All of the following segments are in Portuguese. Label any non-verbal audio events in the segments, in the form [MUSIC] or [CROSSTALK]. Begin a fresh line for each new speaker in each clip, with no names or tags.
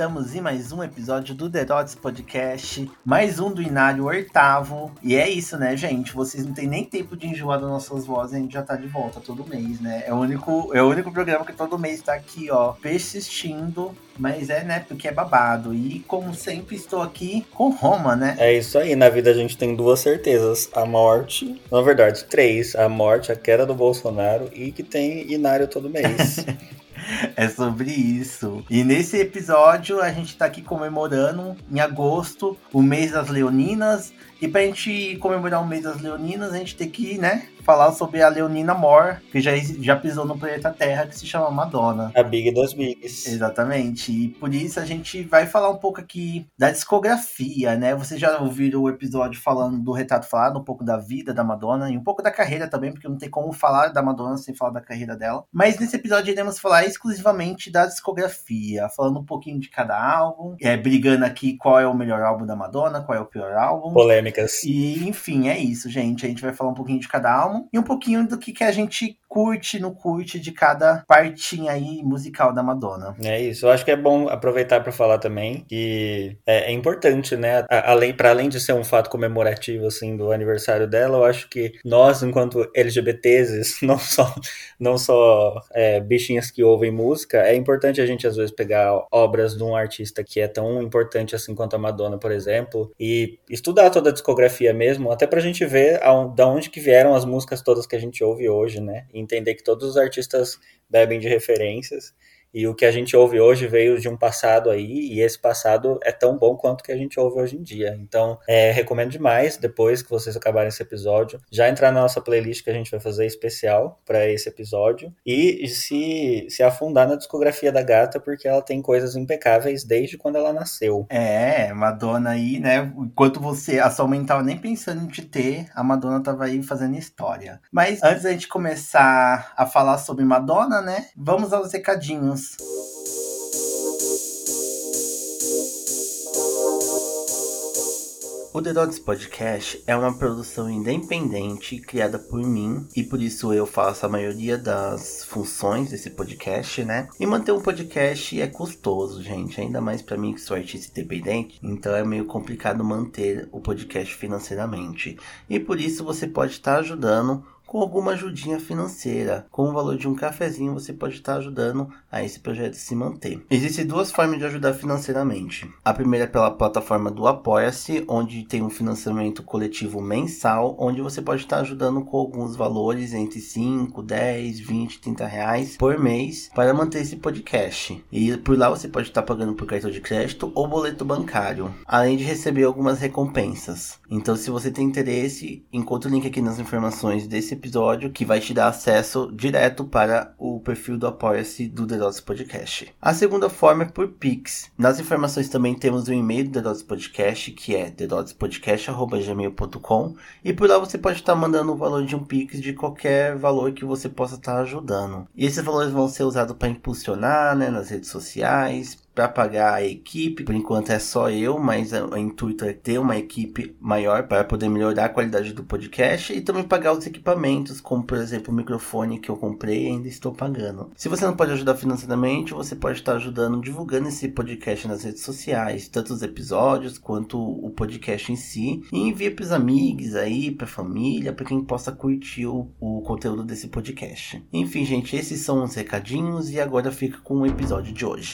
estamos em mais um episódio do The Dots Podcast, mais um do Inário oitavo, e é isso, né, gente, vocês não tem nem tempo de enjoar das nossas vozes, a gente já tá de volta todo mês, né, é o único, é o único programa que todo mês tá aqui, ó, persistindo, mas é, né, porque é babado, e como sempre estou aqui com Roma, né.
É isso aí, na vida a gente tem duas certezas, a morte, na verdade, três, a morte, a queda do Bolsonaro e que tem Inário todo mês. [LAUGHS]
É sobre isso. E nesse episódio a gente tá aqui comemorando em agosto o mês das Leoninas. E pra gente comemorar o mês das Leoninas, a gente tem que, né, falar sobre a Leonina Moore, que já, já pisou no planeta Terra, que se chama Madonna.
A Big das Bigs.
Exatamente. E por isso a gente vai falar um pouco aqui da discografia, né? Vocês já ouviram o episódio falando do retrato falado, um pouco da vida da Madonna e um pouco da carreira também, porque não tem como falar da Madonna sem falar da carreira dela. Mas nesse episódio iremos falar exclusivamente da discografia, falando um pouquinho de cada álbum, é, brigando aqui qual é o melhor álbum da Madonna, qual é o pior álbum.
Polêmicas.
E enfim, é isso, gente. A gente vai falar um pouquinho de cada álbum e um pouquinho do que, que a gente curte no curte de cada partinha aí musical da Madonna.
É isso. Eu acho que é bom aproveitar para falar também que é, é importante, né? Além para além de ser um fato comemorativo assim do aniversário dela, eu acho que nós, enquanto LGBTs, [LAUGHS] não só não só é, bichinhas que ouvem música, é importante a gente às vezes pegar obras de um artista que é tão importante assim quanto a Madonna, por exemplo, e estudar toda a discografia mesmo, até pra gente ver a, da onde que vieram as músicas todas que a gente ouve hoje, né? entender que todos os artistas bebem de referências e o que a gente ouve hoje veio de um passado aí, e esse passado é tão bom quanto o que a gente ouve hoje em dia. Então, é, recomendo demais, depois que vocês acabarem esse episódio, já entrar na nossa playlist que a gente vai fazer especial para esse episódio e se, se afundar na discografia da gata, porque ela tem coisas impecáveis desde quando ela nasceu.
É, Madonna aí, né? Enquanto você, a sua mãe tava nem pensando em te ter, a Madonna tava aí fazendo história. Mas antes da gente começar a falar sobre Madonna, né? Vamos aos recadinhos. O The Dogs Podcast é uma produção independente criada por mim e por isso eu faço a maioria das funções desse podcast, né? E manter um podcast é custoso, gente, ainda mais para mim que sou artista independente, então é meio complicado manter o podcast financeiramente. E por isso você pode estar ajudando com alguma ajudinha financeira. Com o valor de um cafezinho, você pode estar ajudando a esse projeto se manter. Existem duas formas de ajudar financeiramente. A primeira é pela plataforma do Apoia-se, onde tem um financiamento coletivo mensal, onde você pode estar ajudando com alguns valores entre 5, 10, 20, 30 reais por mês para manter esse podcast. E por lá você pode estar pagando por cartão de crédito ou boleto bancário, além de receber algumas recompensas. Então, se você tem interesse, encontre o link aqui nas informações desse episódio que vai te dar acesso direto para o perfil do Apoia-se do The Dots Podcast. A segunda forma é por Pix. Nas informações também temos o e-mail do The Dots Podcast, que é thedotspodcast.gmail.com e por lá você pode estar mandando o valor de um Pix de qualquer valor que você possa estar ajudando. E esses valores vão ser usados para impulsionar né, nas redes sociais, para pagar a equipe. Por enquanto é só eu, mas o intuito é ter uma equipe maior para poder melhorar a qualidade do podcast e também pagar os equipamentos, como por exemplo o microfone que eu comprei e ainda estou pagando. Se você não pode ajudar financeiramente, você pode estar ajudando divulgando esse podcast nas redes sociais, tanto os episódios quanto o podcast em si, e envia para os amigos aí, para família, para quem possa curtir o, o conteúdo desse podcast. Enfim, gente, esses são os recadinhos e agora fica com o episódio de hoje.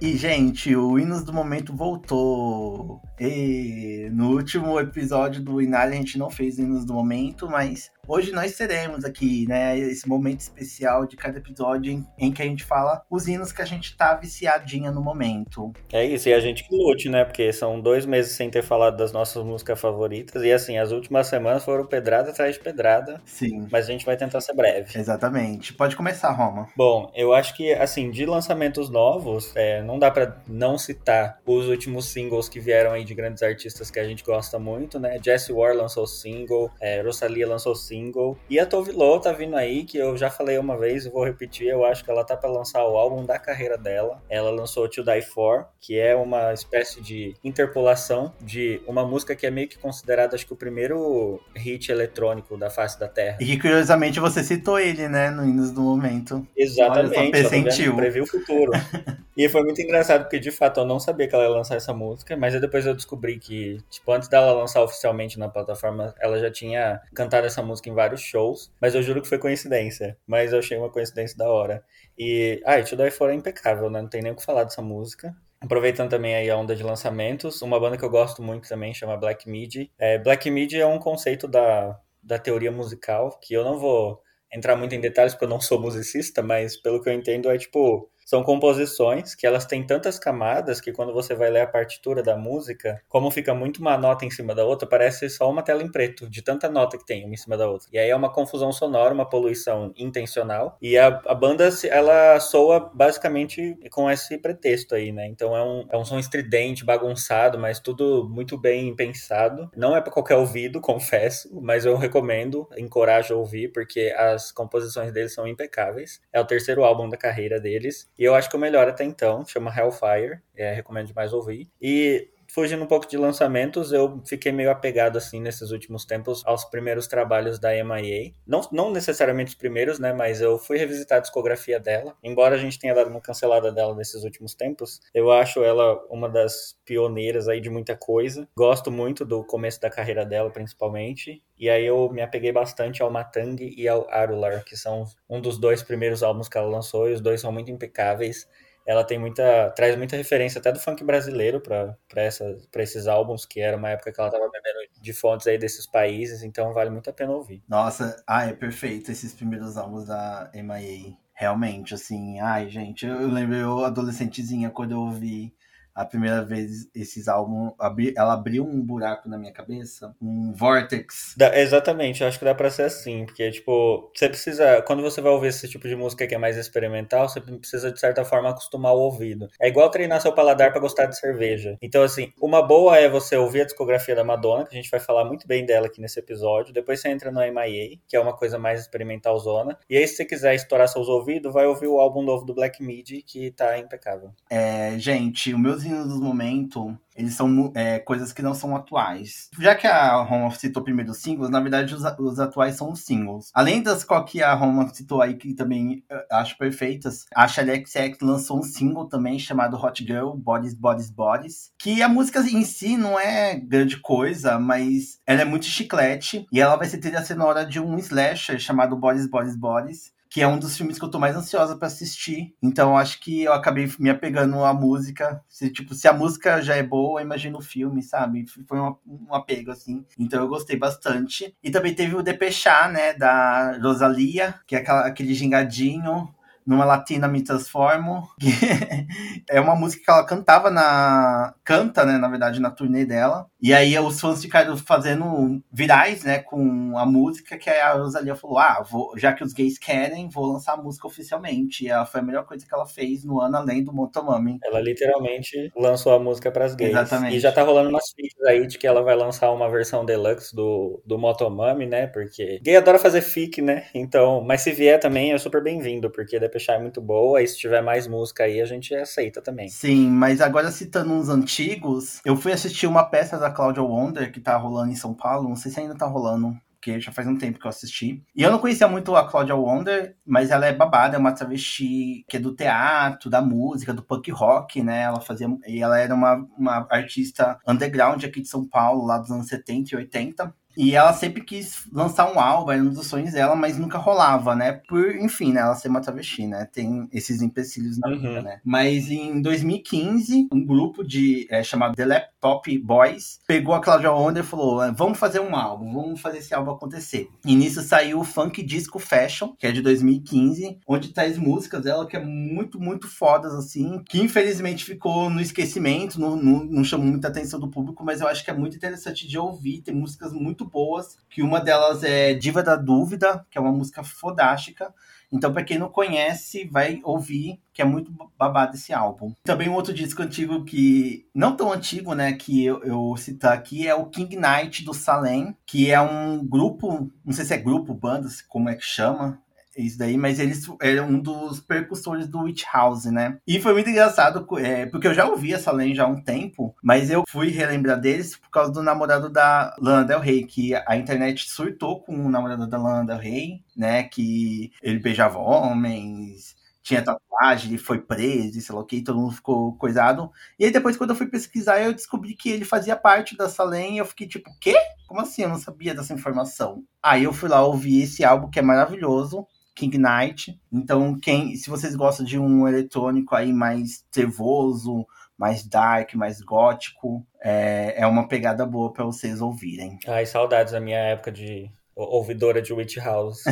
E, gente, o Hinos do Momento voltou. E no último episódio do Inário a gente não fez Hinos do Momento, mas Hoje nós teremos aqui, né, esse momento especial de cada episódio em, em, que a gente fala os hinos que a gente tá viciadinha no momento.
É isso, e a gente que lute, né? Porque são dois meses sem ter falado das nossas músicas favoritas. E assim, as últimas semanas foram pedrada atrás de pedrada.
Sim.
Mas a gente vai tentar ser breve.
Exatamente. Pode começar, Roma.
Bom, eu acho que, assim, de lançamentos novos, é, não dá para não citar os últimos singles que vieram aí de grandes artistas que a gente gosta muito, né? Jesse Ware lançou single, é, Rosalia lançou single single. E a Tove Lo tá vindo aí, que eu já falei uma vez, e vou repetir, eu acho que ela tá para lançar o álbum da carreira dela. Ela lançou To Die For, que é uma espécie de interpolação de uma música que é meio que considerada, acho que o primeiro hit eletrônico da face da Terra.
E curiosamente você citou ele, né, no Inos do Momento.
Exatamente, Olha,
pressentiu.
previu o futuro. [LAUGHS] e foi muito engraçado, porque de fato eu não sabia que ela ia lançar essa música, mas depois eu descobri que, tipo, antes dela lançar oficialmente na plataforma, ela já tinha cantado essa música em vários shows, mas eu juro que foi coincidência. Mas eu achei uma coincidência da hora. E, ah, e To Die For é impecável, né? Não tem nem o que falar dessa música. Aproveitando também aí a onda de lançamentos, uma banda que eu gosto muito também chama Black Midi. É, Black Midi é um conceito da, da teoria musical que eu não vou entrar muito em detalhes porque eu não sou musicista, mas pelo que eu entendo é tipo são composições que elas têm tantas camadas que quando você vai ler a partitura da música, como fica muito uma nota em cima da outra, parece só uma tela em preto, de tanta nota que tem uma em cima da outra. E aí é uma confusão sonora, uma poluição intencional. E a, a banda, ela soa basicamente com esse pretexto aí, né? Então é um, é um som estridente, bagunçado, mas tudo muito bem pensado. Não é para qualquer ouvido, [LAUGHS] confesso, mas eu recomendo, encorajo a ouvir, porque as composições deles são impecáveis. É o terceiro álbum da carreira deles. E eu acho que o melhor até então chama Hellfire, é, recomendo demais ouvir. E fugindo um pouco de lançamentos, eu fiquei meio apegado, assim, nesses últimos tempos aos primeiros trabalhos da MIA. Não, não necessariamente os primeiros, né, mas eu fui revisitar a discografia dela. Embora a gente tenha dado uma cancelada dela nesses últimos tempos, eu acho ela uma das pioneiras aí de muita coisa. Gosto muito do começo da carreira dela, principalmente. E aí eu me apeguei bastante ao Matang e ao Arular, que são um dos dois primeiros álbuns que ela lançou, e os dois são muito impecáveis ela tem muita traz muita referência até do funk brasileiro para para esses álbuns que era uma época que ela estava bebendo de fontes aí desses países então vale muito a pena ouvir.
Nossa ah é perfeito esses primeiros álbuns da MIA realmente assim ai gente eu, eu lembro eu adolescentezinha quando eu ouvi a primeira vez esses álbuns, ela abriu um buraco na minha cabeça, um vortex.
Dá, exatamente, eu acho que dá pra ser assim, porque, tipo, você precisa, quando você vai ouvir esse tipo de música que é mais experimental, você precisa, de certa forma, acostumar o ouvido. É igual treinar seu paladar para gostar de cerveja. Então, assim, uma boa é você ouvir a discografia da Madonna, que a gente vai falar muito bem dela aqui nesse episódio, depois você entra no MIA, que é uma coisa mais experimental zona, e aí se você quiser estourar seus ouvidos, vai ouvir o álbum novo do Black Midi, que tá impecável.
É, gente, o meu hinos do momento, eles são é, coisas que não são atuais. Já que a Roma citou primeiro os singles, na verdade os, os atuais são os singles. Além das qual que a Roma citou aí, que também uh, acho perfeitas, a Charlie XX lançou um single também chamado Hot Girl, Bodies, Bodies, Bodies. Que a música em si não é grande coisa, mas ela é muito chiclete. E ela vai ser trilha sonora de um slasher chamado Bodies, Bodies, Bodies que é um dos filmes que eu tô mais ansiosa para assistir. Então acho que eu acabei me apegando à música. Se, tipo, se a música já é boa, imagina o filme, sabe? Foi um, um apego, assim. Então eu gostei bastante. E também teve o Depechá, né, da Rosalia, que é aquela, aquele gingadinho numa latina me transformo. [LAUGHS] é uma música que ela cantava na. canta, né, na verdade, na turnê dela. E aí os fãs ficaram fazendo virais, né, com a música que a Rosalia falou: ah, vou, já que os gays querem, vou lançar a música oficialmente. E ela foi a melhor coisa que ela fez no ano além do Motomami.
Ela literalmente lançou a música para as gays.
Exatamente.
E já tá rolando umas fitas aí de que ela vai lançar uma versão deluxe do, do Motomami, né? Porque gay adora fazer fic, né? Então, mas se vier também é super bem-vindo, porque Depeche é muito boa. E se tiver mais música aí, a gente aceita também.
Sim, mas agora citando uns antigos, eu fui assistir uma peça da Claudia Wonder que tá rolando em São Paulo. Não sei se ainda tá rolando porque já faz um tempo que eu assisti. E eu não conhecia muito a Claudia Wonder, mas ela é babada, é uma travesti que é do teatro, da música, do punk rock, né? Ela fazia. E ela era uma, uma artista underground aqui de São Paulo, lá dos anos 70 e 80. E ela sempre quis lançar um álbum, era um dos sonhos dela, mas nunca rolava, né? Por, enfim, né? Ela ser uma travesti, né? Tem esses empecilhos na uhum. vida, né? Mas em 2015, um grupo de é, chamado The Laptop Boys pegou a Claudia Wonder e falou: vamos fazer um álbum, vamos fazer esse álbum acontecer. E nisso saiu o Funk Disco Fashion, que é de 2015, onde traz músicas dela que é muito, muito fodas, assim, que infelizmente ficou no esquecimento, não, não, não chamou muita atenção do público, mas eu acho que é muito interessante de ouvir, tem músicas muito muito boas, que uma delas é Diva da Dúvida, que é uma música fodástica, Então, para quem não conhece, vai ouvir que é muito babado esse álbum. Também um outro disco antigo que, não tão antigo, né, que eu, eu citar aqui é o King Knight do Salem, que é um grupo, não sei se é grupo, banda, como é que chama, isso daí, mas eles eram um dos percussores do Witch House, né? E foi muito engraçado, é, porque eu já ouvi essa lenda há um tempo, mas eu fui relembrar deles por causa do namorado da Lana Del Rey, que a internet surtou com o namorado da Lana Del Rey, né? Que ele beijava homens, tinha tatuagem, ele foi preso, sei lá o que, todo mundo ficou coisado. E aí depois, quando eu fui pesquisar, eu descobri que ele fazia parte da Salem e eu fiquei tipo, quê? Como assim? Eu não sabia dessa informação. Aí eu fui lá ouvir esse álbum que é maravilhoso. King Knight. Então, quem, se vocês gostam de um eletrônico aí mais trevoso, mais dark, mais gótico, é, é uma pegada boa para vocês ouvirem.
Ai, saudades da minha época de ouvidora de Witch House.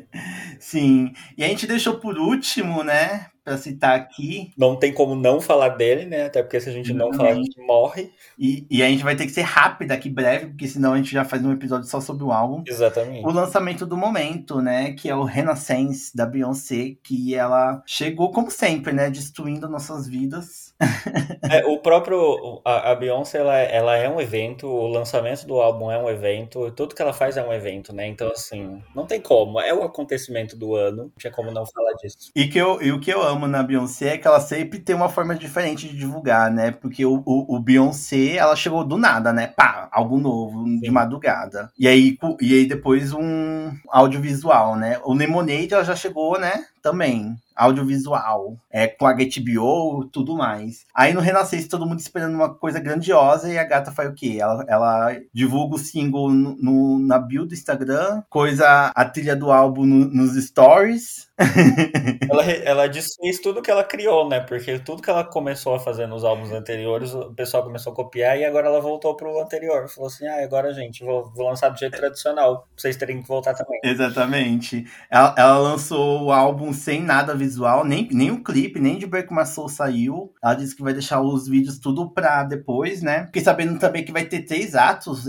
[LAUGHS]
Sim. E a gente deixou por último, né? Pra citar aqui.
Não tem como não falar dele, né? Até porque se a gente não falar, a gente morre.
E, e a gente vai ter que ser rápido aqui, breve, porque senão a gente já faz um episódio só sobre o álbum.
Exatamente.
O lançamento do momento, né? Que é o Renaissance da Beyoncé, que ela chegou, como sempre, né? Destruindo nossas vidas. [LAUGHS]
é, o próprio. A, a Beyoncé, ela, ela é um evento, o lançamento do álbum é um evento, tudo que ela faz é um evento, né? Então, assim, não tem como. É o acontecimento do ano, não tinha como não falar disso.
E, que eu, e o que eu amo na Beyoncé é que ela sempre tem uma forma diferente de divulgar, né? Porque o, o, o Beyoncé, ela chegou do nada, né? Pá, algo novo, Sim. de madrugada. E aí, e aí depois um audiovisual, né? O Lemonade, ela já chegou, né? Também audiovisual, é, com a HBO tudo mais. Aí no Renascença todo mundo esperando uma coisa grandiosa e a gata faz o quê? Ela, ela divulga o single no, no, na bio do Instagram, coisa a trilha do álbum no, nos stories. [LAUGHS]
ela, ela desfez tudo que ela criou, né? Porque tudo que ela começou a fazer nos álbuns anteriores, o pessoal começou a copiar e agora ela voltou pro anterior. Falou assim: ah, agora, gente, vou, vou lançar do jeito tradicional, pra vocês terem que voltar também.
Exatamente. Ela, ela lançou o álbum sem nada visual visual, nem, nem o clipe, nem de Break My Soul saiu. Ela disse que vai deixar os vídeos tudo pra depois, né? Fiquei sabendo também que vai ter três atos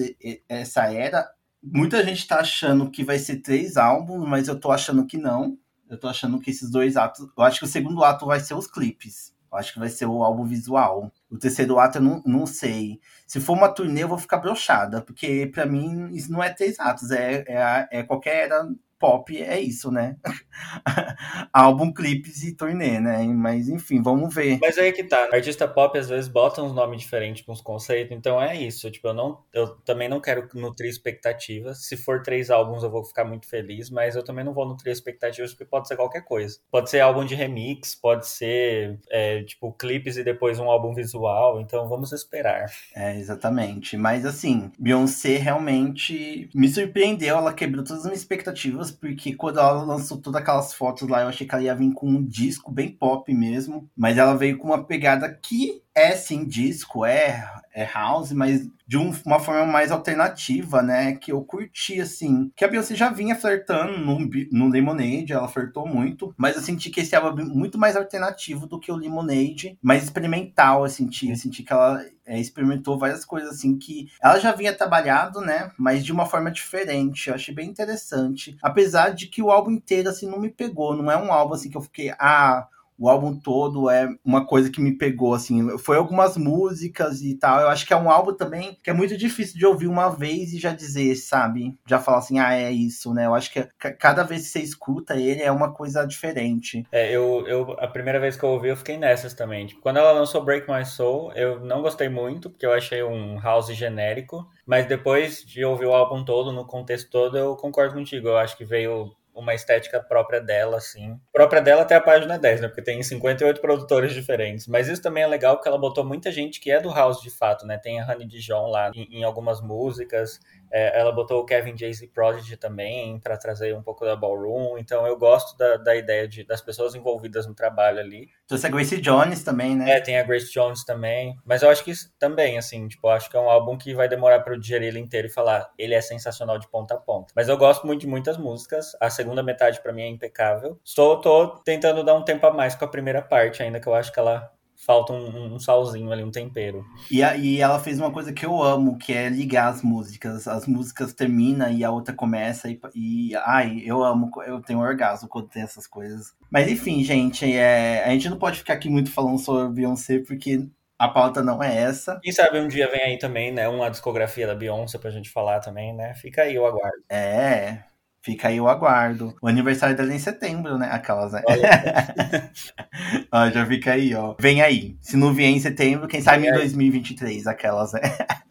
essa era. Muita gente tá achando que vai ser três álbuns, mas eu tô achando que não. Eu tô achando que esses dois atos. Eu acho que o segundo ato vai ser os clipes. Eu acho que vai ser o álbum visual. O terceiro ato eu não, não sei. Se for uma turnê, eu vou ficar brochada, porque para mim isso não é três atos, é, é, é qualquer era pop é isso, né? [LAUGHS] Álbum, clipes e turnê, né? Mas enfim, vamos ver.
Mas aí que tá. Artista pop às vezes bota uns nomes diferentes com os conceitos, então é isso. Tipo, eu não, eu também não quero nutrir expectativas. Se for três álbuns, eu vou ficar muito feliz, mas eu também não vou nutrir expectativas porque pode ser qualquer coisa. Pode ser álbum de remix, pode ser é, tipo clipes e depois um álbum visual. Então vamos esperar.
É exatamente. Mas assim, Beyoncé realmente me surpreendeu. Ela quebrou todas as minhas expectativas porque quando ela lançou todas aquelas fotos lá, eu achei que ela ia vir com um disco bem pop mesmo. Mas ela veio com uma pegada que é sim disco, é, é house, mas de um, uma forma mais alternativa, né? Que eu curti, assim. Que a Beyoncé já vinha flertando no, no Lemonade, ela flertou muito. Mas eu senti que esse álbum é muito mais alternativo do que o Lemonade. Mais experimental, eu senti. Eu senti que ela é, experimentou várias coisas, assim, que ela já vinha trabalhado, né? Mas de uma forma diferente. Eu achei bem interessante. Apesar de que o álbum inteiro, assim, não me pegou. Não é um álbum, assim, que eu fiquei... Ah, o álbum todo é uma coisa que me pegou, assim. Foi algumas músicas e tal. Eu acho que é um álbum também que é muito difícil de ouvir uma vez e já dizer, sabe? Já falar assim, ah, é isso, né? Eu acho que cada vez que você escuta ele é uma coisa diferente.
É, eu, eu a primeira vez que eu ouvi, eu fiquei nessas também. Tipo, quando ela lançou Break My Soul, eu não gostei muito, porque eu achei um house genérico. Mas depois de ouvir o álbum todo, no contexto todo, eu concordo contigo. Eu acho que veio uma estética própria dela, assim. Própria dela até a página 10, né? Porque tem 58 produtores diferentes. Mas isso também é legal porque ela botou muita gente que é do house de fato, né? Tem a Honey Dijon lá em, em algumas músicas. É, ela botou o Kevin Jay-Z Prodigy também para trazer um pouco da ballroom. Então eu gosto da, da ideia de, das pessoas envolvidas no trabalho ali.
Trouxe a Grace Jones também, né?
É, tem a Grace Jones também. Mas eu acho que também, assim, tipo, acho que é um álbum que vai demorar para eu digerir ele inteiro e falar, ele é sensacional de ponta a ponta. Mas eu gosto muito de muitas músicas. A segunda metade para mim é impecável. Estou tô tentando dar um tempo a mais com a primeira parte ainda, que eu acho que ela falta um, um salzinho ali, um tempero.
E, a, e ela fez uma coisa que eu amo, que é ligar as músicas. As músicas terminam e a outra começa e, e ai, eu amo, eu tenho orgasmo quando tem essas coisas. Mas enfim, gente, é, a gente não pode ficar aqui muito falando sobre Beyoncé, porque a pauta não é essa.
Quem sabe um dia vem aí também, né? Uma discografia da Beyoncé pra gente falar também, né? Fica aí, eu aguardo.
É, fica aí o aguardo. O aniversário dela é em setembro, né? Aquelas, né? [LAUGHS] ó, já fica aí, ó. Vem aí. Se não vier em setembro, quem sabe em 2023, aquelas, né?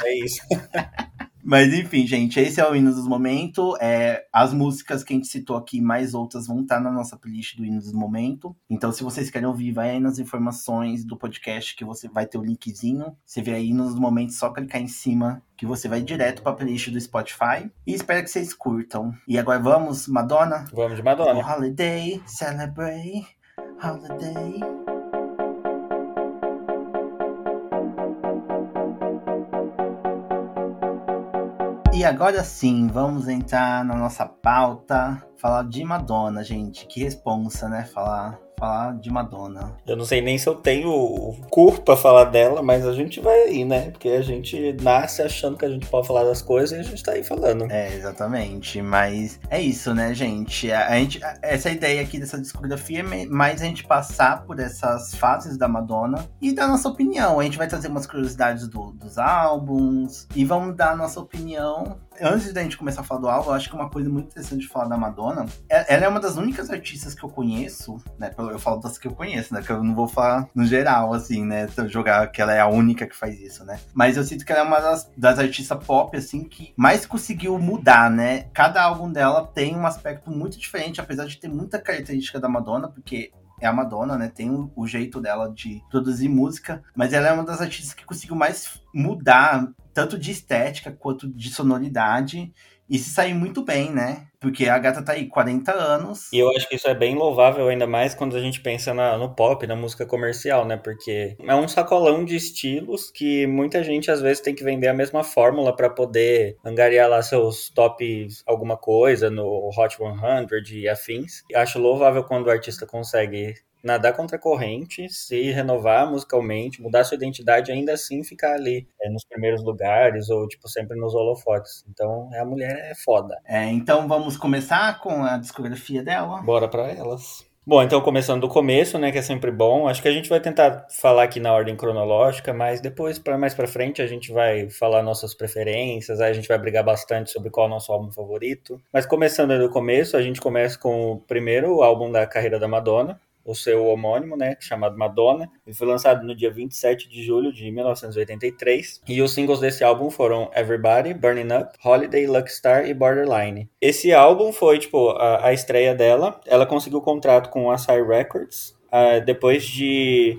É isso. [LAUGHS]
Mas enfim, gente, esse é o Hinos do Momento. É, as músicas que a gente citou aqui, mais outras, vão estar na nossa playlist do Hinos do Momento. Então, se vocês querem ouvir, vai aí nas informações do podcast que você vai ter o linkzinho. Você vê aí Hinos do Momento, só clicar em cima que você vai direto para a playlist do Spotify. E espero que vocês curtam. E agora vamos, Madonna?
Vamos de Madonna.
holiday, celebrate, holiday. E agora sim, vamos entrar na nossa pauta, falar de Madonna, gente. Que responsa, né? Falar falar de Madonna.
Eu não sei nem se eu tenho cor pra falar dela, mas a gente vai aí, né? Porque a gente nasce achando que a gente pode falar das coisas e a gente tá aí falando.
É, exatamente. Mas é isso, né, gente? A, a gente essa ideia aqui dessa discografia é mais a gente passar por essas fases da Madonna e dar nossa opinião. A gente vai trazer umas curiosidades do, dos álbuns e vamos dar a nossa opinião antes da gente começar a falar do álbum, eu acho que uma coisa muito interessante de falar da Madonna, é, ela é uma das únicas artistas que eu conheço, né? Eu falo das que eu conheço, né? Que eu não vou falar no geral, assim, né? Jogar que ela é a única que faz isso, né? Mas eu sinto que ela é uma das, das artistas pop, assim, que mais conseguiu mudar, né? Cada álbum dela tem um aspecto muito diferente, apesar de ter muita característica da Madonna, porque é a Madonna, né? Tem o, o, jeito dela de produzir música, mas ela é uma das artistas que conseguiu mais mudar, tanto de estética quanto de sonoridade. E se sair muito bem, né? Porque a gata tá aí 40 anos.
E eu acho que isso é bem louvável, ainda mais quando a gente pensa na, no pop, na música comercial, né? Porque é um sacolão de estilos que muita gente às vezes tem que vender a mesma fórmula para poder angariar lá seus tops alguma coisa no Hot 100 e afins. E acho louvável quando o artista consegue nadar contra a corrente, se renovar musicalmente, mudar sua identidade, ainda assim ficar ali é, nos primeiros lugares ou tipo sempre nos holofotes. Então, a mulher é foda.
É, então vamos começar com a discografia dela.
Bora para elas. Bom, então começando do começo, né, que é sempre bom. Acho que a gente vai tentar falar aqui na ordem cronológica, mas depois para mais para frente a gente vai falar nossas preferências, aí a gente vai brigar bastante sobre qual é o nosso álbum favorito. Mas começando do começo, a gente começa com o primeiro álbum da carreira da Madonna, o seu homônimo, né, chamado Madonna. Ele foi lançado no dia 27 de julho de 1983. E os singles desse álbum foram Everybody, Burning Up, Holiday, Lucky Star e Borderline. Esse álbum foi, tipo, a, a estreia dela. Ela conseguiu contrato com a Asai Records uh, depois de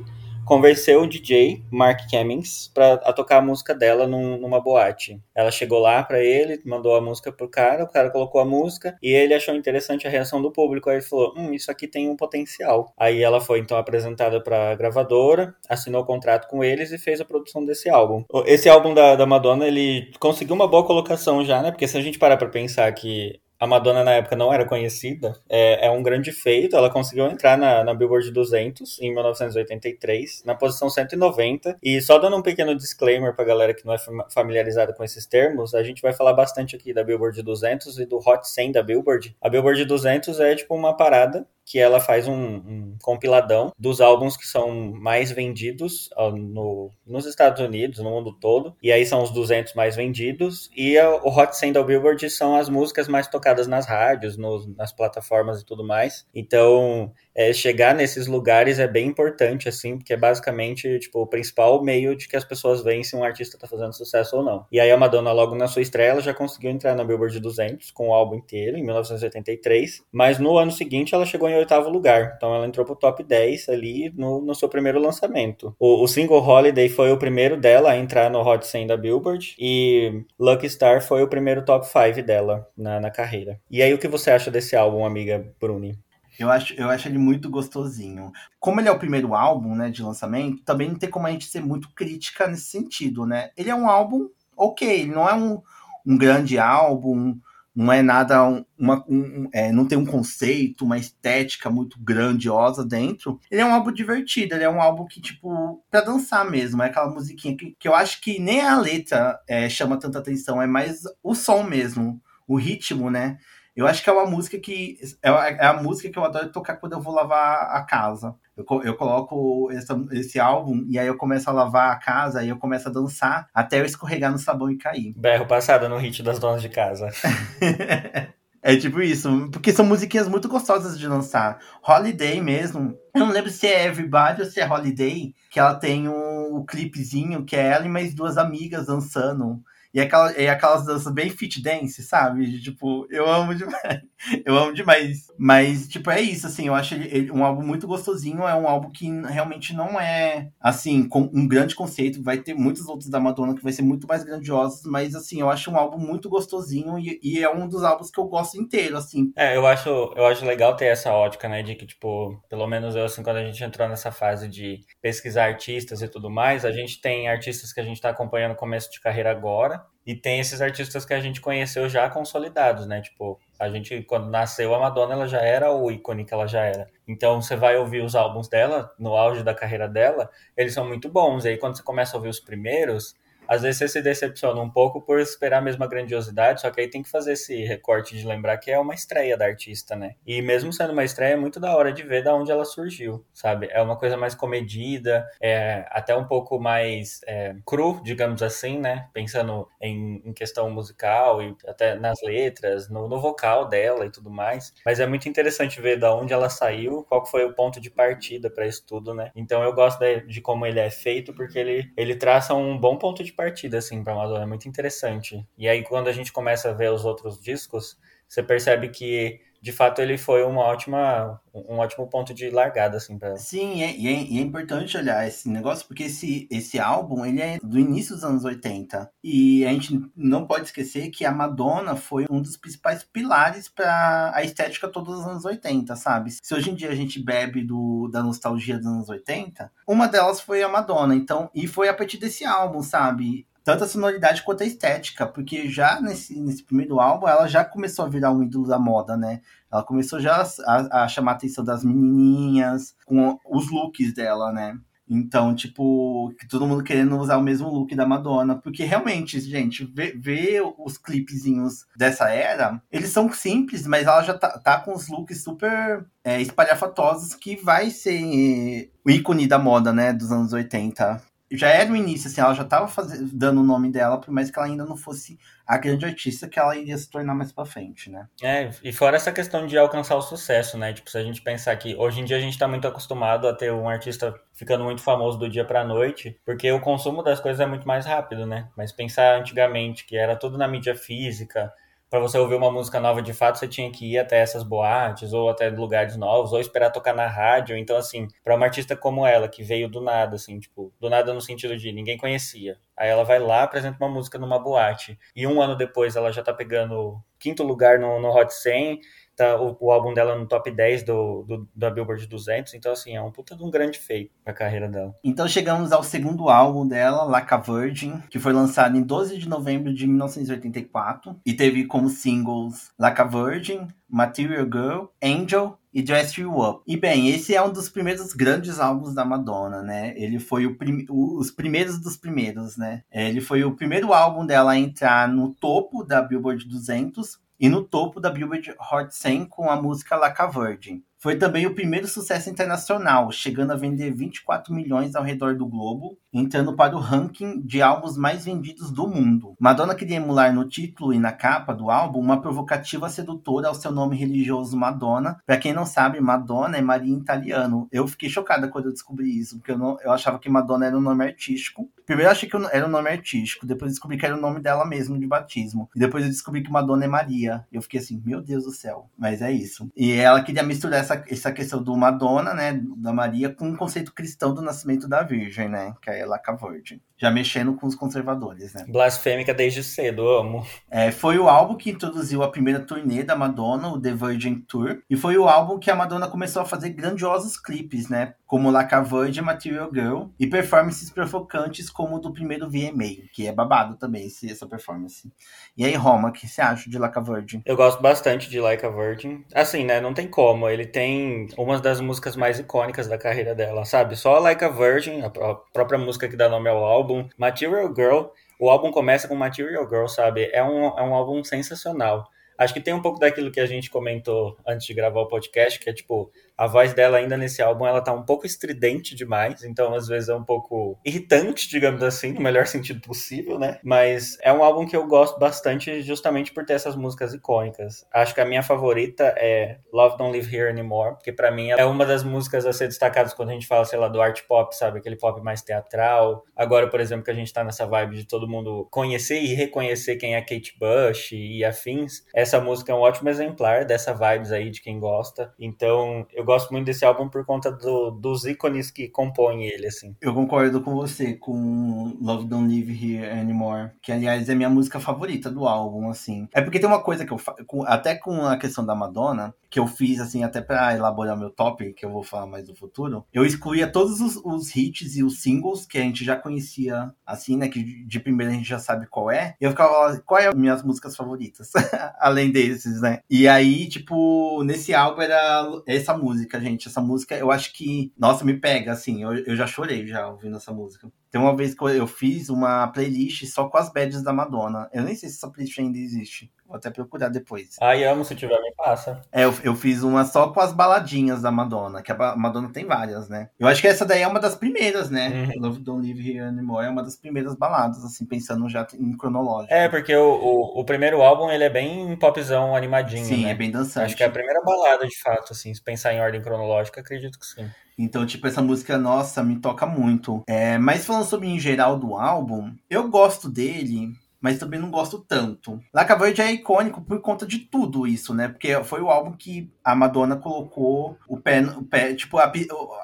convenceu o DJ Mark Cummings para tocar a música dela num, numa boate. Ela chegou lá para ele, mandou a música pro cara, o cara colocou a música e ele achou interessante a reação do público. Aí ele falou: "Hum, isso aqui tem um potencial". Aí ela foi então apresentada para a gravadora, assinou o contrato com eles e fez a produção desse álbum. Esse álbum da, da Madonna, ele conseguiu uma boa colocação já, né? Porque se a gente parar para pensar que a Madonna na época não era conhecida, é, é um grande feito. Ela conseguiu entrar na, na, Billboard 200 em 1983, na posição 190. E só dando um pequeno disclaimer pra galera que não é familiarizada com esses termos, a gente vai falar bastante aqui da Billboard 200 e do Hot 100 da Billboard. A Billboard 200 é tipo uma parada que ela faz um, um, compiladão dos álbuns que são mais vendidos no, nos Estados Unidos, no mundo todo. E aí são os 200 mais vendidos. E o Hot 100 da Billboard são as músicas mais tocadas nas rádios, nos, nas plataformas e tudo mais. Então, é, chegar nesses lugares é bem importante, assim, porque é basicamente, tipo, o principal meio de que as pessoas veem se um artista tá fazendo sucesso ou não. E aí a Madonna, logo na sua estreia, ela já conseguiu entrar na Billboard 200 com o álbum inteiro, em 1983, mas no ano seguinte ela chegou em oitavo lugar, então ela entrou pro top 10 ali no, no seu primeiro lançamento. O, o single Holiday foi o primeiro dela a entrar no Hot 100 da Billboard, e Lucky Star foi o primeiro top 5 dela na, na carreira. E aí, o que você acha desse álbum, amiga Bruni?
Eu acho, eu acho ele muito gostosinho. Como ele é o primeiro álbum, né, de lançamento, também não tem como a gente ser muito crítica nesse sentido, né? Ele é um álbum ok, ele não é um, um grande álbum, não é nada uma, um, é, não tem um conceito, uma estética muito grandiosa dentro. Ele é um álbum divertido, ele é um álbum que, tipo, pra dançar mesmo. É aquela musiquinha que, que eu acho que nem a letra é, chama tanta atenção, é mais o som mesmo, o ritmo, né? Eu acho que é uma música que. É, é a música que eu adoro tocar quando eu vou lavar a casa. Eu, eu coloco essa, esse álbum e aí eu começo a lavar a casa e eu começo a dançar até eu escorregar no sabão e cair.
Berro passado no hit das donas de casa. [LAUGHS]
É tipo isso, porque são musiquinhas muito gostosas de dançar. Holiday mesmo. Eu não lembro se é Everybody ou se é Holiday, que ela tem um, um clipezinho que é ela e mais duas amigas dançando. E, aquela, e aquelas danças bem fit dance, sabe? Tipo, eu amo demais. [LAUGHS] Eu amo demais. Mas, tipo, é isso, assim. Eu acho ele, ele, um álbum muito gostosinho. É um álbum que realmente não é, assim, com um grande conceito. Vai ter muitos outros da Madonna que vai ser muito mais grandiosos. Mas, assim, eu acho um álbum muito gostosinho. E, e é um dos álbuns que eu gosto inteiro, assim.
É, eu acho, eu acho legal ter essa ótica, né? De que, tipo, pelo menos eu, assim, quando a gente entrou nessa fase de pesquisar artistas e tudo mais, a gente tem artistas que a gente tá acompanhando o começo de carreira agora e tem esses artistas que a gente conheceu já consolidados, né? Tipo, a gente, quando nasceu a Madonna, ela já era o ícone que ela já era. Então, você vai ouvir os álbuns dela, no auge da carreira dela, eles são muito bons. E aí, quando você começa a ouvir os primeiros, às vezes você se decepciona um pouco por esperar a mesma grandiosidade, só que aí tem que fazer esse recorte de lembrar que é uma estreia da artista, né? E mesmo sendo uma estreia, é muito da hora de ver da onde ela surgiu, sabe? É uma coisa mais comedida, é até um pouco mais é, cru, digamos assim, né? Pensando em, em, questão musical e até nas letras, no, no vocal dela e tudo mais. Mas é muito interessante ver da onde ela saiu, qual foi o ponto de partida para isso tudo, né? Então eu gosto de, de como ele é feito, porque ele, ele traça um bom ponto de partida, assim, pra Madonna, é muito interessante. E aí, quando a gente começa a ver os outros discos, você percebe que de fato ele foi uma ótima, um ótimo ponto de largada, assim, para
Sim, é, e é, é, importante olhar esse negócio, porque esse, esse álbum, ele é do início dos anos 80, e a gente não pode esquecer que a Madonna foi um dos principais pilares para a estética todos os anos 80, sabe? Se hoje em dia a gente bebe do, da nostalgia dos anos 80, uma delas foi a Madonna, então, e foi a partir desse álbum, sabe? Tanto a sonoridade quanto a estética, porque já nesse, nesse primeiro álbum ela já começou a virar um ídolo da moda, né? Ela começou já a, a chamar a atenção das menininhas com os looks dela, né? Então, tipo, todo mundo querendo usar o mesmo look da Madonna. Porque realmente, gente, ver, os clipezinhos dessa era, eles são simples, mas ela já tá, tá com os looks super é, espalhafatosos que vai ser o ícone da moda, né, dos anos 80 já era o início, assim, ela já estava dando o nome dela, por mais que ela ainda não fosse a grande artista que ela iria se tornar mais pra frente, né?
É, e fora essa questão de alcançar o sucesso, né? Tipo, se a gente pensar que hoje em dia a gente tá muito acostumado a ter um artista ficando muito famoso do dia pra noite, porque o consumo das coisas é muito mais rápido, né? Mas pensar antigamente, que era tudo na mídia física, para você ouvir uma música nova de fato, você tinha que ir até essas boates ou até lugares novos ou esperar tocar na rádio. Então, assim, para uma artista como ela, que veio do nada, assim, tipo, do nada no sentido de ninguém conhecia. Aí ela vai lá, apresenta uma música numa boate. E um ano depois ela já tá pegando quinto lugar no, no Hot 100 tá o, o, álbum dela no top 10 do, do, da Billboard 200, então assim, é um puta de um grande feito pra carreira dela.
Então chegamos ao segundo álbum dela, Like a Virgin, que foi lançado em 12 de novembro de 1984 e teve como singles Like a Virgin, Material Girl, Angel e Dress You Up. E bem, esse é um dos primeiros grandes álbuns da Madonna, né? Ele foi o prim os primeiros dos primeiros, né? Ele foi o primeiro álbum dela a entrar no topo da Billboard 200 e no topo da Billboard Hot 100 com a música Like a Virgin. Foi também o primeiro sucesso internacional, chegando a vender 24 milhões ao redor do globo, entrando para o ranking de álbuns mais vendidos do mundo. Madonna queria emular no título e na capa do álbum uma provocativa sedutora ao seu nome religioso Madonna. Para quem não sabe, Madonna é Maria em italiano. Eu fiquei chocada quando eu descobri isso, porque eu, não, eu achava que Madonna era um nome artístico. Primeiro eu achei que era um nome artístico, depois descobri que era o nome dela mesmo de batismo. E depois eu descobri que Madonna é Maria. Eu fiquei assim, meu Deus do céu, mas é isso. E ela queria misturar essa, essa questão do Madonna, né, da Maria, com o conceito cristão do nascimento da Virgem, né, que é Laca Virgin. Já mexendo com os conservadores, né.
Blasfêmica desde cedo, amo.
É, foi o álbum que introduziu a primeira turnê da Madonna, o The Virgin Tour, e foi o álbum que a Madonna começou a fazer grandiosos clipes, né, como Laca Virgin, Material Girl, e performances provocantes como do primeiro VMA, que é babado também esse, essa performance. E aí, Roma, o que você acha de Like a Virgin?
Eu gosto bastante de Like a Virgin. Assim, né? Não tem como. Ele tem uma das músicas mais icônicas da carreira dela, sabe? Só Like a Virgin, a própria música que dá nome ao álbum. Material Girl. O álbum começa com Material Girl, sabe? É um, é um álbum sensacional. Acho que tem um pouco daquilo que a gente comentou antes de gravar o podcast, que é tipo, a voz dela ainda nesse álbum, ela tá um pouco estridente demais, então às vezes é um pouco irritante, digamos assim, no melhor sentido possível, né? Mas é um álbum que eu gosto bastante justamente por ter essas músicas icônicas. Acho que a minha favorita é Love Don't Live Here Anymore, porque para mim é uma das músicas a ser destacadas quando a gente fala, sei lá, do art pop, sabe? Aquele pop mais teatral. Agora, por exemplo, que a gente tá nessa vibe de todo mundo conhecer e reconhecer quem é Kate Bush e afins, essa música é um ótimo exemplar dessa vibes aí de quem gosta. Então, eu gosto muito desse álbum por conta do, dos ícones que compõem ele, assim.
Eu concordo com você, com Love Don't Live Here Anymore, que aliás é minha música favorita do álbum, assim. É porque tem uma coisa que eu até com a questão da Madonna, que eu fiz, assim, até para elaborar meu top, que eu vou falar mais no futuro, eu excluía todos os, os, hits e os singles que a gente já conhecia, assim, né, que de primeiro a gente já sabe qual é, e eu ficava, qual é as minhas músicas favoritas, [LAUGHS] além desses, né? E aí, tipo, nesse álbum era essa música, gente. Essa música, eu acho que, nossa, me pega, assim. Eu, eu já chorei já ouvindo essa música. Tem uma vez que eu fiz uma playlist só com as badges da Madonna. Eu nem sei se essa playlist ainda existe. Vou até procurar depois.
Ai, amo, se tiver, me passa.
É, eu, eu fiz uma só com as baladinhas da Madonna, que a Madonna tem várias, né? Eu acho que essa daí é uma das primeiras, né? Uhum. Love Don't Live Here Anymore é uma das primeiras baladas, assim, pensando já em cronológico.
É, porque o, o, o primeiro álbum, ele é bem popzão, animadinho,
Sim,
né?
é bem dançante.
Acho que é a primeira balada, de fato, assim, se pensar em ordem cronológica, acredito que sim.
Então, tipo, essa música, nossa, me toca muito. É, mas falando sobre em geral do álbum, eu gosto dele mas também não gosto tanto. Like a Virgin é icônico por conta de tudo isso, né? Porque foi o álbum que a Madonna colocou o pé, o pé tipo, a,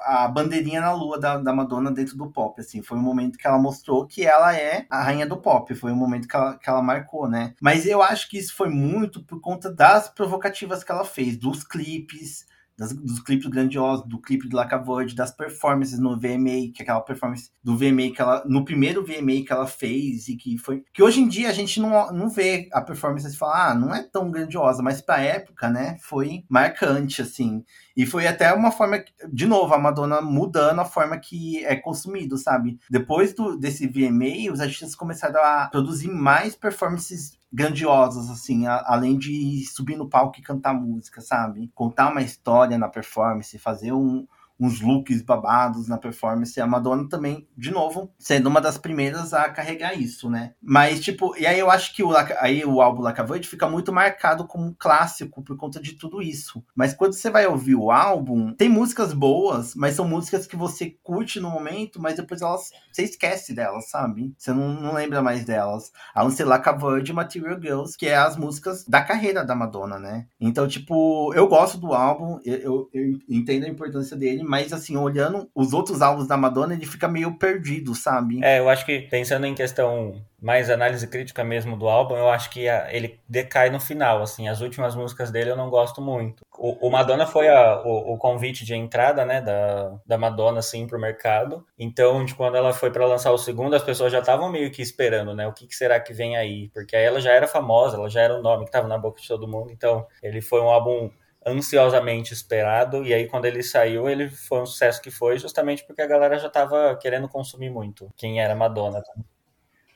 a bandeirinha na lua da, da Madonna dentro do pop, assim. Foi o momento que ela mostrou que ela é a rainha do pop. Foi o momento que ela, que ela marcou, né? Mas eu acho que isso foi muito por conta das provocativas que ela fez, dos clipes, das, dos clipes grandiosos, do clipe de Lacavoid, das performances no VMA, que é aquela performance do VMA que ela, no primeiro VMA que ela fez e que foi, que hoje em dia a gente não, não vê a performance e fala, ah, não é tão grandiosa, mas pra época, né, foi marcante, assim. E foi até uma forma, de novo, a Madonna mudando a forma que é consumido, sabe? Depois do, desse VMA, os artistas começaram a produzir mais performances grandiosas, assim, a, além de subir no palco e cantar música, sabe? Contar uma história na performance, fazer um, uns looks babados na performance. A Madonna também, de novo, sendo uma das primeiras a carregar isso, né? Mas, tipo, e aí eu acho que o, aí o álbum Lacavoid fica muito marcado como um clássico por conta de tudo isso. Mas quando você vai ouvir o álbum, tem músicas boas, mas são músicas que você curte no momento, mas depois elas, você esquece delas, sabe? Você não, não lembra mais delas. A não ser Lacavoid e Material Girls, que é as músicas da carreira da Madonna, né? Então, tipo, eu gosto do álbum, eu, eu, eu entendo a importância dele, mas assim, olhando os outros álbuns da Madonna, ele fica meio perdido, sabe?
É, eu acho que pensando em questão mais análise crítica mesmo do álbum, eu acho que a, ele decai no final, assim, as últimas músicas dele eu não gosto muito. O, o Madonna foi a, o, o, convite de entrada, né, da, da Madonna, assim, pro mercado, então, de quando ela foi para lançar o segundo, as pessoas já estavam meio que esperando, né, o que, que, será que vem aí, porque aí ela já era famosa, ela já era o nome que tava na boca de todo mundo, então, ele foi um álbum ansiosamente esperado, e aí quando ele saiu, ele foi um sucesso que foi, justamente porque a galera já estava querendo consumir muito, quem era Madonna. Tá?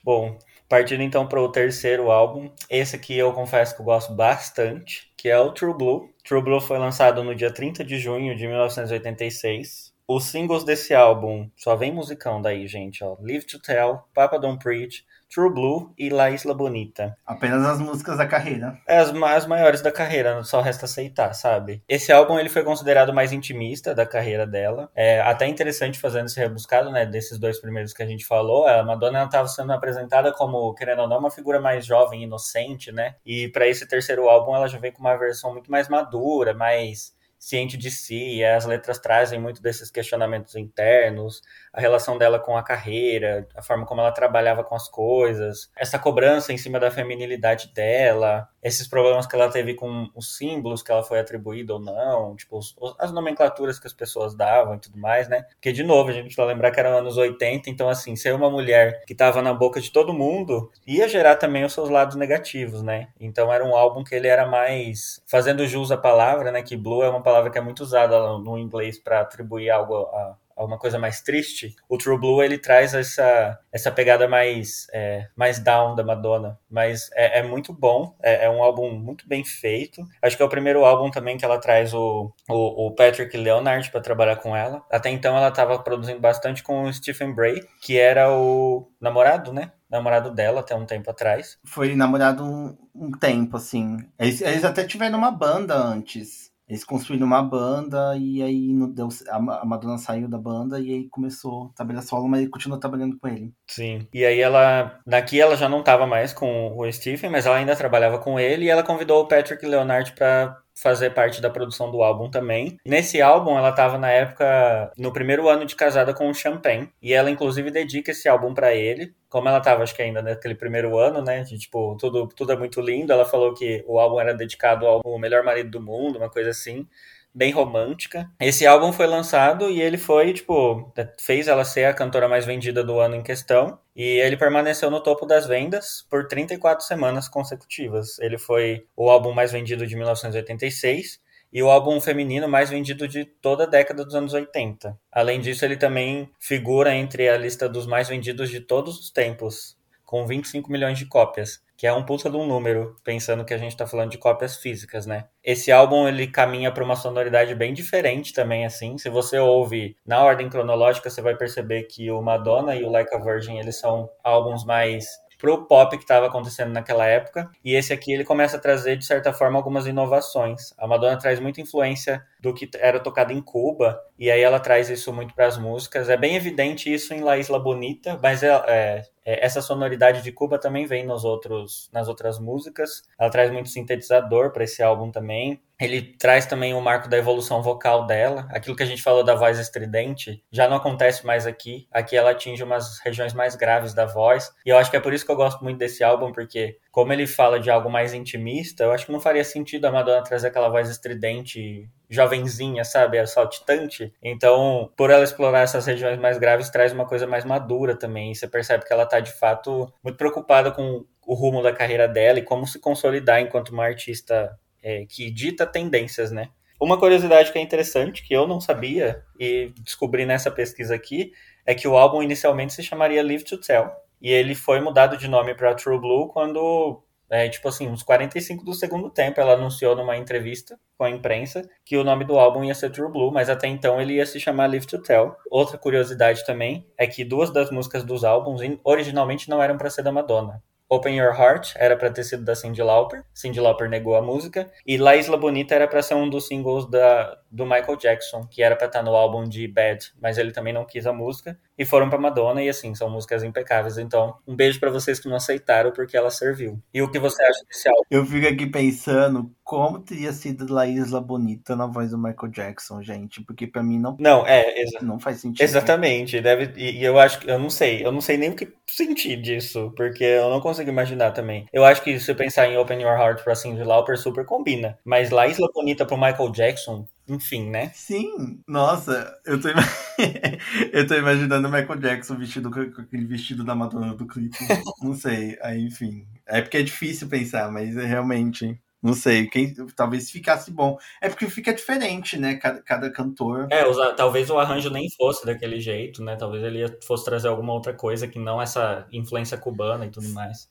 Bom, partindo então para o terceiro álbum, esse aqui eu confesso que eu gosto bastante, que é o True Blue. True Blue foi lançado no dia 30 de junho de 1986. Os singles desse álbum, só vem musicão daí, gente, ó. Live to Tell, Papa Don't Preach, True Blue e La Isla Bonita.
Apenas as músicas da carreira.
É, as, as maiores da carreira, só resta aceitar, sabe? Esse álbum ele foi considerado mais intimista da carreira dela. É até interessante fazendo esse rebuscado, né? Desses dois primeiros que a gente falou. A Madonna estava sendo apresentada como, querendo ou não, uma figura mais jovem, inocente, né? E para esse terceiro álbum ela já vem com uma versão muito mais madura, mais ciente de si, e as letras trazem muito desses questionamentos internos, a relação dela com a carreira, a forma como ela trabalhava com as coisas, essa cobrança em cima da feminilidade dela, esses problemas que ela teve com os símbolos que ela foi atribuída ou não, tipo, os, as nomenclaturas que as pessoas davam e tudo mais, né? Porque, de novo, a gente precisa lembrar que eram anos 80, então, assim, ser uma mulher que estava na boca de todo mundo ia gerar também os seus lados negativos, né? Então, era um álbum que ele era mais, fazendo jus à palavra, né? Que blue é uma palavra que é muito usada no inglês para atribuir algo a uma coisa mais triste, o True Blue ele traz essa, essa pegada mais, é, mais down da Madonna. Mas é, é muito bom, é, é, um álbum muito bem feito. Acho que é o primeiro álbum também que ela traz o, o, o Patrick Leonard para trabalhar com ela. Até então ela estava produzindo bastante com o Stephen Bray, que era o namorado, né? namorado dela até um tempo atrás.
Foi namorado um, um tempo, assim. Eles, eles até tiveram uma banda antes. Eles construíram uma banda e aí no, deu, a, Madonna saiu da banda e aí começou a trabalhar solo, mas ele continuou trabalhando com ele.
Sim. E aí ela. Daqui ela já não estava mais com o Stephen, mas ela ainda trabalhava com ele e ela convidou o Patrick Leonard para fazer parte da produção do álbum também. Nesse álbum, ela estava na época, no primeiro ano de casada com o Champagne, e ela inclusive dedica esse álbum para ele. Como ela estava, acho que ainda naquele primeiro ano, né, de, tipo, tudo, tudo é muito lindo, ela falou que o álbum era dedicado ao melhor marido do mundo, uma coisa assim bem romântica. Esse álbum foi lançado e ele foi, tipo, fez ela ser a cantora mais vendida do ano em questão. E ele permaneceu no topo das vendas por 34 semanas consecutivas. Ele foi o álbum mais vendido de 1986 e o álbum feminino mais vendido de toda a década dos anos 80. Além disso, ele também figura entre a lista dos mais vendidos de todos os tempos, com 25 milhões de cópias que é um puta de um número, pensando que a gente está falando de cópias físicas, né? Esse álbum ele caminha para uma sonoridade bem diferente também, assim. Se você ouve na ordem cronológica, você vai perceber que o Madonna e o Like a Virgin eles são álbuns mais pro pop que estava acontecendo naquela época. E esse aqui ele começa a trazer, de certa forma, algumas inovações. A Madonna traz muita influência do que era tocado em Cuba, e aí ela traz isso muito para as músicas. É bem evidente isso em La Isla Bonita, mas é, é, é, essa sonoridade de Cuba também vem nos outros, nas outras músicas. Ela traz muito sintetizador para esse álbum também. Ele traz também o marco da evolução vocal dela. Aquilo que a gente falou da voz estridente já não acontece mais aqui. Aqui ela atinge umas regiões mais graves da voz. E eu acho que é por isso que eu gosto muito desse álbum, porque como ele fala de algo mais intimista, eu acho que não faria sentido a Madonna trazer aquela voz estridente jovenzinha, sabe? É saltitante. Então, por ela explorar essas regiões mais graves, traz uma coisa mais madura também. E você percebe que ela tá, de fato, muito preocupada com o rumo da carreira dela e como se consolidar enquanto uma artista é, que dita tendências, né? Uma curiosidade que é interessante, que eu não sabia e descobri nessa pesquisa aqui, é que o álbum inicialmente se chamaria Live to Tell. E ele foi mudado de nome para True Blue quando, é, tipo assim, uns 45 do segundo tempo, ela anunciou numa entrevista com a imprensa que o nome do álbum ia ser True Blue, mas até então ele ia se chamar Live to Tell. Outra curiosidade também é que duas das músicas dos álbuns originalmente não eram para ser da Madonna. Open Your Heart era para ter sido da Cyndi Lauper. Cyndi Lauper negou a música. E La Isla Bonita era para ser um dos singles da, do Michael Jackson, que era para estar tá no álbum de Bad, mas ele também não quis a música. E foram para Madonna, e assim, são músicas impecáveis. Então, um beijo para vocês que não aceitaram, porque ela serviu. E o que você acha desse álbum?
Eu fico aqui pensando como teria sido La Isla Bonita na voz do Michael Jackson, gente, porque para mim não
não é
não faz sentido.
Exatamente, deve e, eu acho que eu não sei, eu não sei nem o que sentir disso, porque eu não consigo imaginar também. Eu acho que se você pensar em Open Your Heart para Cyndi Lauper super combina, mas La Isla Bonita pro Michael Jackson enfim, né?
Sim, nossa, eu tô, [LAUGHS] eu tô imaginando o Michael Jackson vestido com aquele vestido da Madonna do clipe. Não sei, aí enfim. É porque é difícil pensar, mas é realmente. Não sei, quem talvez ficasse bom. É porque fica diferente, né? Cada, cada cantor.
É, os, talvez o arranjo nem fosse daquele jeito, né? Talvez ele fosse trazer alguma outra coisa que não essa influência cubana e tudo mais.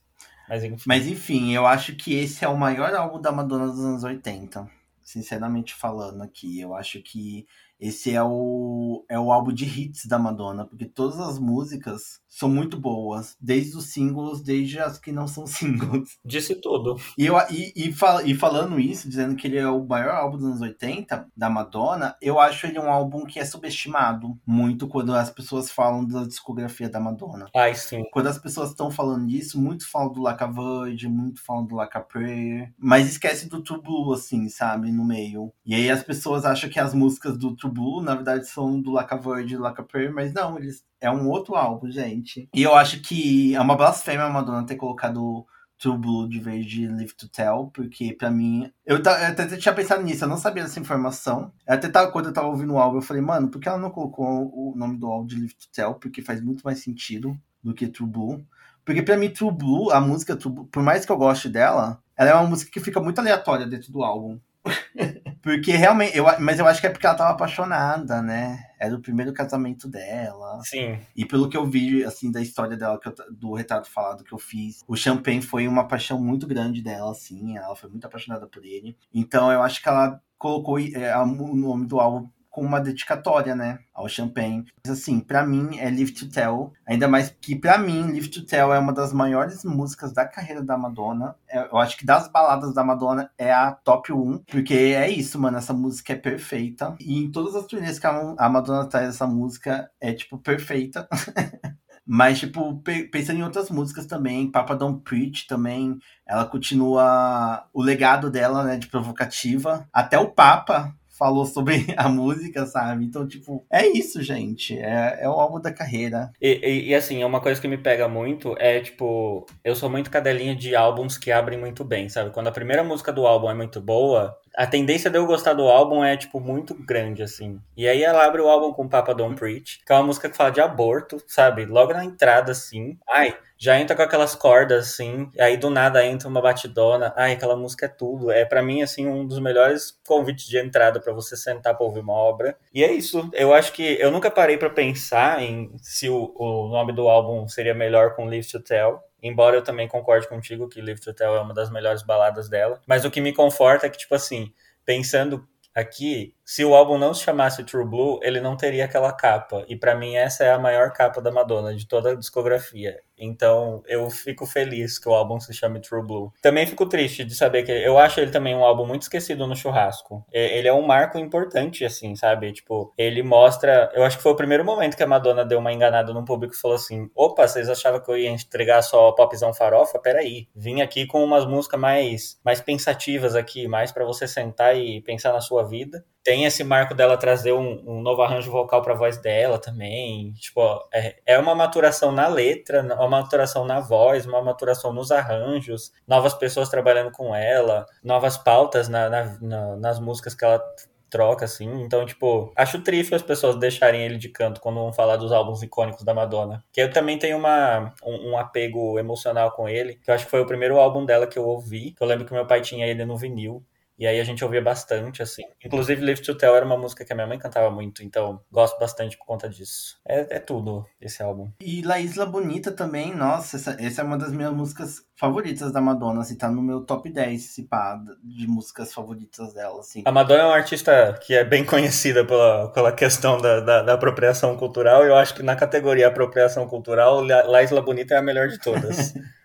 Mas enfim.
Mas enfim, eu acho que esse é o maior álbum da Madonna dos anos 80. Sinceramente falando aqui. Eu acho que esse é o, é o álbum de hits da Madonna, porque todas as músicas são muito boas, desde os singles, desde as que não são [LAUGHS] singles.
Disse tudo.
E, eu, e, e, fal, e falando isso, dizendo que ele é o maior álbum dos anos 80, da Madonna, eu acho ele um álbum que é subestimado muito quando as pessoas falam da discografia da Madonna.
Ai, sim.
Quando as pessoas estão falando disso, muitos falam do Like a Virgin, muitos falam do Like a Prayer, mas esquece do True Blue, assim, sabe, no meio. E aí as pessoas acham que as músicas do True Blue, na verdade, são do Like a Virgin, Like a Prayer, mas não, eles é um outro álbum, gente. E eu acho que é uma blasfêmia a Madonna ter colocado True Blue de vez de Live to Tell, porque para mim. Eu, eu, até tinha pensado nisso, eu não sabia dessa informação. Eu até tava, quando eu tava ouvindo o álbum, eu falei, mano, por que ela não colocou o nome do álbum de Live to Tell? Porque faz muito mais sentido do que True Blue. Porque pra mim, True Blue, a música True Blue, por mais que eu goste dela, ela é uma música que fica muito aleatória dentro do álbum. [LAUGHS] porque realmente, eu, mas eu acho que é porque ela tava apaixonada, né? Era o primeiro casamento dela.
Sim.
E pelo que eu vi, assim, da história dela, eu, do retrato falado que eu fiz, o Champagne foi uma paixão muito grande dela, assim. Ela foi muito apaixonada por ele. Então eu acho que ela colocou é, o nome do álbum com uma dedicatória, né, ao Champagne. Mas assim, para mim é Live to Tell, ainda mais que para mim Live to Tell é uma das maiores músicas da carreira da Madonna. É, eu acho que das baladas da Madonna é a top 1, porque é isso, mano, essa música é perfeita. E em todas as turnês que a Madonna traz essa música é tipo perfeita. [LAUGHS] Mas, tipo, pensando em outras músicas também, Papa Don't Preach também, ela continua o legado dela, né, de provocativa. Até o Papa falou sobre [LAUGHS] a música, sabe? Então, tipo, é isso, gente. É, é o álbum da carreira.
E, e, e, assim, é uma coisa que me pega muito é, tipo, eu sou muito cadelinha de álbuns que abrem muito bem, sabe? Quando a primeira música do álbum é muito boa, a tendência de eu gostar do álbum é, tipo, muito grande, assim. E aí ela abre o álbum com Papa Don't Preach, que é uma música que fala de aborto, sabe? Logo na entrada, assim. Ai, já entra com aquelas cordas, assim, aí do nada entra uma batidona. Ai, aquela música é tudo. É para mim, assim, um dos melhores convites de entrada para você sentar pra ouvir uma obra. E é isso. Eu acho que eu nunca parei para pensar em se o, o nome do álbum seria melhor com Live to Tell. Embora eu também concorde contigo que Live to Tell é uma das melhores baladas dela. Mas o que me conforta é que, tipo assim, pensando aqui, se o álbum não se chamasse True Blue, ele não teria aquela capa. E para mim essa é a maior capa da Madonna de toda a discografia. Então eu fico feliz que o álbum se chame True Blue. Também fico triste de saber que eu acho ele também um álbum muito esquecido no churrasco. Ele é um marco importante, assim, sabe? Tipo, ele mostra. Eu acho que foi o primeiro momento que a Madonna deu uma enganada no público e falou assim: opa, vocês achavam que eu ia entregar só popzão farofa? Peraí. Vim aqui com umas músicas mais, mais pensativas aqui, mais para você sentar e pensar na sua vida tem esse marco dela trazer um, um novo arranjo vocal para a voz dela também. Tipo, é, é uma maturação na letra, uma maturação na voz, uma maturação nos arranjos, novas pessoas trabalhando com ela, novas pautas na, na, na, nas músicas que ela troca, assim. Então, tipo, acho triste as pessoas deixarem ele de canto quando vão falar dos álbuns icônicos da Madonna. Que eu também tenho uma, um, um, apego emocional com ele, que eu acho que foi o primeiro álbum dela que eu ouvi. Eu lembro que meu pai tinha ele no vinil. E aí a gente ouvia bastante, assim. Inclusive, Live to Tell era uma música que a minha mãe cantava muito, então gosto bastante por conta disso. É, é tudo esse álbum.
E La Isla Bonita também, nossa, essa, essa é uma das minhas músicas favoritas da Madonna, assim, tá no meu top 10, se pá, de músicas favoritas dela, assim.
A Madonna é uma artista que é bem conhecida pela, pela questão da, da, da apropriação cultural, e eu acho que na categoria apropriação cultural, La Isla Bonita é a melhor de todas. [LAUGHS]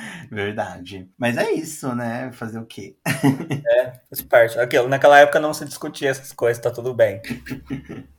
[LAUGHS]
Verdade. Mas é isso, né? Fazer o quê?
é, faz parte. Aquilo, naquela época não se discutia essas coisas, tá tudo bem. [LAUGHS]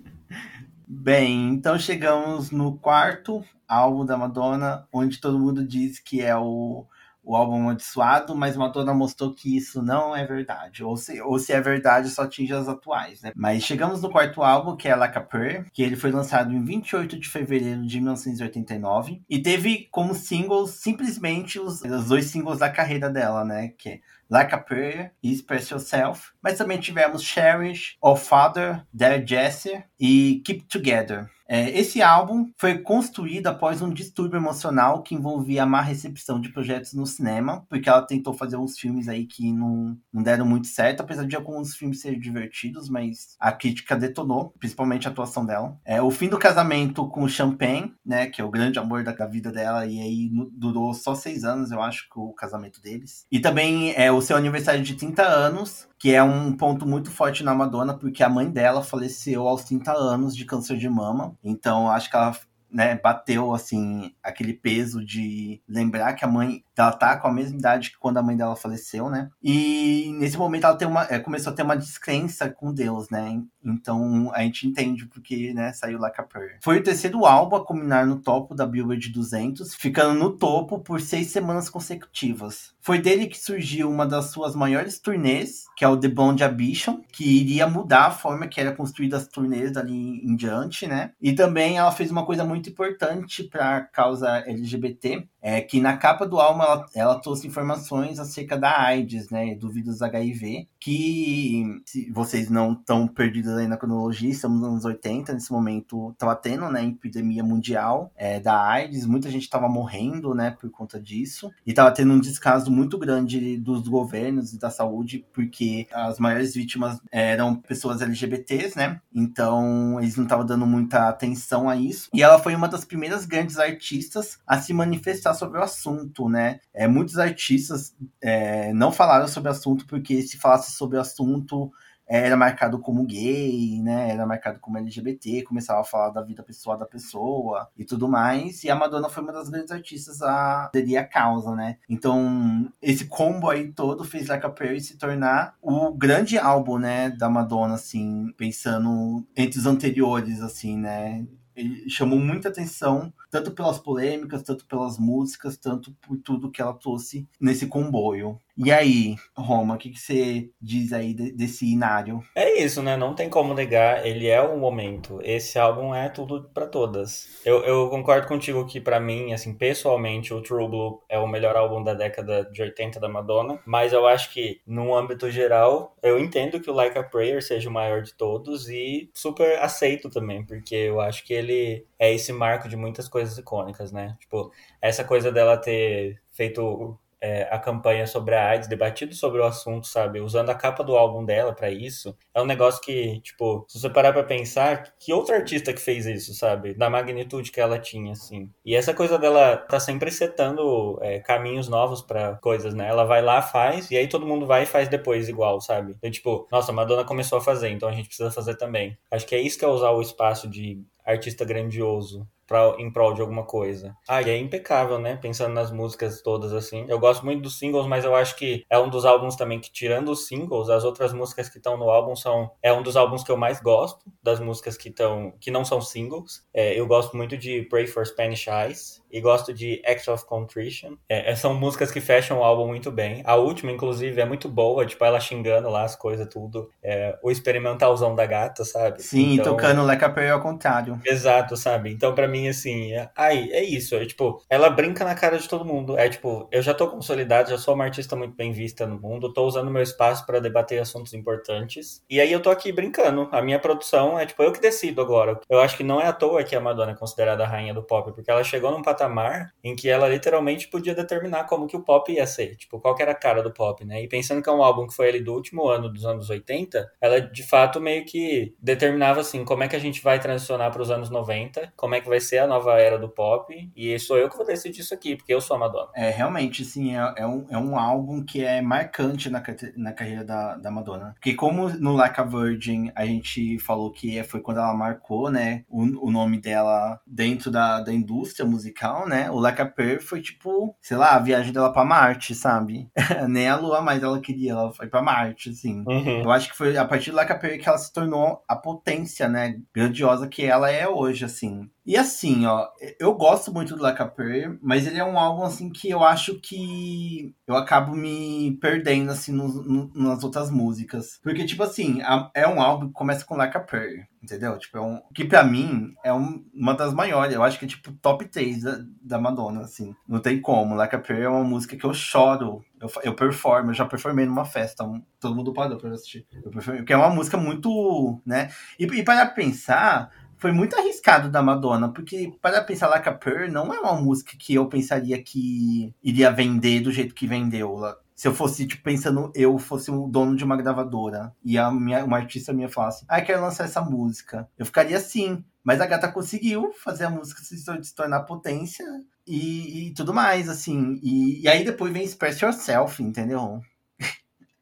Bem, então chegamos no quarto álbum da Madonna, onde todo mundo diz que é o o álbum amaldiçoado, mas Madonna mostrou que isso não é verdade. Ou se, ou se é verdade, só atinge as atuais, né? Mas chegamos no quarto álbum, que é Like a Prayer, que ele foi lançado em 28 de fevereiro de 1989. E teve como singles simplesmente os, os dois singles da carreira dela, né? Que é Like a Prayer e Express Yourself. Mas também tivemos Cherish, All Father, Dare Jesse e Keep Together. É, esse álbum foi construído após um distúrbio emocional que envolvia a má recepção de projetos no cinema, porque ela tentou fazer uns filmes aí que não, não deram muito certo, apesar de alguns filmes serem divertidos, mas a crítica detonou, principalmente a atuação dela. É, o fim do casamento com o Champagne, né, que é o grande amor da vida dela, e aí durou só seis anos, eu acho, o casamento deles. E também é, o, o seu aniversário de 30 anos, que é um ponto muito forte na Madonna, porque a mãe dela faleceu aos 30 anos de câncer de mama. Então, acho que ela né, bateu assim aquele peso de lembrar que a mãe ela tá com a mesma idade que quando a mãe dela faleceu, né? E nesse momento ela tem uma, é, começou a ter uma descrença com Deus, né? Então a gente entende porque, né, saiu Like a Prayer. Foi o terceiro álbum a culminar no topo da Billboard 200, ficando no topo por seis semanas consecutivas. Foi dele que surgiu uma das suas maiores turnês, que é o The Blonde Ambition, que iria mudar a forma que era construída as turnês dali em diante, né? E também ela fez uma coisa muito importante para a causa LGBT, é que na capa do álbum ela, ela, trouxe informações acerca da AIDS, né, do vírus HIV, que se vocês não estão perdidos aí na cronologia, estamos nos anos 80, nesse momento estava tendo, né, epidemia mundial é, da AIDS, muita gente estava morrendo, né, por conta disso, e estava tendo um descaso muito grande dos governos e da saúde, porque as maiores vítimas eram pessoas LGBTs, né, então eles não estavam dando muita atenção a isso, e ela foi uma das primeiras grandes artistas a se manifestar sobre o assunto, né? É, muitos artistas é, não falaram sobre o assunto porque se falasse sobre o assunto é, era marcado como gay, né? Era marcado como LGBT, começava a falar da vida pessoal da pessoa e tudo mais. E a Madonna foi uma das grandes artistas a aderir a causa, né? Então, esse combo aí todo fez Like a Prayer se tornar o grande álbum, né, da Madonna, assim, pensando entre os anteriores, assim, né? Ele chamou muita atenção, tanto pelas polêmicas, tanto pelas músicas, tanto por tudo que ela trouxe nesse comboio. E aí, Roma, o que, que você diz aí de, desse inário?
É isso, né? Não tem como negar, ele é o momento. Esse álbum é tudo para todas. Eu, eu concordo contigo que, para mim, assim, pessoalmente, o True Blue é o melhor álbum da década de 80 da Madonna. Mas eu acho que, num âmbito geral, eu entendo que o Like a Prayer seja o maior de todos e super aceito também, porque eu acho que ele é esse marco de muitas coisas icônicas, né? Tipo, essa coisa dela ter feito é, a campanha sobre a AIDS, debatido sobre o assunto, sabe? Usando a capa do álbum dela para isso. É um negócio que, tipo, se você parar pra pensar, que outro artista que fez isso, sabe? Da magnitude que ela tinha, assim. E essa coisa dela tá sempre setando é, caminhos novos para coisas, né? Ela vai lá, faz, e aí todo mundo vai e faz depois igual, sabe? Então, tipo, nossa, Madonna começou a fazer, então a gente precisa fazer também. Acho que é isso que é usar o espaço de artista grandioso pra, em prol de alguma coisa. Ah, e é impecável, né? Pensando nas músicas todas assim. Eu gosto muito dos singles, mas eu acho que é um dos álbuns também que, tirando os singles, as outras músicas que estão no álbum são. É um dos álbuns que eu mais gosto, das músicas que estão. que não são singles. É, eu gosto muito de Pray for Spanish Eyes e gosto de Act of Contrition. É, é, são músicas que fecham o álbum muito bem. A última, inclusive, é muito boa, tipo, ela xingando lá as coisas, tudo. É, o experimentalzão da gata, sabe?
Sim, então... tocando Like a Prayer ao contrário.
Exato, sabe? Então, para mim, assim, é... é isso. É tipo, ela brinca na cara de todo mundo. É tipo, eu já tô consolidado, já sou uma artista muito bem vista no mundo, tô usando meu espaço para debater assuntos importantes. E aí eu tô aqui brincando. A minha produção é tipo, eu que decido agora. Eu acho que não é à toa que a Madonna é considerada a rainha do pop, porque ela chegou num patamar em que ela literalmente podia determinar como que o pop ia ser. Tipo, qual que era a cara do pop, né? E pensando que é um álbum que foi ali do último ano dos anos 80, ela de fato meio que determinava assim, como é que a gente vai transicionar para os anos 90, como é que vai ser a nova era do pop, e sou eu que vou decidir isso aqui, porque eu sou a Madonna.
É, realmente, sim, é, é, um, é um álbum que é marcante na, na carreira da, da Madonna. Porque como no Like a Virgin a gente falou que foi quando ela marcou, né, o, o nome dela dentro da, da indústria musical, né, o Like a Prayer foi tipo, sei lá, a viagem dela pra Marte, sabe? [LAUGHS] Nem a Lua mais ela queria, ela foi pra Marte, assim. Uhum. Eu acho que foi a partir do Like a Prayer que ela se tornou a potência, né, grandiosa que ela é hoje, assim. E assim, ó, eu gosto muito do Like a Prayer, mas ele é um álbum assim que eu acho que eu acabo me perdendo assim no, no, nas outras músicas. Porque, tipo assim, a, é um álbum que começa com Like a Prayer, entendeu? Tipo, é um. Que pra mim é um, uma das maiores. Eu acho que é tipo top 3 da, da Madonna, assim. Não tem como. Like a Prayer é uma música que eu choro. Eu, eu performo, eu já performei numa festa. Um, todo mundo parou pra assistir. Eu performei, porque é uma música muito, né? E, e para pensar foi muito arriscado da Madonna, porque para pensar Like a Pearl não é uma música que eu pensaria que iria vender do jeito que vendeu. Se eu fosse, tipo, pensando, eu fosse o dono de uma gravadora e a minha, uma artista minha falasse, ah, quero lançar essa música. Eu ficaria assim. Mas a gata conseguiu fazer a música se, se tornar potência e, e, tudo mais, assim. E, e aí depois vem Express Yourself, entendeu?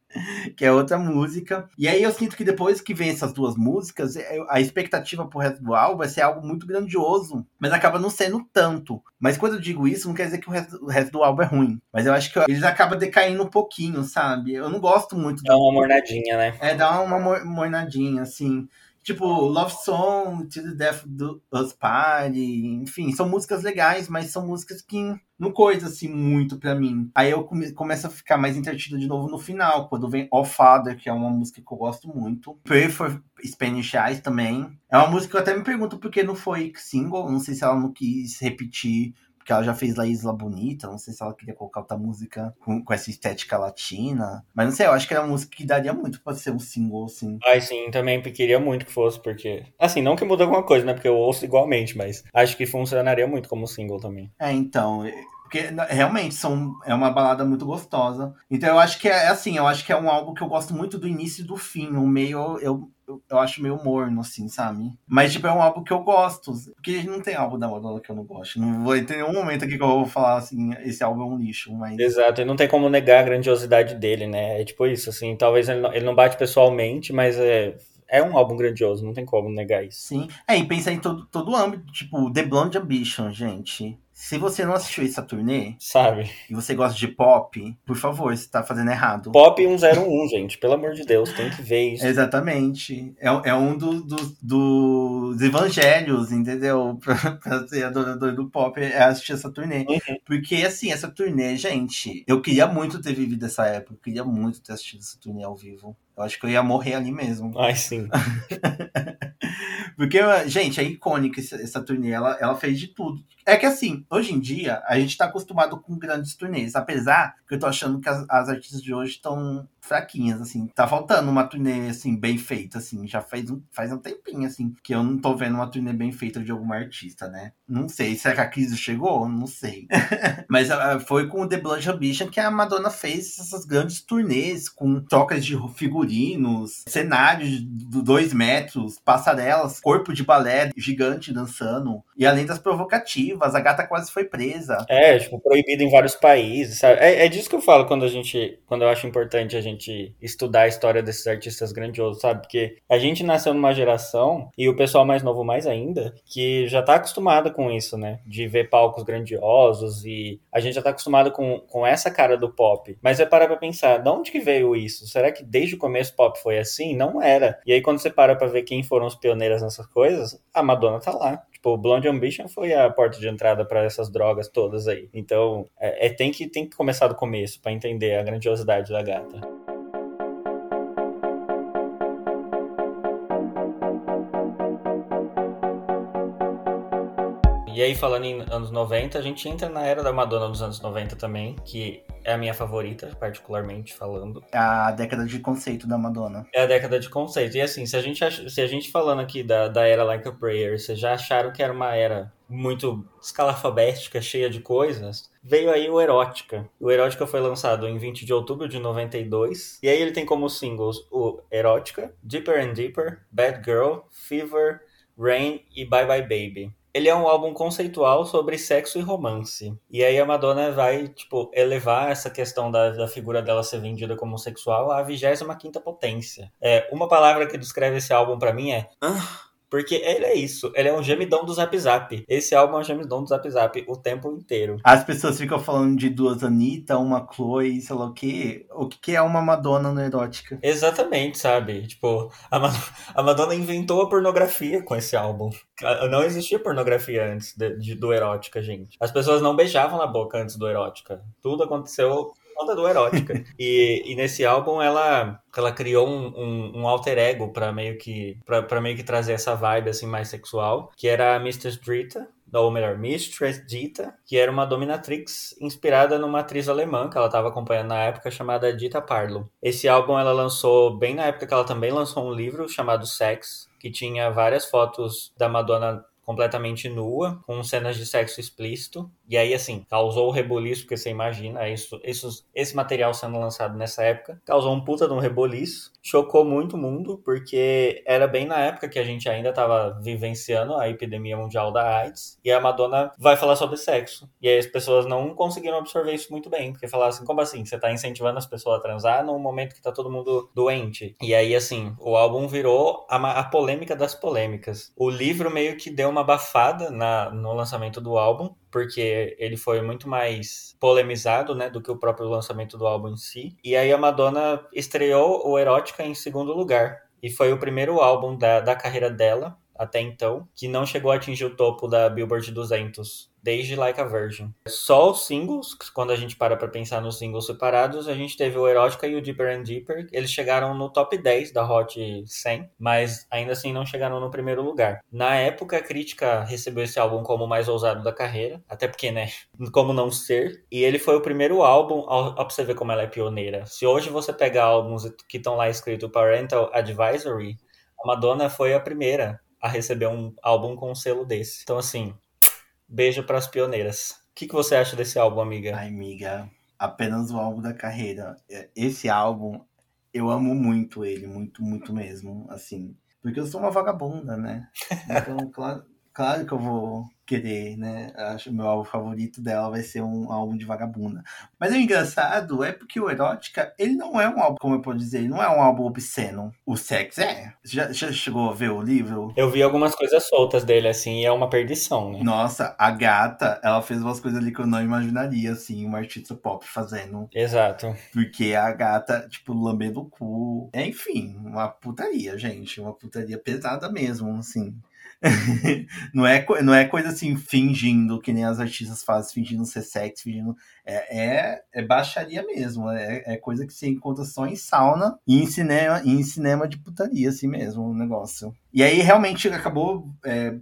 [LAUGHS] que é outra música. E aí eu sinto que depois que vem essas duas músicas, é, a expectativa pro resto do álbum vai ser algo muito grandioso, mas acaba não sendo tanto. Mas quando eu digo isso, não quer dizer que o resto, o resto do álbum é ruim. Mas eu acho que eles acabam decaindo um pouquinho, sabe? Eu não gosto muito.
Dá uma mornadinha, né?
É, dá uma mornadinha, assim. Tipo, Love Song, To the Death do Us Party, enfim, são músicas legais, mas são músicas que não coisa assim muito pra mim. Aí eu come, começo a ficar mais entretido de novo no final, quando vem All Father, que é uma música que eu gosto muito. Pray for Spanish Eyes também. É uma música que eu até me pergunto por que não foi single, não sei se ela não quis repetir que ela já fez La Isla Bonita, não sei se ela queria colocar outra música com, com essa estética latina. Mas não sei, eu acho que era uma música que daria muito pra ser um single, assim.
Ai, sim, também queria muito que fosse, porque. Assim, não que muda alguma coisa, né? Porque eu ouço igualmente, mas acho que funcionaria muito como single também.
É, então. Porque realmente são, é uma balada muito gostosa. Então eu acho que é, é assim, eu acho que é um álbum que eu gosto muito do início e do fim. O meio eu, eu, acho meio morno, assim, sabe? Mas, tipo, é um álbum que eu gosto. Porque não tem álbum da Madonna que eu não gosto. Não vou ter nenhum momento aqui que eu vou falar assim, esse álbum é um lixo, mas.
Exato, e não tem como negar a grandiosidade dele, né? É tipo isso, assim, talvez ele não, ele não bate pessoalmente, mas é é um álbum grandioso, não tem como negar isso.
Sim. É, e pensar em todo, todo o âmbito, tipo, The Blonde Ambition, gente. Se você não assistiu essa turnê,
sabe?
E você gosta de pop, por favor, você tá fazendo errado.
Pop 101, gente, pelo amor de Deus, tem que ver isso.
Exatamente. É, é um dos do, do, dos evangelhos, entendeu? [LAUGHS] pra, pra ser adorador do pop, é assistir essa turnê. Uhum. Porque, assim, essa turnê, gente, eu queria muito ter vivido essa época, eu queria muito ter assistido essa turnê ao vivo. Eu acho que eu ia morrer ali mesmo.
Ai, sim. [LAUGHS]
Porque, gente, é icônica essa, essa turnê, ela, ela fez de tudo. É que assim, hoje em dia, a gente tá acostumado com grandes turnês, apesar que eu tô achando que as, as artistas de hoje estão fraquinhas, assim. Tá faltando uma turnê, assim, bem feita, assim. Já faz um, faz um tempinho, assim, que eu não tô vendo uma turnê bem feita de alguma artista, né? Não sei. Será que a crise chegou? Não sei. [LAUGHS] Mas uh, foi com o The Blood Ambition que a Madonna fez essas grandes turnês com trocas de figurinos, cenários de dois metros, passarelas, corpo de balé gigante dançando. E além das provocativas, a gata quase foi presa.
É, tipo, proibido em vários países, sabe? É, é disso que eu falo quando a gente. Quando eu acho importante a gente estudar a história desses artistas grandiosos, sabe? Porque a gente nasceu numa geração, e o pessoal mais novo mais ainda, que já tá acostumado com isso, né? De ver palcos grandiosos e a gente já tá acostumado com, com essa cara do pop. Mas é parar pra pensar, de onde que veio isso? Será que desde o começo pop foi assim? Não era. E aí quando você para pra ver quem foram os pioneiros nessas coisas, a Madonna tá lá. Tipo, Blonde Ambition foi a porta de entrada para essas drogas todas aí. Então, é, é, tem, que, tem que começar do começo para entender a grandiosidade da gata. E aí, falando em anos 90, a gente entra na era da Madonna dos anos 90 também, que é a minha favorita, particularmente falando.
A década de conceito da Madonna.
É a década de conceito. E assim, se a gente, ach... se a gente falando aqui da, da era Like a Prayer, vocês já acharam que era uma era muito escalafabética, cheia de coisas, veio aí o Erótica. O Erótica foi lançado em 20 de outubro de 92, e aí ele tem como singles o Erótica, Deeper and Deeper, Bad Girl, Fever, Rain e Bye Bye Baby ele é um álbum conceitual sobre sexo e romance. E aí a Madonna vai, tipo, elevar essa questão da, da figura dela ser vendida como sexual à 25 potência. É, uma palavra que descreve esse álbum para mim é... Ah, porque ele é isso, ele é um gemidão do Zap Zap. Esse álbum é um gemidão do Zap Zap o tempo inteiro.
As pessoas ficam falando de duas Anitta, uma Chloe, sei lá o que. O que é uma Madonna no erótica?
Exatamente, sabe? Tipo, a, a Madonna inventou a pornografia com esse álbum. Não existia pornografia antes de, de, do erótica, gente. As pessoas não beijavam na boca antes do erótica. Tudo aconteceu conta do erótica. [LAUGHS] e, e nesse álbum ela, ela criou um, um, um alter ego para meio que para meio que trazer essa vibe assim mais sexual, que era a Mistress Drita, ou melhor, Mistress Dita, que era uma dominatrix inspirada numa atriz alemã que ela estava acompanhando na época chamada Dita Parlo. Esse álbum ela lançou bem na época que ela também lançou um livro chamado Sex, que tinha várias fotos da Madonna completamente nua, com cenas de sexo explícito E aí, assim, causou o reboliço, porque você imagina, isso, isso, esse material sendo lançado nessa época, causou um puta de um reboliço, chocou muito o mundo, porque era bem na época que a gente ainda estava vivenciando a epidemia mundial da AIDS, e a Madonna vai falar sobre sexo. E aí as pessoas não conseguiram absorver isso muito bem, porque falaram assim, como assim? Você tá incentivando as pessoas a transar num momento que tá todo mundo doente. E aí, assim, o álbum virou a, a polêmica das polêmicas. O livro meio que deu uma abafada na, no lançamento do álbum, porque ele foi muito mais polemizado, né, do que o próprio lançamento do álbum em si. E aí a Madonna estreou o Erótica em segundo lugar. E foi o primeiro álbum da, da carreira dela, até então, que não chegou a atingir o topo da Billboard 200 desde Like a Virgin. Só os singles, quando a gente para pra pensar nos singles separados, a gente teve o Erótica e o Deeper and Deeper. Eles chegaram no top 10 da Hot 100, mas ainda assim não chegaram no primeiro lugar. Na época, a crítica recebeu esse álbum como o mais ousado da carreira, até porque, né, [LAUGHS] como não ser. E ele foi o primeiro álbum, ó, pra você ver como ela é pioneira. Se hoje você pegar álbuns que estão lá escrito Parental Advisory, a Madonna foi a primeira a receber um álbum com um selo desse. Então, assim, Beijo para as pioneiras. O que, que você acha desse álbum, amiga?
Ai, amiga, apenas o álbum da carreira. Esse álbum, eu amo muito ele, muito, muito mesmo, assim. Porque eu sou uma vagabunda, né? [LAUGHS] Então, claro, claro que eu vou querer, né? Acho meu álbum favorito dela vai ser um álbum de vagabunda. Mas o engraçado é porque o Erótica, ele não é um álbum, como eu posso dizer, ele não é um álbum obsceno. O sexo é. Já, já chegou a ver o livro?
Eu vi algumas coisas soltas dele, assim, e é uma perdição, né?
Nossa, a gata, ela fez umas coisas ali que eu não imaginaria, assim, uma artista pop fazendo.
Exato.
Porque a gata, tipo, lambendo o cu. Enfim, uma putaria, gente. Uma putaria pesada mesmo, assim. [LAUGHS] não, é, não é coisa assim, fingindo, que nem as artistas fazem, fingindo ser sexo, fingindo. É, é, é baixaria mesmo. É, é coisa que você encontra só em sauna e em cinema, e em cinema de putaria, assim mesmo, o negócio. E aí realmente acabou. É,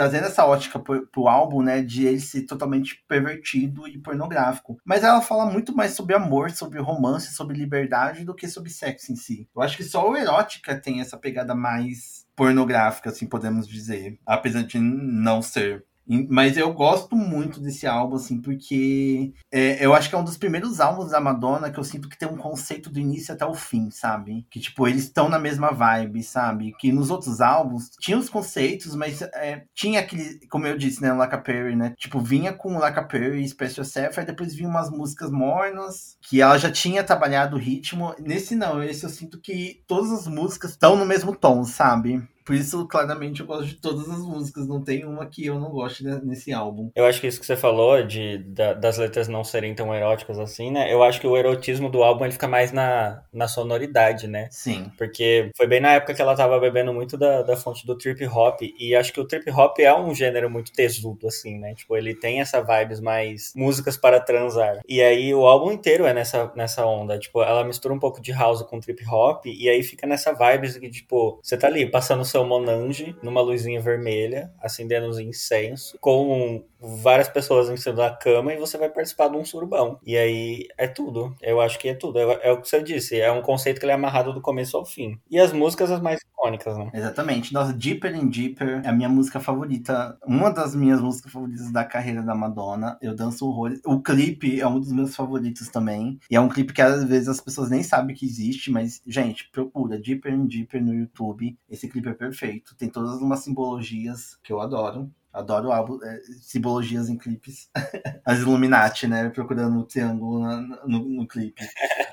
trazendo essa ótica pro, pro álbum, né, de ele ser totalmente pervertido e pornográfico. Mas ela fala muito mais sobre amor, sobre romance, sobre liberdade do que sobre sexo em si. Eu acho que só o Erótica tem essa pegada mais pornográfica, assim podemos dizer, apesar de não ser. Mas eu gosto muito desse álbum, assim, porque é, eu acho que é um dos primeiros álbuns da Madonna que eu sinto que tem um conceito do início até o fim, sabe? Que, tipo, eles estão na mesma vibe, sabe? Que nos outros álbuns tinha os conceitos, mas é, tinha aquele, como eu disse, né, Laca Perry, né? Tipo, vinha com Laca Perry e Special Yourself, aí depois vinha umas músicas mornas, que ela já tinha trabalhado o ritmo. Nesse não, esse eu sinto que todas as músicas estão no mesmo tom, sabe? Por isso, claramente, eu gosto de todas as músicas. Não tem uma que eu não goste nesse álbum.
Eu acho que isso que você falou, de, da, das letras não serem tão eróticas assim, né? Eu acho que o erotismo do álbum ele fica mais na, na sonoridade, né?
Sim.
Porque foi bem na época que ela tava bebendo muito da, da fonte do trip hop. E acho que o trip hop é um gênero muito tesudo, assim, né? Tipo, ele tem essa vibes mais músicas para transar. E aí o álbum inteiro é nessa, nessa onda. Tipo, ela mistura um pouco de house com trip hop. E aí fica nessa vibes que, tipo, você tá ali passando o seu Monange numa luzinha vermelha, acendendo os incensos, com várias pessoas em cima da cama e você vai participar de um surubão. E aí é tudo. Eu acho que é tudo. É, é, o que você disse. É um conceito que ele é amarrado do começo ao fim. E as músicas as mais icônicas, né?
Exatamente. Nossa, Deeper and Deeper é a minha música favorita. Uma das minhas músicas favoritas da carreira da Madonna. Eu danço horror. O clipe é um dos meus favoritos também. E é um clipe que às vezes as pessoas nem sabem que existe, mas, gente, procura Deeper and Deeper no YouTube. Esse clipe é perfeito. Tem todas umas simbologias que eu adoro. Adoro álbum, é, simbologias em clipes. [LAUGHS] As Illuminati, né? Procurando o triângulo na, no, no, clipe.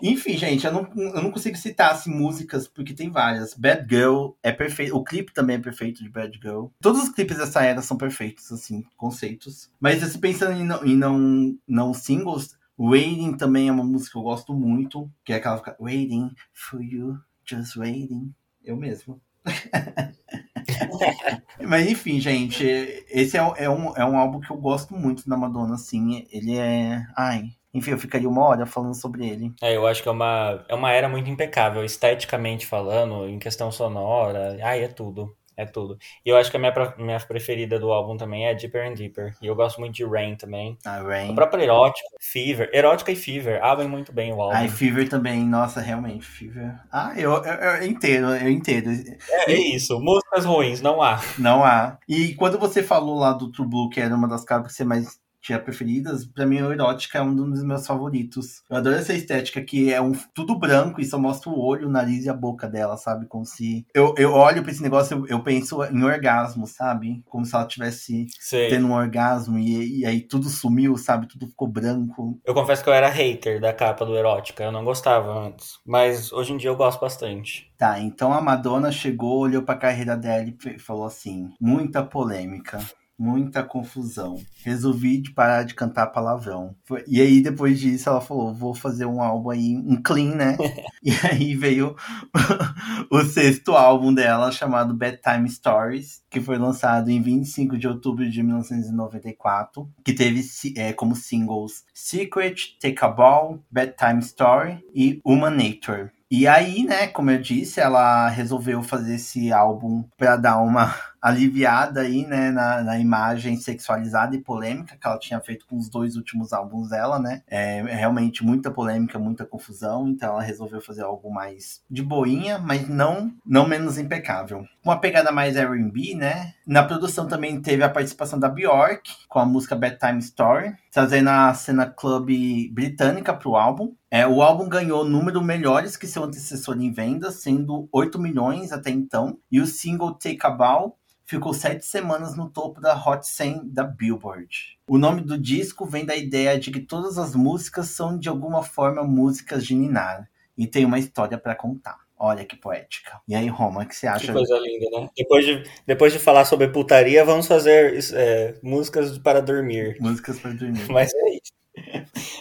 Enfim, gente, eu não, eu não consigo citar assim, músicas, porque tem várias. Bad Girl é perfeito. O clipe também é perfeito de Bad Girl. Todos os clipes dessa era são perfeitos, assim, conceitos. Mas assim, pensando em não, em não, não singles, Waiting também é uma música que eu gosto muito. Que é aquela Waiting for you, just waiting. Eu mesmo. [LAUGHS] Mas enfim, gente, esse é, é, um, é um álbum que eu gosto muito da Madonna, assim. Ele é. Ai. Enfim, eu ficaria uma hora falando sobre ele.
É, eu acho que é uma, é uma era muito impecável, esteticamente falando, em questão sonora. Ai, é tudo. É tudo. E eu acho que a minha, minha preferida do álbum também é Deeper and Deeper. E eu gosto muito de Rain também.
Ah, Rain.
A própria Erótica, Fever. Erótica e Fever abrem muito bem o álbum.
Ai, Fever também. Nossa, realmente, Fever. Ah, eu, eu, eu entendo, eu entendo.
É, é, isso. Músicas ruins, não há.
Não há. E quando você falou lá do True Blue, que era uma das capas que você mais tinha preferidas, pra mim o Erótica é um dos meus favoritos. Eu adoro essa estética que é um tudo branco e só mostra o olho, o nariz e a boca dela, sabe? Como se. Eu, eu olho pra esse negócio, eu, eu penso em orgasmo, sabe? Como se ela tivesse
Sei.
tendo um orgasmo e, e aí tudo sumiu, sabe? Tudo ficou branco.
Eu confesso que eu era hater da capa do Erótica, eu não gostava antes. Mas hoje em dia eu gosto bastante.
Tá, então a Madonna chegou, olhou pra carreira dela e falou assim: muita polêmica. Muita confusão. Resolvi de parar de cantar palavrão. E aí, depois disso, ela falou: vou fazer um álbum aí, um clean, né? [LAUGHS] e aí veio [LAUGHS] o sexto álbum dela, chamado Bedtime Stories, que foi lançado em 25 de outubro de 1994, que teve é, como singles Secret, Take a Ball, Bedtime Story e Humanator. E aí, né, como eu disse, ela resolveu fazer esse álbum para dar uma aliviada aí, né, na, na imagem sexualizada e polêmica que ela tinha feito com os dois últimos álbuns dela, né? É realmente muita polêmica, muita confusão, então ela resolveu fazer algo mais de boinha, mas não, não menos impecável. Uma pegada mais R&B, né? Na produção também teve a participação da Bjork com a música Bedtime Story, trazendo a cena club britânica pro álbum. É, o álbum ganhou número melhores que seu antecessor em vendas, sendo 8 milhões até então, e o single Take a Bow ficou sete semanas no topo da Hot 100 da Billboard. O nome do disco vem da ideia de que todas as músicas são de alguma forma músicas de Ninar e tem uma história para contar. Olha que poética. E aí, Roma, o que você
Que
acha?
coisa linda, né? Depois de, depois de falar sobre putaria, vamos fazer é, músicas para dormir.
Músicas para dormir. [LAUGHS]
Mas é isso.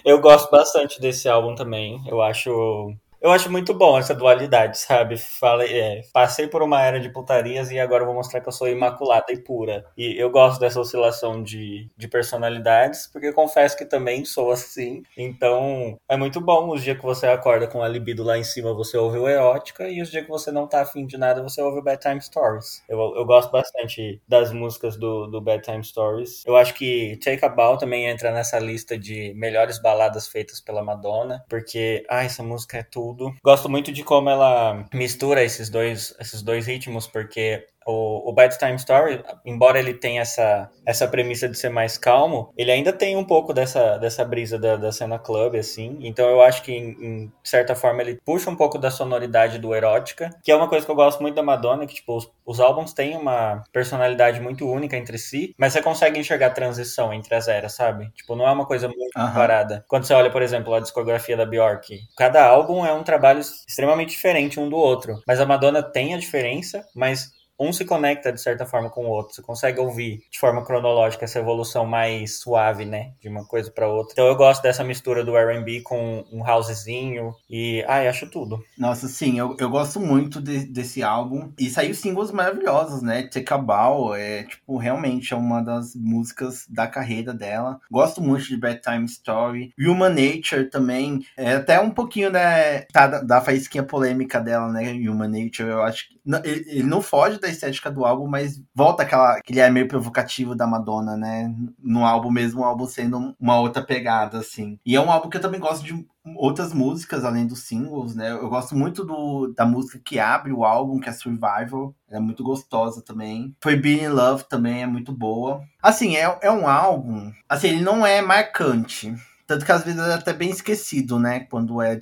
Eu gosto bastante desse álbum também. Eu acho. Eu acho muito bom essa dualidade, sabe? Falei, é, passei por uma era de putarias e agora vou mostrar que eu sou imaculada e pura. E eu gosto dessa oscilação de, de personalidades, porque confesso que também sou assim. Então é muito bom os dias que você acorda com a libido lá em cima, você ouve o erótica, e os dias que você não tá afim de nada, você ouve o Bedtime Stories. Eu, eu gosto bastante das músicas do, do Bedtime Stories. Eu acho que Take a Bow também entra nessa lista de melhores baladas feitas pela Madonna, porque, ah, essa música é tudo. Gosto muito de como ela mistura esses dois, esses dois ritmos, porque o, o Bad Time Story, embora ele tenha essa, essa premissa de ser mais calmo, ele ainda tem um pouco dessa, dessa brisa da, da cena club, assim. Então eu acho que, em, em certa forma, ele puxa um pouco da sonoridade do erótica, que é uma coisa que eu gosto muito da Madonna, que, tipo, os, os álbuns têm uma personalidade muito única entre si, mas você consegue enxergar a transição entre as eras, sabe? Tipo, não é uma coisa muito
Aham.
parada. Quando você olha, por exemplo, a discografia da Bjork, cada álbum é um trabalho extremamente diferente um do outro. Mas a Madonna tem a diferença, mas um se conecta de certa forma com o outro. Você consegue ouvir de forma cronológica essa evolução mais suave, né? De uma coisa para outra. Então eu gosto dessa mistura do R&B com um housezinho e, ai, acho tudo.
Nossa, sim, eu, eu gosto muito de- desse álbum. E saiu singles maravilhosos, né? Bow é, tipo, realmente é uma das músicas da carreira dela. Gosto muito de Bedtime Story. Human Nature também. É até um pouquinho, né? Tá, da, da faísquinha polêmica dela, né? Human Nature, eu acho que. ele, ele não foge da estética do álbum, mas volta aquela, aquele ar meio provocativo da Madonna, né? No álbum mesmo, o álbum sendo uma outra pegada, assim. E é um álbum que eu também gosto de outras músicas além dos singles, né? Eu gosto muito do, da música que abre o álbum, que é Survival. Ela é muito gostosa também. Foi Being in Love também é muito boa. Assim, é, é um álbum. Assim, ele não é marcante. Tanto que às vezes é até bem esquecido, né? Quando é,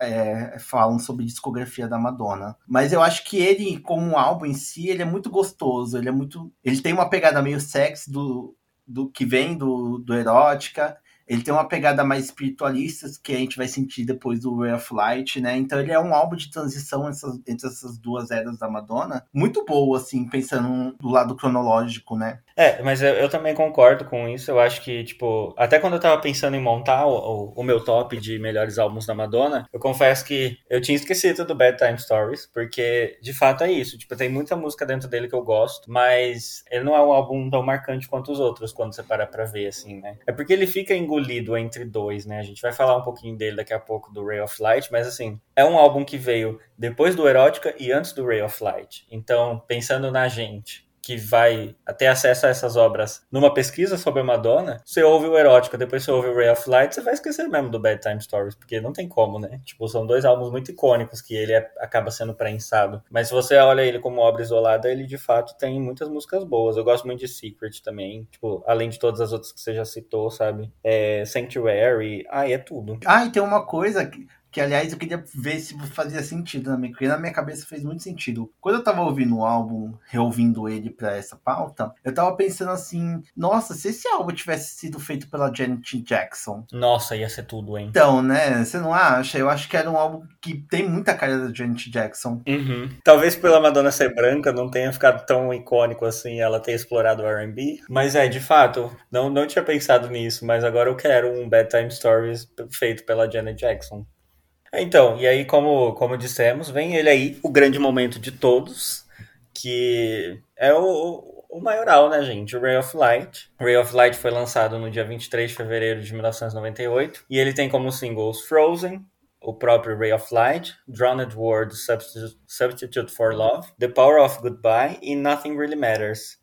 é, falam sobre discografia da Madonna. Mas eu acho que ele, como um álbum em si, ele é muito gostoso. Ele é muito. Ele tem uma pegada meio sexy do, do que vem do, do erótica. Ele tem uma pegada mais espiritualista, que a gente vai sentir depois do Ray of Light, né? Então ele é um álbum de transição essas- entre essas duas eras da Madonna. Muito boa, assim, pensando do lado cronológico, né?
É, mas eu, eu também concordo com isso. Eu acho que, tipo, até quando eu tava pensando em montar o, o, o meu top de melhores álbuns da Madonna, eu confesso que eu tinha esquecido do Bad Time Stories, porque de fato é isso. Tipo, tem muita música dentro dele que eu gosto, mas ele não é um álbum tão marcante quanto os outros quando você para pra ver, assim, né? É porque ele fica engolido entre dois, né? A gente vai falar um pouquinho dele daqui a pouco, do Ray of Light, mas assim, é um álbum que veio depois do Erótica e antes do Ray of Light. Então, pensando na gente que vai ter acesso a essas obras numa pesquisa sobre a Madonna, você ouve o Erótica, depois você ouve o Ray of Light, você vai esquecer mesmo do Bad Time Stories, porque não tem como, né? Tipo, são dois álbuns muito icônicos que ele é, acaba sendo prensado. Mas se você olha ele como obra isolada, ele de fato tem muitas músicas boas. Eu gosto muito de Secret também, tipo, além de todas as outras que você já citou, sabe? É, Sanctuary, ah, é tudo.
Ah, e tem uma coisa que aliás eu queria ver se fazia sentido na minha, porque na minha cabeça fez muito sentido. Quando eu tava ouvindo o álbum, reouvindo ele para essa pauta, eu tava pensando assim, nossa, se esse álbum tivesse sido feito pela Janet Jackson.
Nossa, ia ser tudo, hein?
Então, né, você não acha? Eu acho que era um álbum que tem muita cara da Janet Jackson.
Uhum. Talvez pela Madonna ser branca não tenha ficado tão icônico assim, ela ter explorado o R&B, mas é, de fato, não, não tinha pensado nisso, mas agora eu quero um Bedtime Stories feito pela Janet Jackson. Então, e aí, como, como dissemos, vem ele aí, o grande momento de todos, que é o, o maioral, né, gente? O Ray of Light. Ray of Light foi lançado no dia 23 de fevereiro de 1998 e ele tem como singles Frozen, o próprio Ray of Light, Drowned World Substitute, Substitute for Love, The Power of Goodbye e Nothing Really Matters.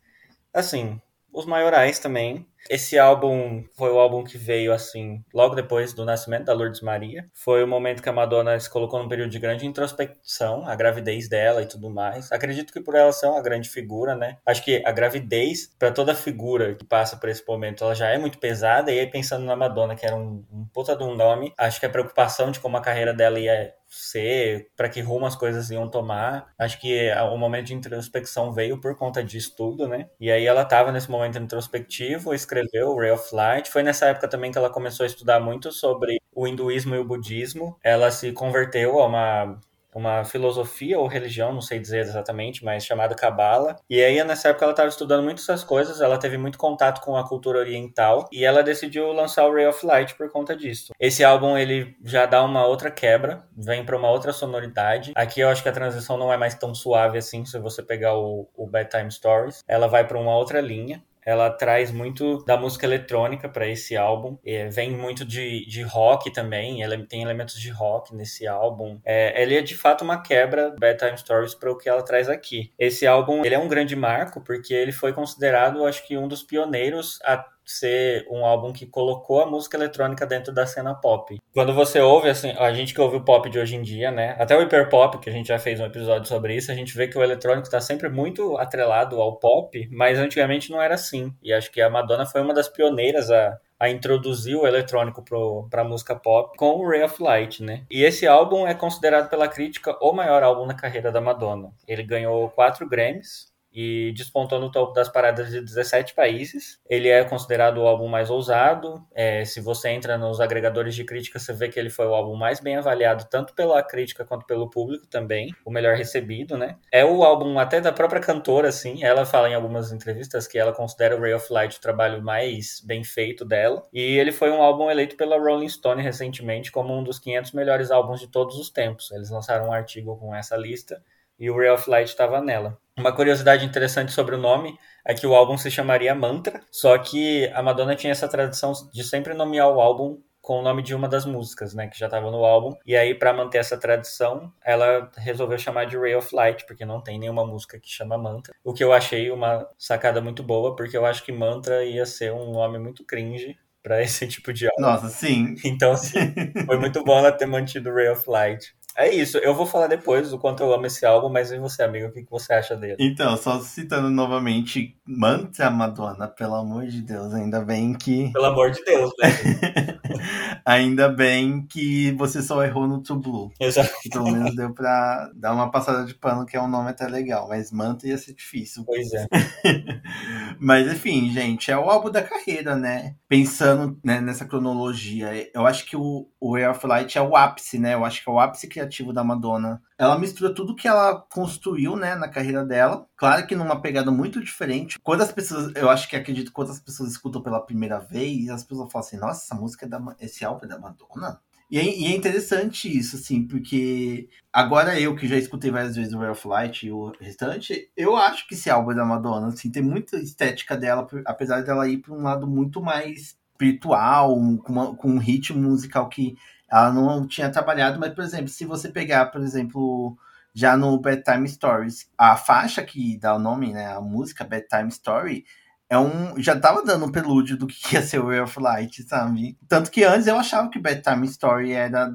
Assim, os maiorais também. Esse álbum foi o álbum que veio assim, logo depois do nascimento da Lourdes Maria. Foi o momento que a Madonna se colocou num período de grande introspecção, a gravidez dela e tudo mais. Acredito que por ela ser uma grande figura, né? Acho que a gravidez, para toda figura que passa por esse momento, ela já é muito pesada. E aí, pensando na Madonna, que era um, um puta de um nome, acho que a preocupação de como a carreira dela ia ser, para que rumo as coisas iam tomar. Acho que o momento de introspecção veio por conta disso tudo, né? E aí ela tava nesse momento introspectivo, escreveu o Ray of Light. Foi nessa época também que ela começou a estudar muito sobre o hinduísmo e o budismo. Ela se converteu a uma uma filosofia ou religião, não sei dizer exatamente, mas chamada Cabala. E aí, nessa época, ela estava estudando muito essas coisas, ela teve muito contato com a cultura oriental e ela decidiu lançar o Ray of Light por conta disso. Esse álbum, ele já dá uma outra quebra, vem para uma outra sonoridade. Aqui eu acho que a transição não é mais tão suave assim, se você pegar o, o Bedtime Stories. Ela vai para uma outra linha ela traz muito da música eletrônica para esse álbum. É, vem muito de, de rock também, ela tem elementos de rock nesse álbum. É, ele é de fato uma quebra Bedtime Stories para o que ela traz aqui. Esse álbum ele é um grande marco porque ele foi considerado, acho que, um dos pioneiros a ser um álbum que colocou a música eletrônica dentro da cena pop. Quando você ouve, assim, a gente que ouve o pop de hoje em dia, né? Até o hiperpop, que a gente já fez um episódio sobre isso, a gente vê que o eletrônico está sempre muito atrelado ao pop, mas antigamente não era assim. E acho que a Madonna foi uma das pioneiras a, a introduzir o eletrônico para a música pop com o Ray of Light, né? E esse álbum é considerado pela crítica o maior álbum na carreira da Madonna. Ele ganhou quatro Grammys, e despontou no topo das paradas de 17 países. Ele é considerado o álbum mais ousado. É, se você entra nos agregadores de crítica, você vê que ele foi o álbum mais bem avaliado, tanto pela crítica quanto pelo público também, o melhor recebido, né? É o álbum até da própria cantora, assim. Ela fala em algumas entrevistas que ela considera o Ray of Light o trabalho mais bem feito dela. E ele foi um álbum eleito pela Rolling Stone recentemente como um dos 500 melhores álbuns de todos os tempos. Eles lançaram um artigo com essa lista e o Ray of Light estava nela. Uma curiosidade interessante sobre o nome é que o álbum se chamaria Mantra, só que a Madonna tinha essa tradição de sempre nomear o álbum com o nome de uma das músicas, né, que já estava no álbum. E aí, para manter essa tradição, ela resolveu chamar de Ray of Light, porque não tem nenhuma música que chama Mantra. O que eu achei uma sacada muito boa, porque eu acho que Mantra ia ser um nome muito cringe para [LAUGHS] esse tipo de álbum.
Nossa, sim.
Então, assim, foi muito bom ela ter mantido Ray of Light. É isso, eu vou falar depois do quanto eu amo esse álbum, mas e você, amigo, o que você acha dele?
Então, só citando novamente, Mantra Madonna, pelo amor de Deus, ainda bem que.
Pelo amor de Deus, né? [LAUGHS]
ainda bem que você só errou no To Blue.
Exato.
Pelo menos deu pra dar uma passada de pano, que é um nome até legal, mas Mantra ia ser difícil.
Pois é. [LAUGHS]
mas enfim, gente, é o álbum da carreira, né? Pensando né, nessa cronologia, eu acho que o, o Air of Light é o ápice, né? Eu acho que é o ápice criativo criativo da Madonna. Ela mistura tudo que ela construiu, né, na carreira dela. Claro que numa pegada muito diferente. Quando as pessoas, eu acho que acredito quando as pessoas escutam pela primeira vez, as pessoas falam assim: "Nossa, essa música é da esse álbum é da Madonna?" E é, e é, interessante isso, assim, porque agora eu que já escutei várias vezes o Ray of Light e o restante, eu acho que esse álbum é da Madonna, assim, tem muita estética dela, apesar dela ir para um lado muito mais espiritual, com, uma, com um ritmo musical que ela não tinha trabalhado, mas, por exemplo, se você pegar, por exemplo, já no Bedtime Stories. A faixa que dá o nome, né, a música Bedtime Story, é um. Já tava dando um pelúdio do que ia ser o Ray of Light, sabe? Tanto que antes eu achava que Bedtime Story era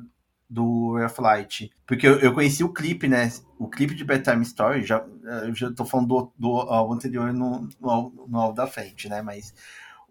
do Ray of Light. Porque eu, eu conheci o clipe, né? O clipe de Bedtime Story, já, eu já tô falando do, do álbum anterior no, no, no álbum da frente, né? Mas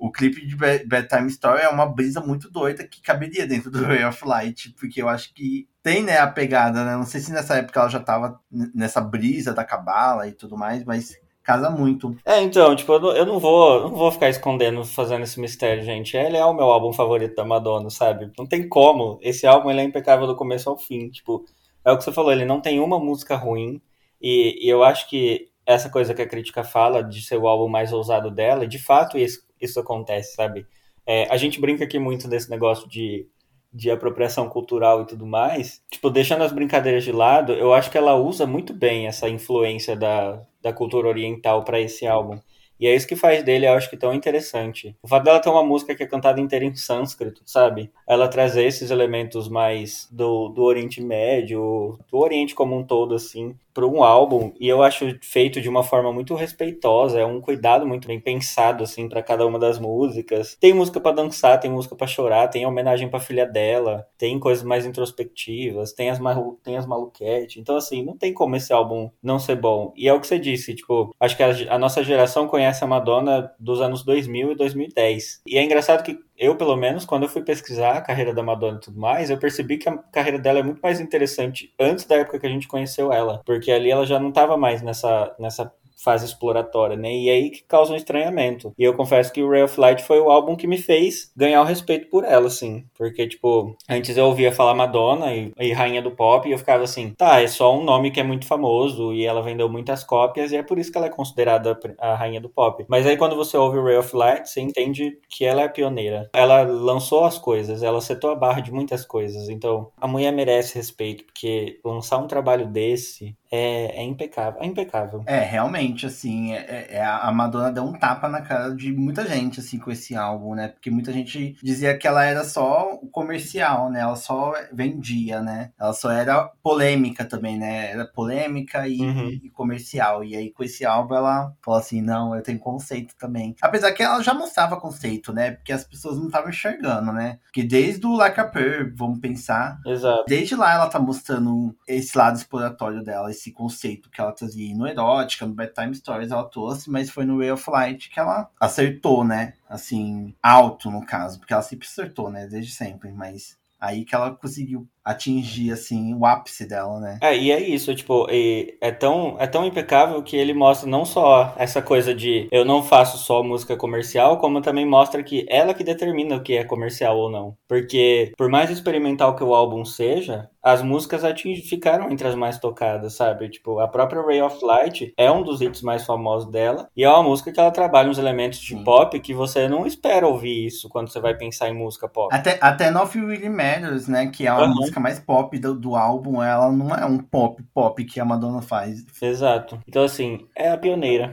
o clipe de Bedtime Story é uma brisa muito doida que caberia dentro do [LAUGHS] Ray of Light, porque eu acho que tem, né, a pegada, né? Não sei se nessa época ela já tava nessa brisa da cabala e tudo mais, mas casa muito.
É, então, tipo, eu não, vou não vou ficar escondendo, fazendo esse mistério, gente. Ele é o meu álbum favorito da Madonna, sabe? Não tem como. Esse álbum ele é impecável do começo ao fim. Tipo, é o que você falou, ele não tem uma música ruim. E, e eu acho que essa coisa que a crítica fala de ser o álbum mais ousado dela, de fato isso isso acontece, sabe? É, a gente brinca aqui muito desse negócio de, de apropriação cultural e tudo mais. Tipo, deixando as brincadeiras de lado, eu acho que ela usa muito bem essa influência da, da cultura oriental para esse álbum. E é isso que faz dele, eu acho que tão interessante. O fato dela ter uma música que é cantada inteira em sânscrito, sabe? Ela trazer esses elementos mais do, do Oriente Médio, do Oriente como um todo, assim, para um álbum e eu acho feito de uma forma muito respeitosa, é um cuidado muito bem pensado assim para cada uma das músicas. Tem música para dançar, tem música para chorar, tem homenagem para filha dela, tem coisas mais introspectivas, tem as malu tem as maluquete. Então assim, não tem como esse álbum não ser bom. E é o que você disse, tipo, acho que a, a nossa geração conhece a Madonna dos anos 2000 e 2010. E é engraçado que eu, pelo menos, quando eu fui pesquisar a carreira da Madonna e tudo mais, eu percebi que a carreira dela é muito mais interessante antes da época que a gente conheceu ela. Porque ali ela já não estava mais nessa, nessa fase exploratória, né? E aí que causa um estranhamento. E eu confesso que o Ray of Light foi o álbum que me fez ganhar o respeito por ela, assim. Porque, tipo, antes eu ouvia falar Madonna e, e, Rainha do Pop e eu ficava assim, tá, é só um nome que é muito famoso e ela vendeu muitas cópias e é por isso que ela é considerada a Rainha do Pop. Mas aí quando você ouve o Ray of Light, você entende que ela é pioneira. Ela lançou as coisas, ela setou a barra de muitas coisas. Então, a mulher merece respeito, porque lançar um trabalho desse é, é impecável. É impecável.
É, realmente, assim, é, é, a Madonna deu um tapa na cara de muita gente, assim, com esse álbum, né? Porque muita gente dizia que ela era só comercial, né? Ela só vendia, né? Ela só era polêmica também, né? Era polêmica e, uhum. e comercial. E aí, com esse álbum, ela falou assim, não, eu tenho conceito também. Apesar que ela já mostrava conceito, né? Porque as pessoas não estavam enxergando, né? Porque desde o Like a Pearl, vamos pensar.
Exato.
Desde lá, ela tá mostrando esse lado exploratório dela, esse conceito que ela trazia no Erótica, no Bedtime Stories ela trouxe, mas foi no Way of Light que ela acertou, né? Assim, alto no caso, porque ela sempre acertou, né? Desde sempre, mas aí que ela conseguiu atingir, assim, o ápice dela, né?
É, e é isso, tipo, é tão, é tão impecável que ele mostra não só essa coisa de eu não faço só música comercial, como também mostra que ela que determina o que é comercial ou não. Porque, por mais experimental que o álbum seja, as músicas ating... ficaram entre as mais tocadas, sabe? Tipo, a própria Ray of Light é um dos hits mais famosos dela, e é uma música que ela trabalha uns elementos de Sim. pop que você não espera ouvir isso quando você vai pensar em música pop.
Até, até Nothing Really Matters, né? Que é uma uhum. música mais pop do, do álbum, ela não é um pop pop que a Madonna faz.
Exato. Então, assim, é a pioneira.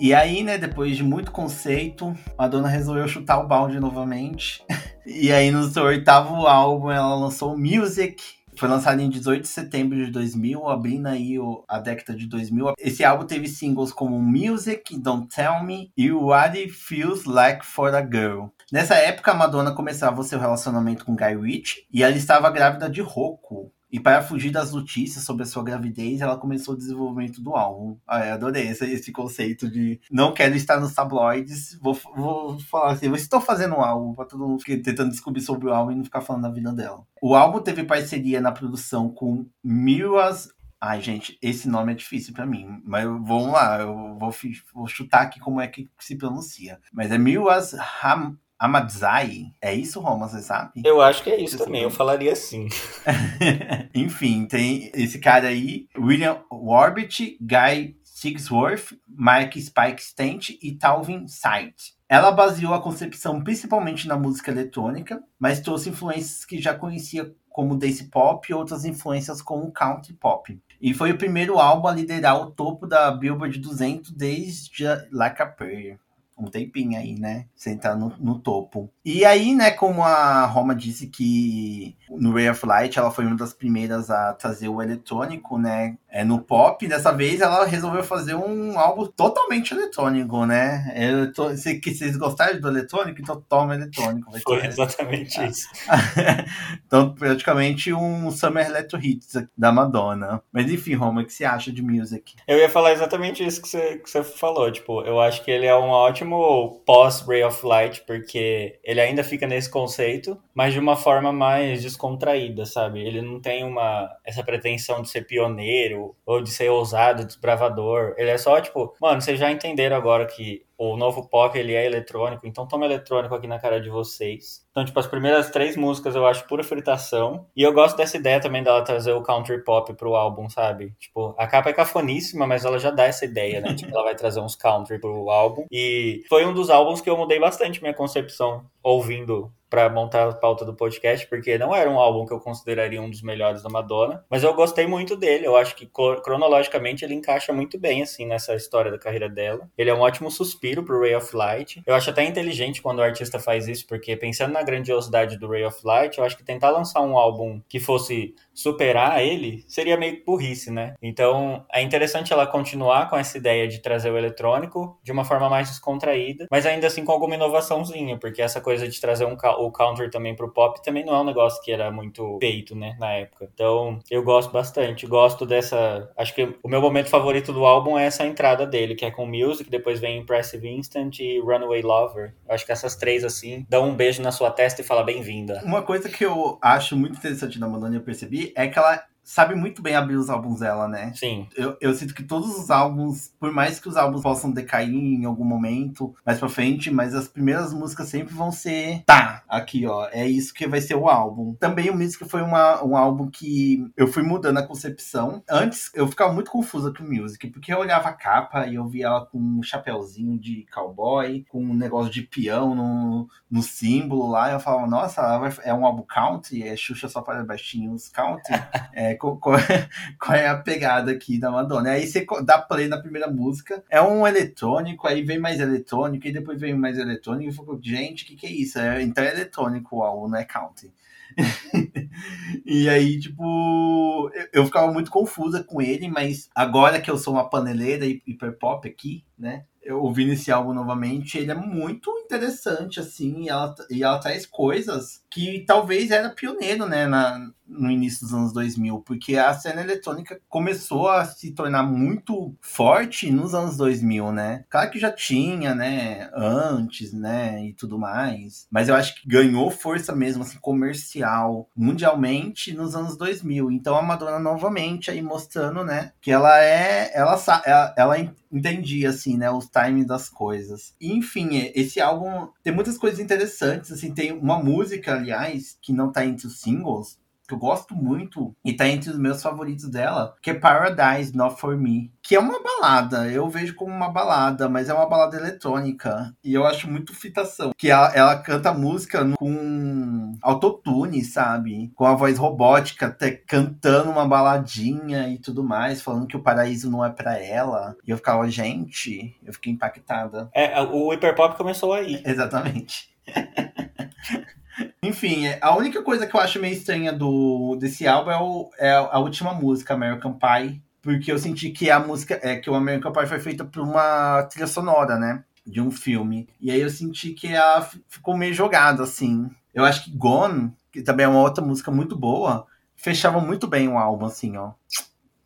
E aí, né, depois de muito conceito, a dona resolveu chutar o balde novamente. [LAUGHS] e aí, no seu oitavo álbum, ela lançou Music, foi lançado em 18 de setembro de 2000, abrindo aí o, a década de 2000. Esse álbum teve singles como Music, Don't Tell Me e What It Feels Like for a Girl. Nessa época, a Madonna começava o seu relacionamento com Guy Ritchie e ela estava grávida de Rocco, e para fugir das notícias sobre a sua gravidez, ela começou o desenvolvimento do álbum. Ah, adorei esse, esse conceito de não quero estar nos tabloides, vou, vou falar assim, eu estou fazendo um álbum para todo mundo ficar tentando descobrir sobre o álbum e não ficar falando da vida dela. O álbum teve parceria na produção com Miras Ai, gente, esse nome é difícil para mim, mas vamos lá, eu vou, vou, chutar aqui como é que se pronuncia. Mas é Miras Ham, Amadzai? É isso, Roma, você sabe?
Eu acho que é isso você também, sabe? eu falaria assim. [LAUGHS]
Enfim, tem esse cara aí, William Warbit, Guy Sigsworth, Mark Spike Stent e Talvin Sight. Ela baseou a concepção principalmente na música eletrônica, mas trouxe influências que já conhecia como dance pop e outras influências como country pop. E foi o primeiro álbum a liderar o topo da Billboard 200 desde Like a Prayer. Um tempinho aí, né? Sentar no, no topo. E aí, né, como a Roma disse que no Ray of Light ela foi uma das primeiras a trazer o eletrônico, né? É, no pop, dessa vez ela resolveu fazer um álbum totalmente eletrônico, né? Eu se, que vocês gostaram do eletrônico, então toma eletrônico.
Foi exatamente [LAUGHS] isso.
então, praticamente um Summer Electro Hits da Madonna. Mas enfim, Roma, o que você acha de Music?
Eu ia falar exatamente isso que você, que você falou. Tipo, eu acho que ele é um ótimo pós-Ray of Light, porque ele ainda fica nesse conceito, mas de uma forma mais descontraída, sabe? Ele não tem uma essa pretensão de ser pioneiro ou de ser ousado, desbravador. Ele é só, tipo, mano, vocês já entenderam agora que o novo pop ele é eletrônico, então toma eletrônico aqui na cara de vocês. Então, tipo, as primeiras três músicas eu acho pura fritação. E eu gosto dessa ideia também dela trazer o country pop pro álbum, sabe? Tipo, a capa é cafoníssima, mas ela já dá essa ideia, né? tipo, ela vai trazer uns country pro álbum. E foi um dos álbuns que eu mudei bastante minha concepção ouvindo para montar a pauta do podcast, porque não era um álbum que eu consideraria um dos melhores da Madonna, mas eu gostei muito dele. Eu acho que cronologicamente ele encaixa muito bem assim nessa história da carreira dela. Ele é um ótimo suspiro pro Ray of Light. Eu acho até inteligente quando o artista faz isso, porque pensando na grandiosidade do Ray of Light, eu acho que tentar lançar um álbum que fosse superar ele seria meio burrice, né? Então é interessante ela continuar com essa ideia de trazer o eletrônico de uma forma mais descontraída, mas ainda assim com alguma inovaçãozinha, porque essa coisa de trazer um, o counter também pro pop também não é um negócio que era muito feito, né, na época. Então eu gosto bastante, gosto dessa. Acho que o meu momento favorito do álbum é essa entrada dele, que é com Music, depois vem Impressive Instant e Runaway Lover. Acho que essas três, assim, dão um beijo na sua testa e fala bem-vinda.
Uma coisa que eu acho muito interessante da Madonna, eu percebi, é que ela sabe muito bem abrir os álbuns dela, né?
Sim.
Eu, eu sinto que todos os álbuns, por mais que os álbuns possam decair em algum momento mais pra frente, mas as primeiras músicas sempre vão ser. Tá, aqui, ó. É isso que vai ser o álbum. Também o Music foi uma, um álbum que eu fui mudando a concepção. Antes eu ficava muito confusa com o Music, porque eu olhava a capa e eu via ela com um chapéuzinho de cowboy, com um negócio de peão no, no símbolo lá. Eu falava, nossa, é um álbum country, é Xuxa só para baixinhos country. [LAUGHS] é, qual, [LAUGHS] qual, é a pegada aqui da Madonna. Aí você dá play na primeira música, é um eletrônico, aí vem mais eletrônico, e depois vem mais eletrônico, e fico, gente, o que, que é isso? É, então é eletrônico o álbum, não é country. [LAUGHS] e aí, tipo, eu, eu, ficava muito confusa com ele, mas agora que eu sou uma paneleira hiperpop aqui, né? Eu ouvindo esse álbum novamente, ele é muito interessante, assim, e ela, e ela traz coisas que talvez era pioneiro, né, na, no início dos anos 2000, porque a cena eletrônica começou a se tornar muito forte nos anos 2000, né? Claro que já tinha, né, antes, né, e tudo mais, mas eu acho que ganhou força mesmo, assim, comercial, mundialmente nos anos 2000. Então a Madonna novamente aí mostrando, né, que ela é, ela, ela, ela entendia, assim, né, os times das coisas. Enfim, esse álbum tem muitas coisas interessantes, assim, tem uma música, aliás, que não tá entre os singles, que eu gosto muito e tá entre os meus favoritos dela, que é Paradise Not For Me, que é uma balada, eu vejo como uma balada, mas é uma balada eletrônica e eu acho muito fitação, que ela, ela canta música com autotune, sabe? Com a voz robótica, até cantando uma baladinha e tudo mais, falando que o paraíso não é para ela. E eu ficava, gente, eu fiquei impactada.
É, o hiperpop começou aí.
Exatamente. [LAUGHS] Enfim, é, a única coisa que eu acho meio estranha do, desse álbum é, o, é a última música, American Pie. Porque eu senti que a música. É que o American Pie foi feita por uma trilha sonora, né? De um filme. E aí eu senti que ela ficou meio jogada, assim. Eu acho que Gone, que também é uma outra música muito boa, fechava muito bem o álbum, assim, ó.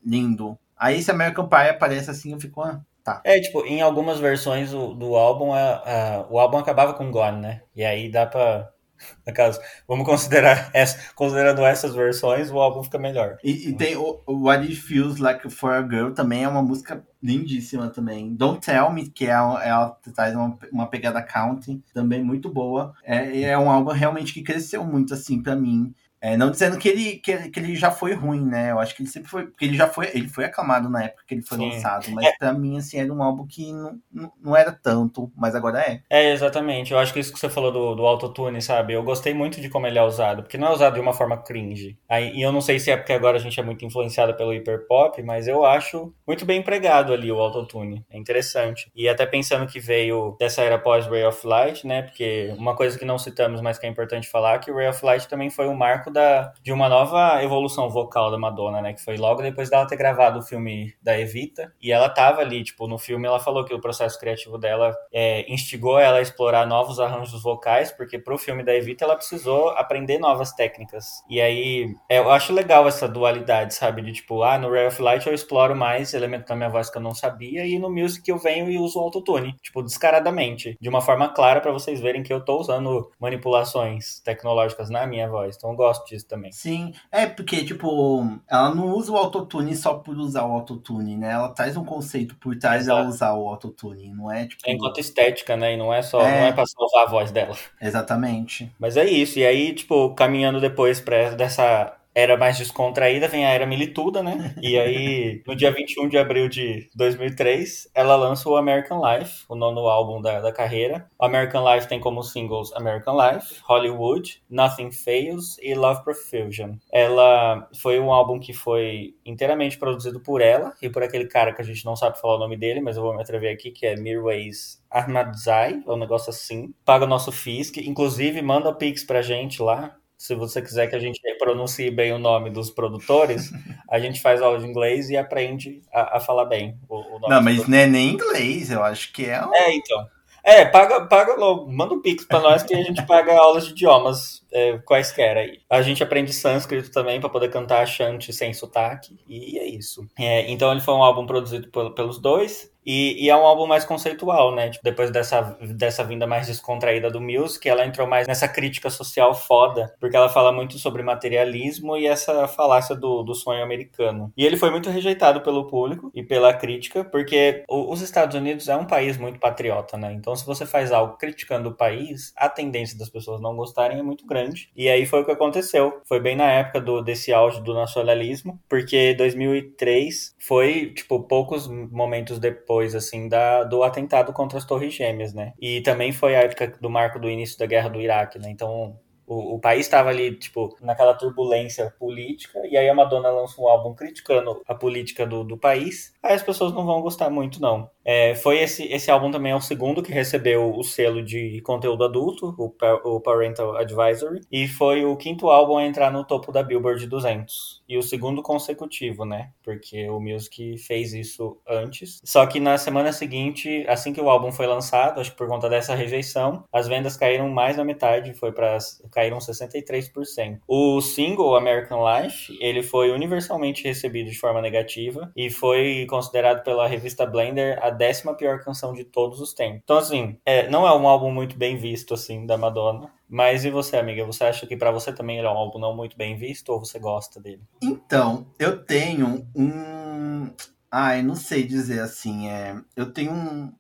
Lindo. Aí esse American Pie aparece assim, eu fico. Ah, tá.
É, tipo, em algumas versões do, do álbum, a, a, o álbum acabava com Gone, né? E aí dá pra [LAUGHS] no caso, vamos considerar [LAUGHS] essa, considerando essas versões, o álbum fica melhor.
E, e tem o, What It Feels Like for a Girl também é uma música lindíssima também. Don't Tell Me, que é, ela traz uma, uma pegada country, também muito boa. É, é um álbum realmente que cresceu muito assim para mim. É, não dizendo que ele, que, que, ele já foi ruim, né? Eu acho que ele sempre foi. Porque ele já foi. Ele foi aclamado na época que ele foi Sim. lançado. Mas é. pra mim, assim, era um álbum que não, não, era tanto, mas agora é.
É, exatamente. Eu acho que isso que você falou do, do autotune, sabe? Eu gostei muito de como ele é usado, porque não é usado de uma forma cringe. Aí, e eu não sei se é porque agora a gente é muito influenciado pelo hiperpop, mas eu acho muito bem empregado ali o autotune. É interessante. E até pensando que veio dessa era pós Ray of Light, né? Porque uma coisa que não citamos, mas que é importante falar, que o Ray of Light também foi um marco da, de uma nova evolução vocal da Madonna, né? Que foi logo depois dela ter gravado o filme da Evita. E ela tava ali, tipo, no filme ela falou que o processo criativo dela é, instigou ela a explorar novos arranjos vocais, porque pro filme da Evita ela precisou aprender novas técnicas. E aí, é, eu acho legal essa dualidade, sabe? De tipo, ah, no Ray of Light eu exploro mais elementos da minha voz que eu não sabia, e no Music eu venho e uso o autotune, tipo, descaradamente, de uma forma clara para vocês verem que eu tô usando manipulações tecnológicas na minha voz. Então eu gosto disso também.
Sim, é porque, tipo, ela não usa o autotune só por usar o autotune, né? Ela traz um conceito por trás dela usar o autotune, não é tipo.
É enquanto estética, né? E não é só, é... não é pra salvar a voz dela.
Exatamente.
Mas é isso. E aí, tipo, caminhando depois pra dessa era mais descontraída, vem a era milituda, né? E aí, no dia 21 de abril de 2003, ela lança o American Life, o nono álbum da, da carreira. O American Life tem como singles American Life, Hollywood, Nothing Fails e Love Profusion. Ela foi um álbum que foi inteiramente produzido por ela e por aquele cara que a gente não sabe falar o nome dele, mas eu vou me atrever aqui, que é Mirwais Ahmadzai, é um negócio assim. Paga o nosso FISC, inclusive manda o Pix pra gente lá, se você quiser que a gente pronuncie bem o nome dos produtores, a gente faz aula de inglês e aprende a, a falar bem o, o nome.
Não, mas não é nem inglês, eu acho que é.
Um... É, então. É, paga, paga logo, manda um pix para nós que a gente paga aulas de idiomas é, quaisquer aí. A gente aprende sânscrito também para poder cantar chante sem sotaque, e é isso. É, então ele foi um álbum produzido pelos dois, e, e, é um álbum mais conceitual, né? Tipo, depois dessa, dessa vinda mais descontraída do Music, ela entrou mais nessa crítica social foda, porque ela fala muito sobre materialismo e essa falácia do, do sonho americano. E ele foi muito rejeitado pelo público e pela crítica, porque o, os Estados Unidos é um país muito patriota, né? Então, se você faz algo criticando o país, a tendência das pessoas não gostarem é muito grande. E aí foi o que aconteceu. Foi bem na época do, desse auge do nacionalismo, porque 2003 foi, tipo, poucos momentos depois depois, assim, da, do atentado contra as Torres Gêmeas, né? E também foi a época do marco do início da guerra do Iraque, né? Então, o, o país estava ali, tipo, naquela turbulência política, e aí a Madonna lança um álbum criticando a política do, do país. Aí as pessoas não vão gostar muito, não. É, foi esse, esse álbum também é o segundo que recebeu o selo de conteúdo adulto, o, o Parental Advisory, e foi o quinto álbum a entrar no topo da Billboard 200. E o segundo consecutivo, né? Porque o Music fez isso antes. Só que na semana seguinte, assim que o álbum foi lançado, acho que por conta dessa rejeição, as vendas caíram mais da metade, foi para caíram 63%. O single American Life, ele foi universalmente recebido de forma negativa e foi considerado pela revista Blender a décima pior canção de todos os tempos. Então, assim, é, não é um álbum muito bem visto, assim, da Madonna. Mas e você, amiga? Você acha que para você também ele é um álbum não muito bem visto ou você gosta dele?
Então, eu tenho um. Ai, não sei dizer assim. É... Eu tenho um.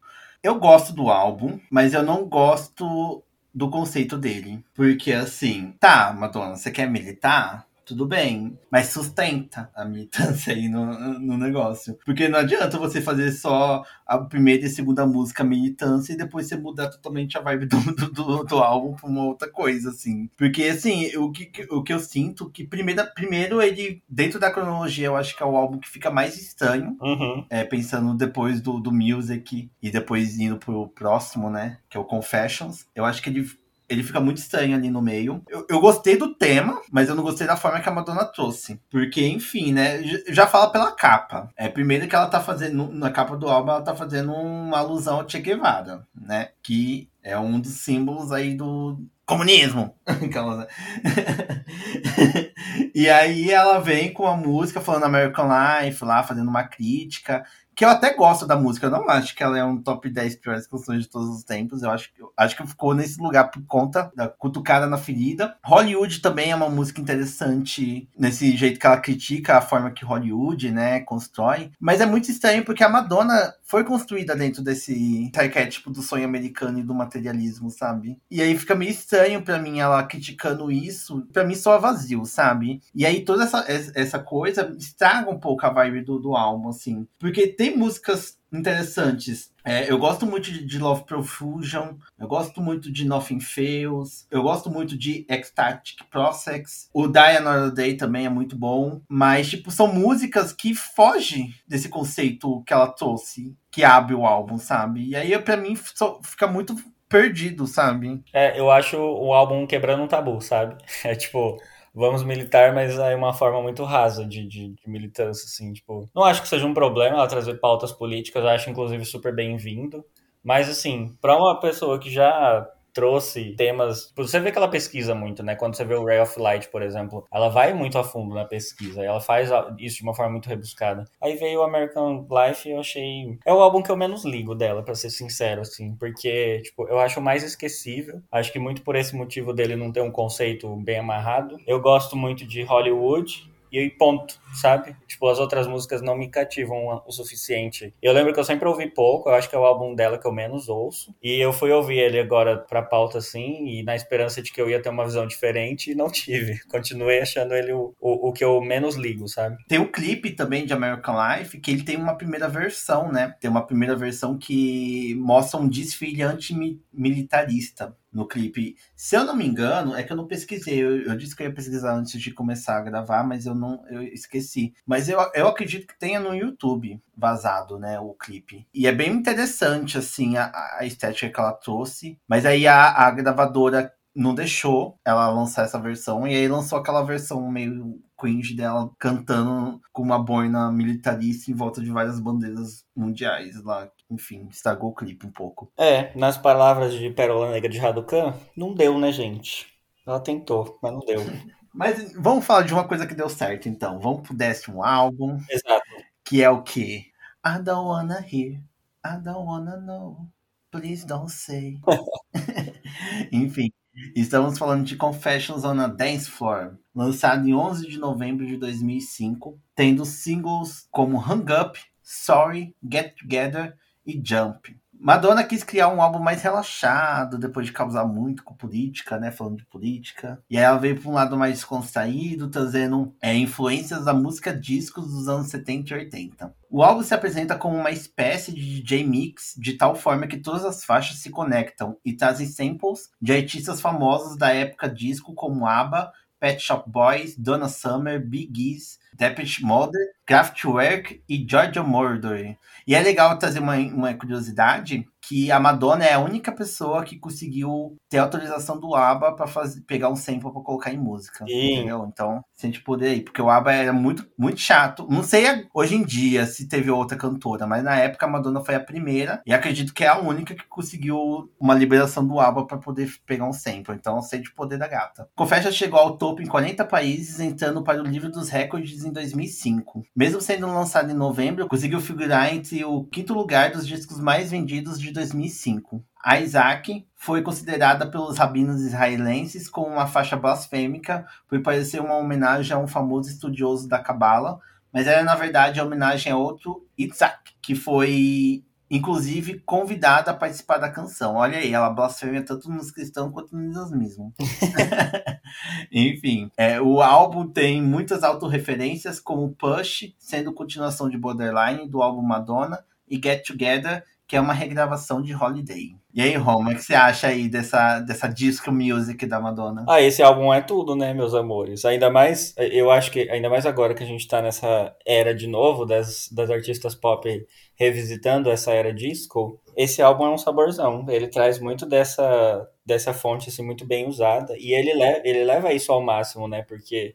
Eu gosto do álbum, mas eu não gosto do conceito dele. Porque assim, tá, Madonna, você quer militar? Tudo bem, mas sustenta a militância aí no, no negócio. Porque não adianta você fazer só a primeira e segunda música militância e depois você mudar totalmente a vibe do, do, do álbum pra uma outra coisa, assim. Porque, assim, o que, o que eu sinto que primeiro, primeiro ele, dentro da cronologia, eu acho que é o álbum que fica mais estranho.
Uhum.
É, pensando depois do, do Music e depois indo pro próximo, né? Que é o Confessions. Eu acho que ele ele fica muito estranho ali no meio. Eu, eu, gostei do tema, mas eu não gostei da forma que a Madonna trouxe. Porque, enfim, né? Já fala pela capa. É primeiro que ela tá fazendo. Na capa do álbum, ela tá fazendo uma alusão ao Che Guevara, né? Que é um dos símbolos aí do comunismo. [LAUGHS] Né? [LAUGHS] e aí ela vem com a música falando American Life lá, fazendo uma crítica. Que eu até gosto da música, eu não acho que ela é um top 10 piores canções de todos os tempos. Eu acho, eu acho que ficou nesse lugar por conta da cutucada na ferida. Hollywood também é uma música interessante nesse jeito que ela critica a forma que Hollywood, né, constrói. Mas é muito estranho porque a Madonna foi construída dentro desse arquétipo do sonho americano e do materialismo, sabe? E aí fica meio estranho para mim ela criticando isso. para mim só vazio, sabe? E aí toda essa, essa coisa estraga um pouco a vibe do, do álbum, assim. Porque tem músicas interessantes. É, eu gosto muito de Love Profusion, eu gosto muito de Nothing Fails, eu gosto muito de Ecstatic Process, o Die Another Day também é muito bom, mas tipo, são músicas que fogem desse conceito que ela trouxe, que abre o álbum, sabe? E aí para mim fica muito perdido, sabe?
É, eu acho o álbum quebrando um tabu, sabe? [LAUGHS] É tipo, vamos militar, mas é uma forma muito rasa de, de, de, militância, assim, tipo, não acho que seja um problema ela trazer pautas políticas, acho inclusive super bem-vindo, mas assim, para uma pessoa que já trouxe temas. Você vê que ela pesquisa muito, né? Quando você vê o Ray of Light, por exemplo, ela vai muito a fundo na pesquisa. Ela faz isso de uma forma muito rebuscada. Aí veio o American Life e eu achei. É o álbum que eu menos ligo dela, para ser sincero, assim. Porque, tipo, eu acho mais esquecível. Acho que muito por esse motivo dele não ter um conceito bem amarrado. Eu gosto muito de Hollywood e ponto, sabe? Tipo, as outras músicas não me cativam o suficiente. Eu lembro que eu sempre ouvi pouco, eu acho que é o álbum dela que eu menos ouço. E eu fui ouvir ele agora pra pauta, assim, e na esperança de que eu ia ter uma visão diferente, e não tive. [LAUGHS] Continuei achando ele o, o, o que eu menos ligo, sabe?
Tem o clipe também de American Life, que ele tem uma primeira versão, né? Tem uma primeira versão que mostra um desfile antimilitarista no clipe. Se eu não me engano, é que eu não pesquisei. Eu, eu, disse que eu ia pesquisar antes de começar a gravar, mas eu não eu esqueci. Mas eu, eu acredito que tenha no YouTube vazado, né, o clipe. E é bem interessante, assim, a, a estética que ela trouxe. Mas aí a, a gravadora não deixou ela lançar essa versão, e aí lançou aquela versão meio cringe dela cantando com uma boina militarista em volta de várias bandeiras mundiais lá. Enfim, estragou o clipe um pouco.
É, nas palavras de Pérola Negra de Raducan, não deu, né, gente? Ela tentou, mas não deu. [LAUGHS]
mas vamos falar de uma coisa que deu certo, então. Vamos pro décimo álbum.
Exato.
Que é o quê? I don't wanna hear, I don't wanna know, please don't say. [LAUGHS] [LAUGHS] Enfim, Estamos falando de Confessions on a Dance Floor, lançado em 11 de novembro de 2005, tendo singles como Hang Up, Sorry, Get Together e Jump. Madonna quis criar um álbum mais relaxado, depois de causar muito com política, né? Falando de política. E aí ela veio para um lado mais descontraído, trazendo é, influências da música discos dos anos 70 e 80. O álbum se apresenta como uma espécie de DJ mix, de tal forma que todas as faixas se conectam e trazem samples de artistas famosos da época disco como ABBA, Pet Shop Boys, Donna Summer, Big Ease, Depeche Mode, Kraftwerk e Giorgio Moroder. E é legal trazer uma, uma curiosidade que a Madonna é a única pessoa que conseguiu ter autorização do ABBA para pegar um sample para colocar em música. Sim. Entendeu? Então, se a gente poder aí, porque o ABBA era muito, muito chato. Não sei hoje em dia se teve outra cantora, mas na época a Madonna foi a primeira e acredito que é a única que conseguiu uma liberação do ABBA para poder pegar um sample. Então, sei de poder da gata. Confessa chegou ao topo em 40 países, entrando para o livro dos recordes em 2005. Mesmo sendo lançado em novembro, conseguiu figurar entre o quinto lugar dos discos mais vendidos de 2005. A Isaac foi considerada pelos rabinos israelenses como uma faixa blasfêmica por parecer uma homenagem a um famoso estudioso da Cabala, mas era na verdade a homenagem a outro Isaac, que foi inclusive convidada a participar da canção. Olha aí, ela blasfêmia tanto nos cristãos quanto nos islamismo. [LAUGHS] Enfim, é, o álbum tem muitas autorreferências, como Push, sendo continuação de Borderline, do álbum Madonna, e Get Together, que é uma regravação de Holiday. E aí, Roma, o que você acha aí dessa, dessa disco music da Madonna?
Ah, esse álbum é tudo, né, meus amores? Ainda mais, eu acho que, ainda mais agora que a gente tá nessa era de novo das, das artistas pop revisitando essa era disco, esse álbum é um saborzão. Ele traz muito dessa, dessa fonte, assim, muito bem usada. E ele, le ele leva isso ao máximo, né, porque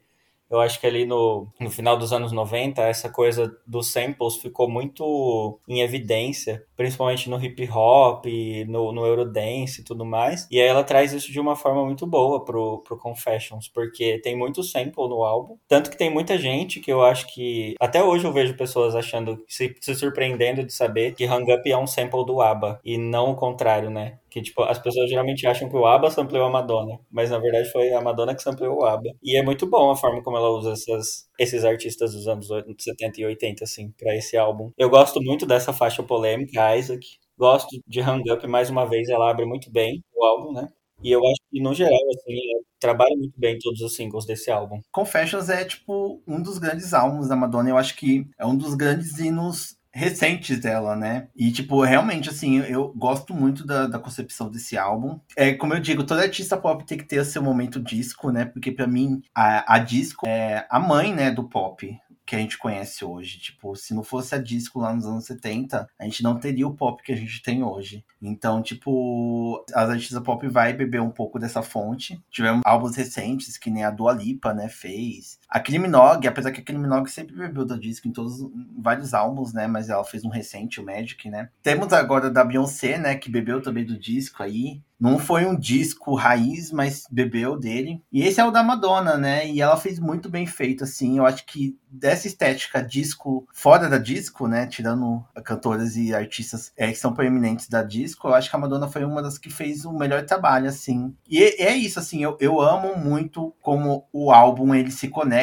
Eu acho que ali no, no final dos anos 90, essa coisa dos samples ficou muito em evidência, principalmente no hip hop, no, no Eurodance e tudo mais. E aí ela traz isso de uma forma muito boa pro, pro Confessions, porque tem muito sample no álbum. Tanto que tem muita gente que eu acho que. Até hoje eu vejo pessoas achando, se, se surpreendendo de saber que Hang Up é um sample do ABBA, e não o contrário, né? Que, tipo, as pessoas geralmente acham que o ABBA sampleou a Madonna, mas na verdade foi a Madonna que sampleou o ABBA. E é muito bom a forma como ela usa essas, esses artistas dos anos 70 e 80, assim, pra esse álbum. Eu gosto muito dessa faixa polêmica, Isaac. Gosto de Hang Up, mais uma vez, ela abre muito bem o álbum, né? E eu acho que, no geral, assim, trabalha muito bem todos os singles desse álbum.
Confessions é, tipo, um dos grandes álbuns da Madonna. Eu acho que é um dos grandes hinos recentes dela, né? E, tipo, realmente, assim, eu gosto muito da, da concepção desse álbum. É, como eu digo, todo artista pop tem que ter seu momento disco, né? Porque para mim, a, a disco é a mãe, né, do pop que a gente conhece hoje. Tipo, se não fosse a disco lá nos anos 70, a gente não teria o pop que a gente tem hoje. Então, tipo, as artistas pop vai beber um pouco dessa fonte. Tivemos álbuns recentes, que nem a Dua Lipa, né, fez. A Kriminog, apesar que a Kriminog sempre bebeu da disco em todos, em vários álbuns, né, mas ela fez um recente, o Magic, né. Temos agora da Beyoncé, né, que bebeu também do disco aí. Não foi um disco raiz, mas bebeu dele. E esse é o da Madonna, né? E ela fez muito bem feito, assim. Eu acho que dessa estética disco, fora da disco, né? Tirando cantoras e artistas é, que são proeminentes da disco, eu acho que a Madonna foi uma das que fez o melhor trabalho, assim. E é isso, assim. Eu, eu amo muito como o álbum ele se conecta,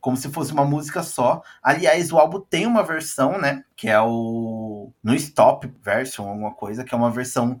como se fosse uma música só. Aliás, o álbum tem uma versão, né? Que é o. No Stop Version, alguma coisa, que é uma versão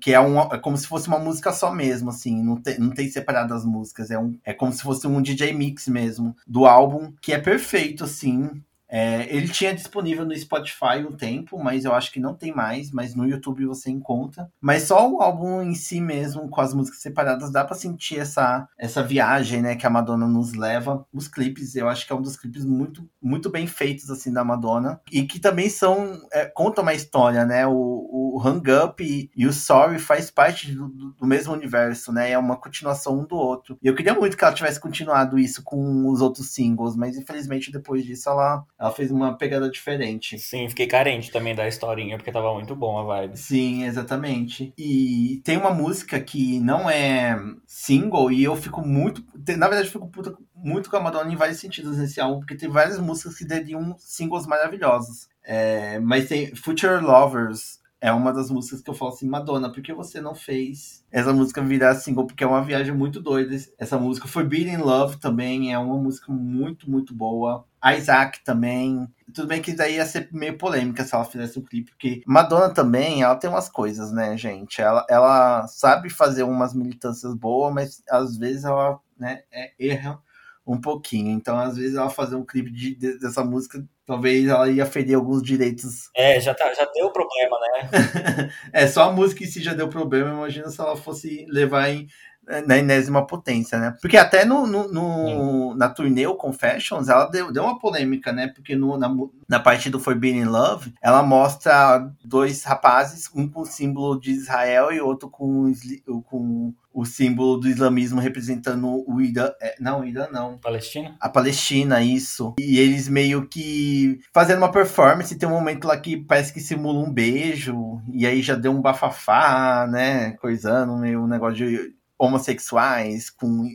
que é, um, é como se fosse uma música só mesmo, assim, não tem, não tem separado as músicas, é, um, é como se fosse um DJ mix mesmo do álbum, que é perfeito, assim, é, ele tinha disponível no Spotify um tempo, mas eu acho que não tem mais, mas no YouTube você encontra. Mas só o álbum em si mesmo, com as músicas separadas, dá para sentir essa, essa viagem, né, que a Madonna nos leva. Os clipes, eu acho que é um dos clipes muito, muito bem feitos, assim, da Madonna. E que também são, é, conta uma história, né, o, o Hang Up e, e o Sorry faz parte do, do, mesmo universo, né, é uma continuação um do outro. E eu queria muito que ela tivesse continuado isso com os outros singles, mas infelizmente depois disso ela ela fez uma pegada diferente.
Sim, fiquei carente também da historinha, porque tava muito bom a vibe.
Sim, exatamente. E tem uma música que não é single e eu fico muito. Na verdade, eu fico puta, muito com a Madonna em vários sentidos nesse álbum, porque tem várias músicas que dariam singles maravilhosos. É, mas tem Future Lovers, é uma das músicas que eu falo assim, Madonna, por que você não fez essa música virar single? Porque é uma viagem muito doida. Essa música foi Beating Love também, é uma música muito, muito boa. Isaac também. Tudo bem que daí ia ser meio polêmica se ela fizesse um clipe, porque Madonna também, ela tem umas coisas, né, gente? Ela, ela sabe fazer umas militâncias boas, mas às vezes ela né, é, erra um pouquinho. Então, às vezes, ela fazer um clipe de, de, dessa música, talvez ela ia ferir alguns direitos.
É, já, tá, já deu problema, né? [LAUGHS]
é, só a música em si já deu problema. Imagina se ela fosse levar em na enésima potência, né? Porque até no, no, no na turnê o Confessions, ela deu, deu uma polêmica, né? Porque no, na, na parte do Forbidden Love, ela mostra dois rapazes, um com o símbolo de Israel e outro com, com o símbolo do islamismo representando o Irã. É, não, o Irã não.
Palestina?
A Palestina, isso. E eles meio que fazendo uma performance, tem um momento lá que parece que simula um beijo, e aí já deu um bafafá, né? Coisando, meio um negócio de homossexuais, com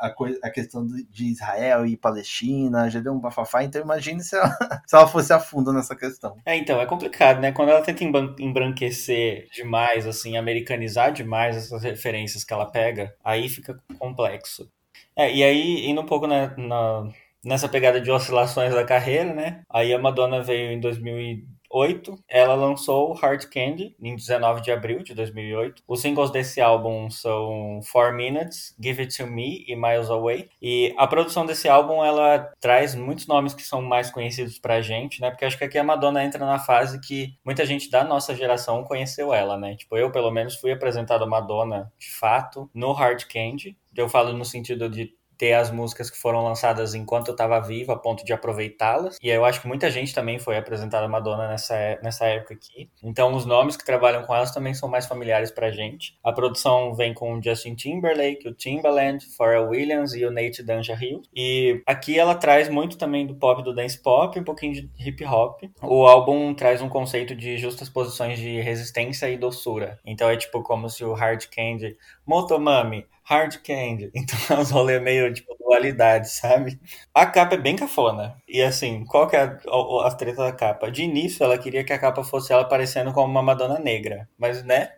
a, coisa, a questão de Israel e Palestina, já deu um bafafá, então imagine se ela, [LAUGHS] se ela fosse a fundo nessa questão.
É, então, é complicado, né? Quando ela tenta embranquecer demais, assim, americanizar demais essas referências que ela pega, aí fica complexo. É, e aí, indo um pouco na, na, nessa pegada de oscilações da carreira, né? Aí a Madonna veio em 2000 2008, ela lançou Hard Candy em 19 de abril de 2008. Os singles desse álbum são Four Minutes, Give It To Me e Miles Away. E a produção desse álbum, ela traz muitos nomes que são mais conhecidos pra gente, né? Porque acho que aqui a Madonna entra na fase que muita gente da nossa geração conheceu ela, né? Tipo, eu pelo menos fui apresentado a Madonna de fato no Hard Candy. Eu falo no sentido de ter as músicas que foram lançadas enquanto eu estava vivo, a ponto de aproveitá-las. E eu acho que muita gente também foi apresentada Madonna nessa, nessa época aqui. Então os nomes que trabalham com elas também são mais familiares pra gente. A produção vem com Justin Timberlake, o Timbaland, Pharrell Williams e o Nate Danja Hill. E aqui ela traz muito também do pop, do dance pop, um pouquinho de hip hop. O álbum traz um conceito de justas posições de resistência e doçura. Então é tipo como se o Hard Candy, Motomami, Hard Candy. [LAUGHS] Então é uns rolês meio tipo dualidade, sabe? A capa é bem cafona. E assim, qual que é a, a, a treta da capa? De início ela queria que a capa fosse ela parecendo como uma Madonna negra. Mas, né?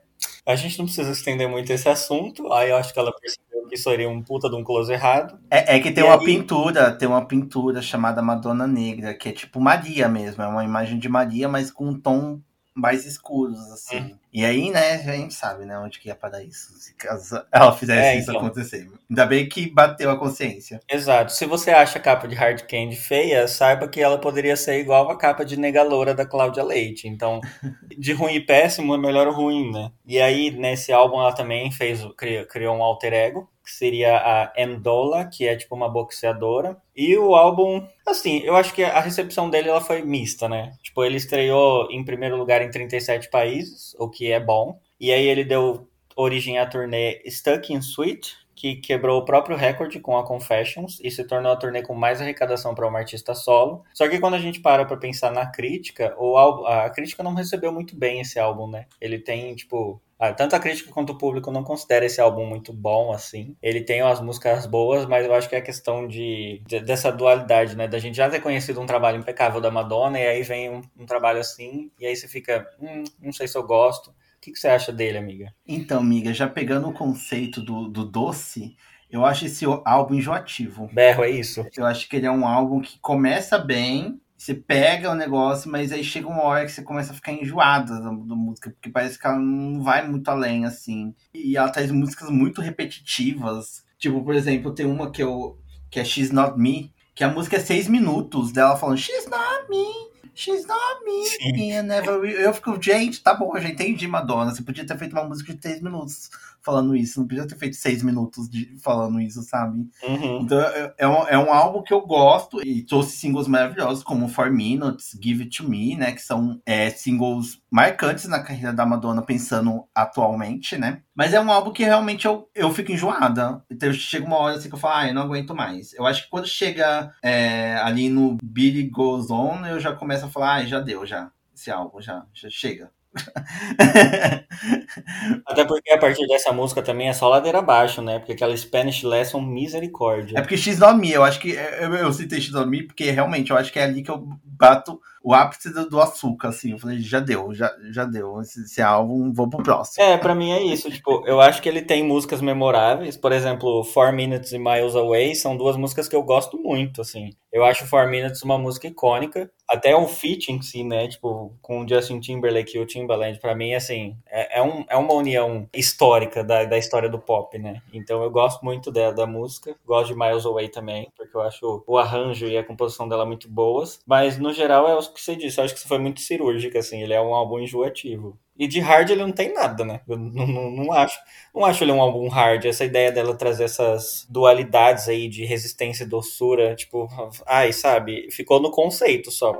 A gente não precisa estender muito esse assunto. Aí eu acho que ela percebeu que seria um puta de um close errado.
É, é que tem e uma aí... pintura, tem uma pintura chamada Madonna Negra, que é tipo Maria mesmo. É uma imagem de Maria, mas com um tom mais escuros, assim. Hum. E aí, né, a gente sabe, né, onde que ia parar isso, se caso ela fizesse é, isso então. acontecer. Ainda bem que bateu a consciência.
Exato. Se você acha a capa de Hard Candy feia, saiba que ela poderia ser igual a capa de Negaloura da Cláudia Leite. Então, [LAUGHS] de ruim e péssimo é melhor o ruim, né? E aí, nesse álbum, ela também fez, criou, criou um alter ego, que seria a Endola, que é tipo uma boxeadora. E o álbum, assim, eu acho que a recepção dele ela foi mista, né? Tipo, ele estreou em primeiro lugar em 37 países, o que é bom. E aí ele deu origem à turnê Stuck in Sweet, que quebrou o próprio recorde com a Confessions e se tornou a turnê com mais arrecadação para uma artista solo. Só que quando a gente para para pensar na crítica, o álbum, a crítica não recebeu muito bem esse álbum, né? Ele tem, tipo, tanto a crítica quanto o público não considera esse álbum muito bom, assim. Ele tem umas músicas boas, mas eu acho que é questão de, de, dessa dualidade, né? Da gente já ter conhecido um trabalho impecável da Madonna, e aí vem um, um trabalho assim, e aí você fica, hum, não sei se eu gosto. O que, que você acha dele, amiga?
Então, amiga, já pegando o conceito do, do doce, eu acho esse álbum enjoativo.
Berro, é isso?
Eu acho que ele é um álbum que começa bem, você pega o negócio, mas aí chega uma hora que você começa a ficar enjoada da, música, porque parece que ela não vai muito além, assim. E ela traz músicas muito repetitivas. Tipo, por exemplo, tem uma que, eu, que é She's Not Me, que a música é seis minutos dela falando She's Not Me. She's not me. Never... Eu fico, gente, tá bom, eu já entendi, Madonna. Você podia ter feito uma música de três minutos falando isso. Não podia ter feito seis minutos de falando isso, sabe?
Uhum.
Então é, é, um, é um álbum que eu gosto e trouxe singles maravilhosos, como Four Minutes, Give It To Me, né? Que são é, singles marcantes na carreira da Madonna, pensando atualmente, né? Mas é um álbum que realmente eu, eu fico enjoada. Então chega uma hora assim que eu falo, ah, eu não aguento mais. Eu acho que quando chega é, ali no Billy Goes On, eu já começo a falar, ah, já deu, já. Esse álbum já, já chega. [LAUGHS]
Até porque a partir dessa música também é só ladeira abaixo, né? Porque aquela Spanish Lesson misericórdia.
É porque X não Me, eu acho que. Eu, eu citei X não Me porque realmente eu acho que é ali que eu bato o ápice do, do, açúcar, assim. Eu falei, já deu, já, já deu. Esse, esse, álbum, vou pro próximo.
É, pra mim é isso. Tipo, eu acho que ele tem músicas memoráveis. Por exemplo, Four Minutes e Miles Away são duas músicas que eu gosto muito, assim. Eu acho Four Minutes uma música icônica. Até o feat em si, né? Tipo, com o Justin Timberlake e o Timbaland, pra mim, assim, é, é, um, é uma união histórica da, da história do pop, né? Então eu gosto muito dela, da música. Gosto de Miles Away também, porque eu acho o arranjo e a composição dela muito boas. Mas, no geral, é o que você disse. Acho que isso foi muito cirúrgica, assim. Ele é um álbum enjoativo. E de hard ele não tem nada, né? Eu não, não, não, acho. Não acho ele um álbum hard. Essa ideia dela trazer essas dualidades aí de resistência e doçura, tipo, ai, sabe? Ficou no conceito só.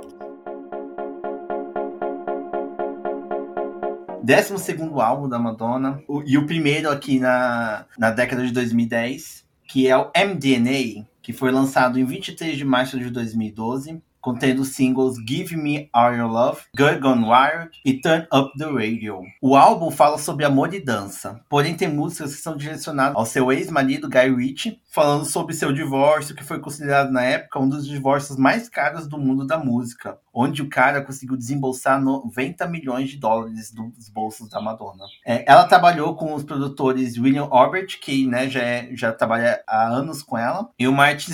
Décimo segundo álbum da Madonna. e o primeiro aqui na, na década de 2010, que é o MDNA, que foi lançado em 23 de março de 2012 contendo os singles Give Me All Your Love, Girl Gone Wild e Turn Up the Radio. O álbum fala sobre amor e dança, porém tem músicas que são direcionadas ao seu ex-marido Guy Ritchie, falando sobre seu divórcio, que foi considerado na época um dos divórcios mais caros do mundo da música, onde o cara conseguiu desembolsar 90 milhões de dólares dos bolsos da Madonna. É, ela trabalhou com os produtores William Orbert, que né, já, é, já trabalha há anos com ela, e o Martin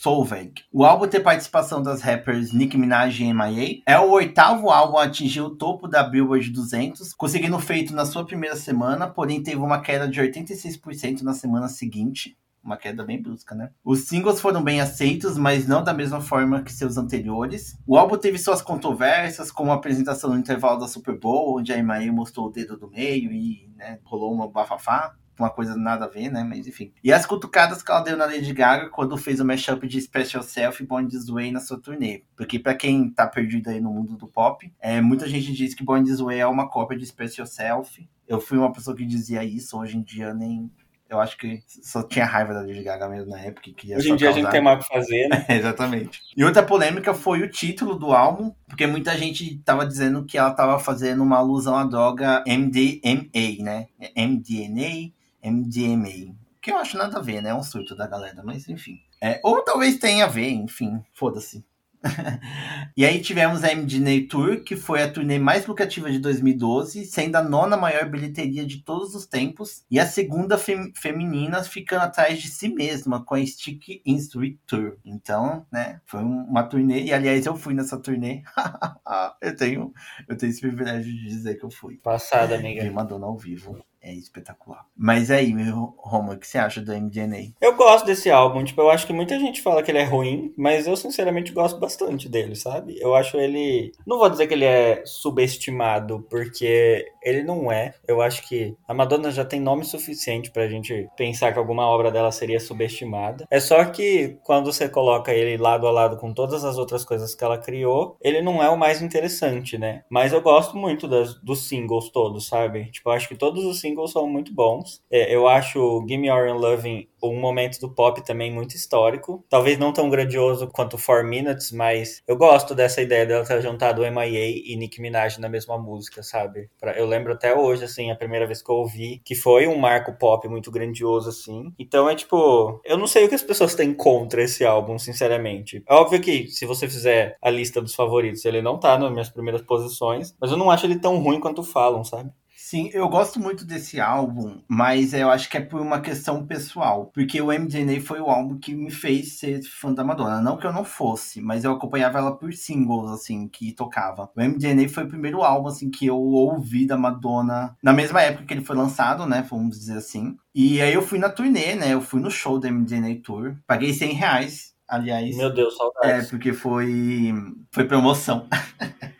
Solveig. O álbum tem participação das rappers Nicki Minaj e M.I.A. É o oitavo álbum a atingir o topo da Billboard 200, conseguindo feito na sua primeira semana, porém teve uma queda de 86% na semana seguinte. Uma queda bem brusca, né? Os singles foram bem aceitos, mas não da mesma forma que seus anteriores. O álbum teve suas controvérsias, como a apresentação no intervalo da Super Bowl, onde a M.I.A. mostrou o dedo do meio e né, rolou uma bafafá uma coisa nada a ver, né? Mas enfim. E as cutucadas que ela deu na Lady Gaga quando fez o mashup de Special Self e Born This Way na sua turnê. Porque para quem tá perdido aí no mundo do pop, é, muita gente diz que Born This Way é uma cópia de Special Self. Eu fui uma pessoa que dizia isso, hoje em dia nem eu acho que só tinha raiva da Lady Gaga mesmo na época. Que
Hoje em dia causar... a gente tem mais o que fazer, né?
É, [LAUGHS] exatamente. E outra polêmica foi o título do álbum, porque muita gente tava dizendo que ela tava fazendo uma alusão à droga MDMA, né? MDNA, MDMA. Que eu acho nada a ver, né? É um surto da galera, mas enfim. É, ou talvez tenha a ver, enfim, foda-se. [LAUGHS] e aí tivemos a MDNA Tour, que foi a turnê mais lucrativa de 2012, sendo a nona maior bilheteria de todos os tempos, e a segunda fem feminina ficando atrás de si mesma, com a Stick in Street Tour. Então, né, foi uma turnê, e aliás eu fui nessa turnê. [LAUGHS] eu tenho eu tenho esse privilégio de dizer que eu fui.
Passada, amiga.
Vi Madonna ao vivo é espetacular. Mas aí, Roma, o que você acha do MDNA?
Eu gosto desse álbum, tipo, eu acho que muita gente fala que ele é ruim, mas eu sinceramente gosto bastante dele, sabe? Eu acho ele, não vou dizer que ele é subestimado, porque ele não é. Eu acho que a Madonna já tem nome suficiente pra gente pensar que alguma obra dela seria subestimada. É só que quando você coloca ele lado a lado com todas as outras coisas que ela criou, ele não é o mais interessante, né? Mas eu gosto muito das, dos singles todos, sabe? Tipo, eu acho que todos os singles singles são muito bons. É, eu acho Gimme Your Loving um momento do pop também muito histórico. Talvez não tão grandioso quanto Four Minutes, mas eu gosto dessa ideia dela ter juntado MIA e Nicki Minaj na mesma música, sabe? Eu lembro até hoje, assim, a primeira vez que eu ouvi, que foi um marco pop muito grandioso, assim. Então é tipo, eu não sei o que as pessoas têm contra esse álbum, sinceramente. É óbvio que se você fizer a lista dos favoritos, ele não tá nas minhas primeiras posições, mas eu não acho ele tão ruim quanto falam, sabe?
Sim, eu gosto muito desse álbum, mas eu acho que é por uma questão pessoal. Porque o MDNA foi o álbum que me fez ser fã da Madonna. Não que eu não fosse, mas eu acompanhava ela por singles, assim, que tocava. O MDNA foi o primeiro álbum, assim, que eu ouvi da Madonna na mesma época que ele foi lançado, né? Vamos dizer assim. E aí eu fui na turnê, né? Eu fui no show da MDNA Tour. Paguei 100 reais, aliás.
Meu Deus, saudades.
É, porque foi, foi promoção. [LAUGHS]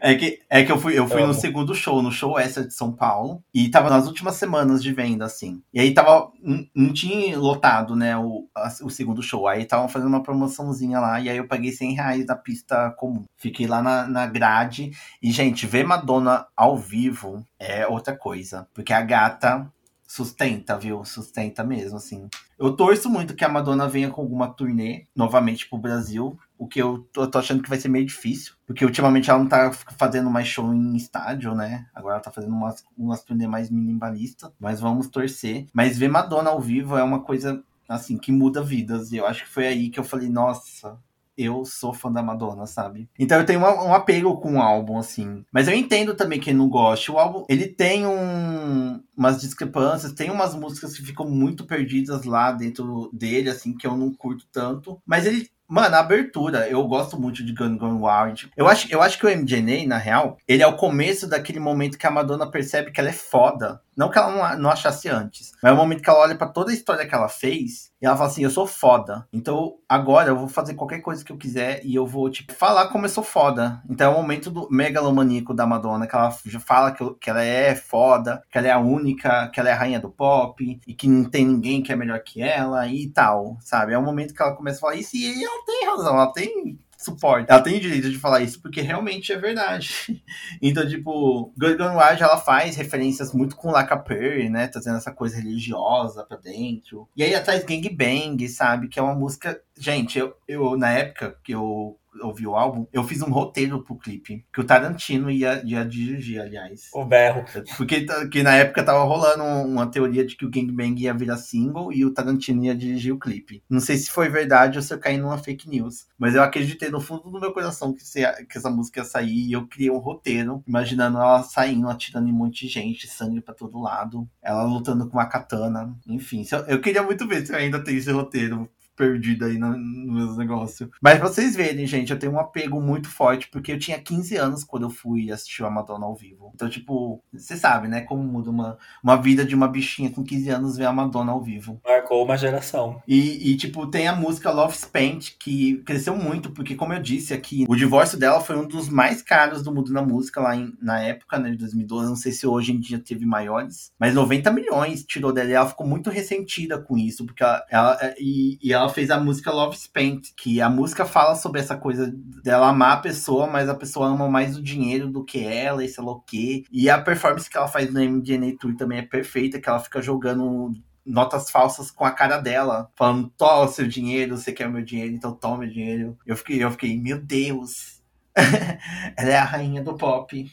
É que, é que eu fui, eu fui no segundo show, no show essa de São Paulo, e tava nas últimas semanas de venda, assim. E aí tava. Não tinha lotado, né, o, a, o segundo show. Aí estavam fazendo uma promoçãozinha lá, e aí eu paguei 100 reais na pista comum. Fiquei lá na, na grade. E, gente, ver Madonna ao vivo é outra coisa. Porque a gata sustenta, viu? Sustenta mesmo, assim. Eu torço muito que a Madonna venha com alguma turnê novamente pro Brasil, o que eu tô, tô, achando que vai ser meio difícil, porque ultimamente ela não tá fazendo mais show em estádio, né? Agora ela tá fazendo umas, umas turnê mais minimalista, mas vamos torcer. Mas ver Madonna ao vivo é uma coisa, assim, que muda vidas, e eu acho que foi aí que eu falei, nossa, eu sou fã da Madonna, sabe? Então eu tenho um apego com o álbum, assim. Mas eu entendo também quem não gosta. O álbum, ele tem um, umas discrepâncias, tem umas músicas que ficam muito perdidas lá dentro dele, assim, que eu não curto tanto. Mas ele Mano, a abertura, eu gosto muito de Gun Gun Wild. Eu acho, eu acho que o MJNA, na real, ele é o começo daquele momento que a Madonna percebe que ela é foda. Não que ela não, não achasse antes, mas é o momento que ela olha para toda a história que ela fez e ela fala assim: eu sou foda. Então agora eu vou fazer qualquer coisa que eu quiser e eu vou, tipo, falar como eu sou foda. Então é o momento do megalomaníaco da Madonna, que ela já fala que, que ela é foda, que ela é a única, que ela é a rainha do pop e que não tem ninguém que é melhor que ela e tal, sabe? É o momento que ela começa a falar isso e ela tem razão, ela tem suporte. Ela tem direito de falar isso porque realmente é verdade. [LAUGHS] então, tipo, Good Gone Wild, ela faz referências muito com La Capri, né? Trazendo essa coisa religiosa pra dentro. E aí atrás Gang Bang, sabe? Que é uma música... Gente, eu, eu na época que eu ouvi o álbum, eu fiz um roteiro pro clipe, que o Tarantino ia, ia dirigir, aliás.
O berro.
Porque que na época tava rolando uma teoria de que o Gangbang ia virar single e o Tarantino ia dirigir o clipe. Não sei se foi verdade ou se eu caí numa fake news, mas eu acreditei no fundo do meu coração que, se, que essa música ia sair e eu criei um roteiro, imaginando ela saindo, atirando em um monte de gente, sangue para todo lado, ela lutando com uma katana, enfim. Eu, eu queria muito ver se eu ainda tenho esse roteiro perdido aí no, no meus negócios. Mas pra vocês verem, gente, eu tenho um apego muito forte, porque eu tinha 15 anos quando eu fui assistir a Madonna ao vivo. Então, tipo, você sabe, né? Como muda uma, uma vida de uma bichinha com 15 anos ver a Madonna ao vivo.
Marcou uma geração.
E, e, tipo, tem a música Love Spent, que cresceu muito, porque, como eu disse aqui, o divórcio dela foi um dos mais caros do mundo na música lá em, na época, né, de 2012. Não sei se hoje em dia teve maiores, mas 90 milhões tirou dela. E ela ficou muito ressentida com isso, porque ela, ela e, e, ela fez a música Love Spent, que a música fala sobre essa coisa dela amar a pessoa, mas a pessoa ama mais o dinheiro do que ela, e sei lá o quê. E a performance que ela faz no MDNA Tour também é perfeita, que ela fica jogando notas falsas com a cara dela, falando, toma o seu dinheiro, você quer meu dinheiro, então toma meu dinheiro. Eu fiquei, eu fiquei, meu Deus, [LAUGHS] ela é a rainha do pop.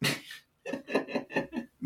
[LAUGHS]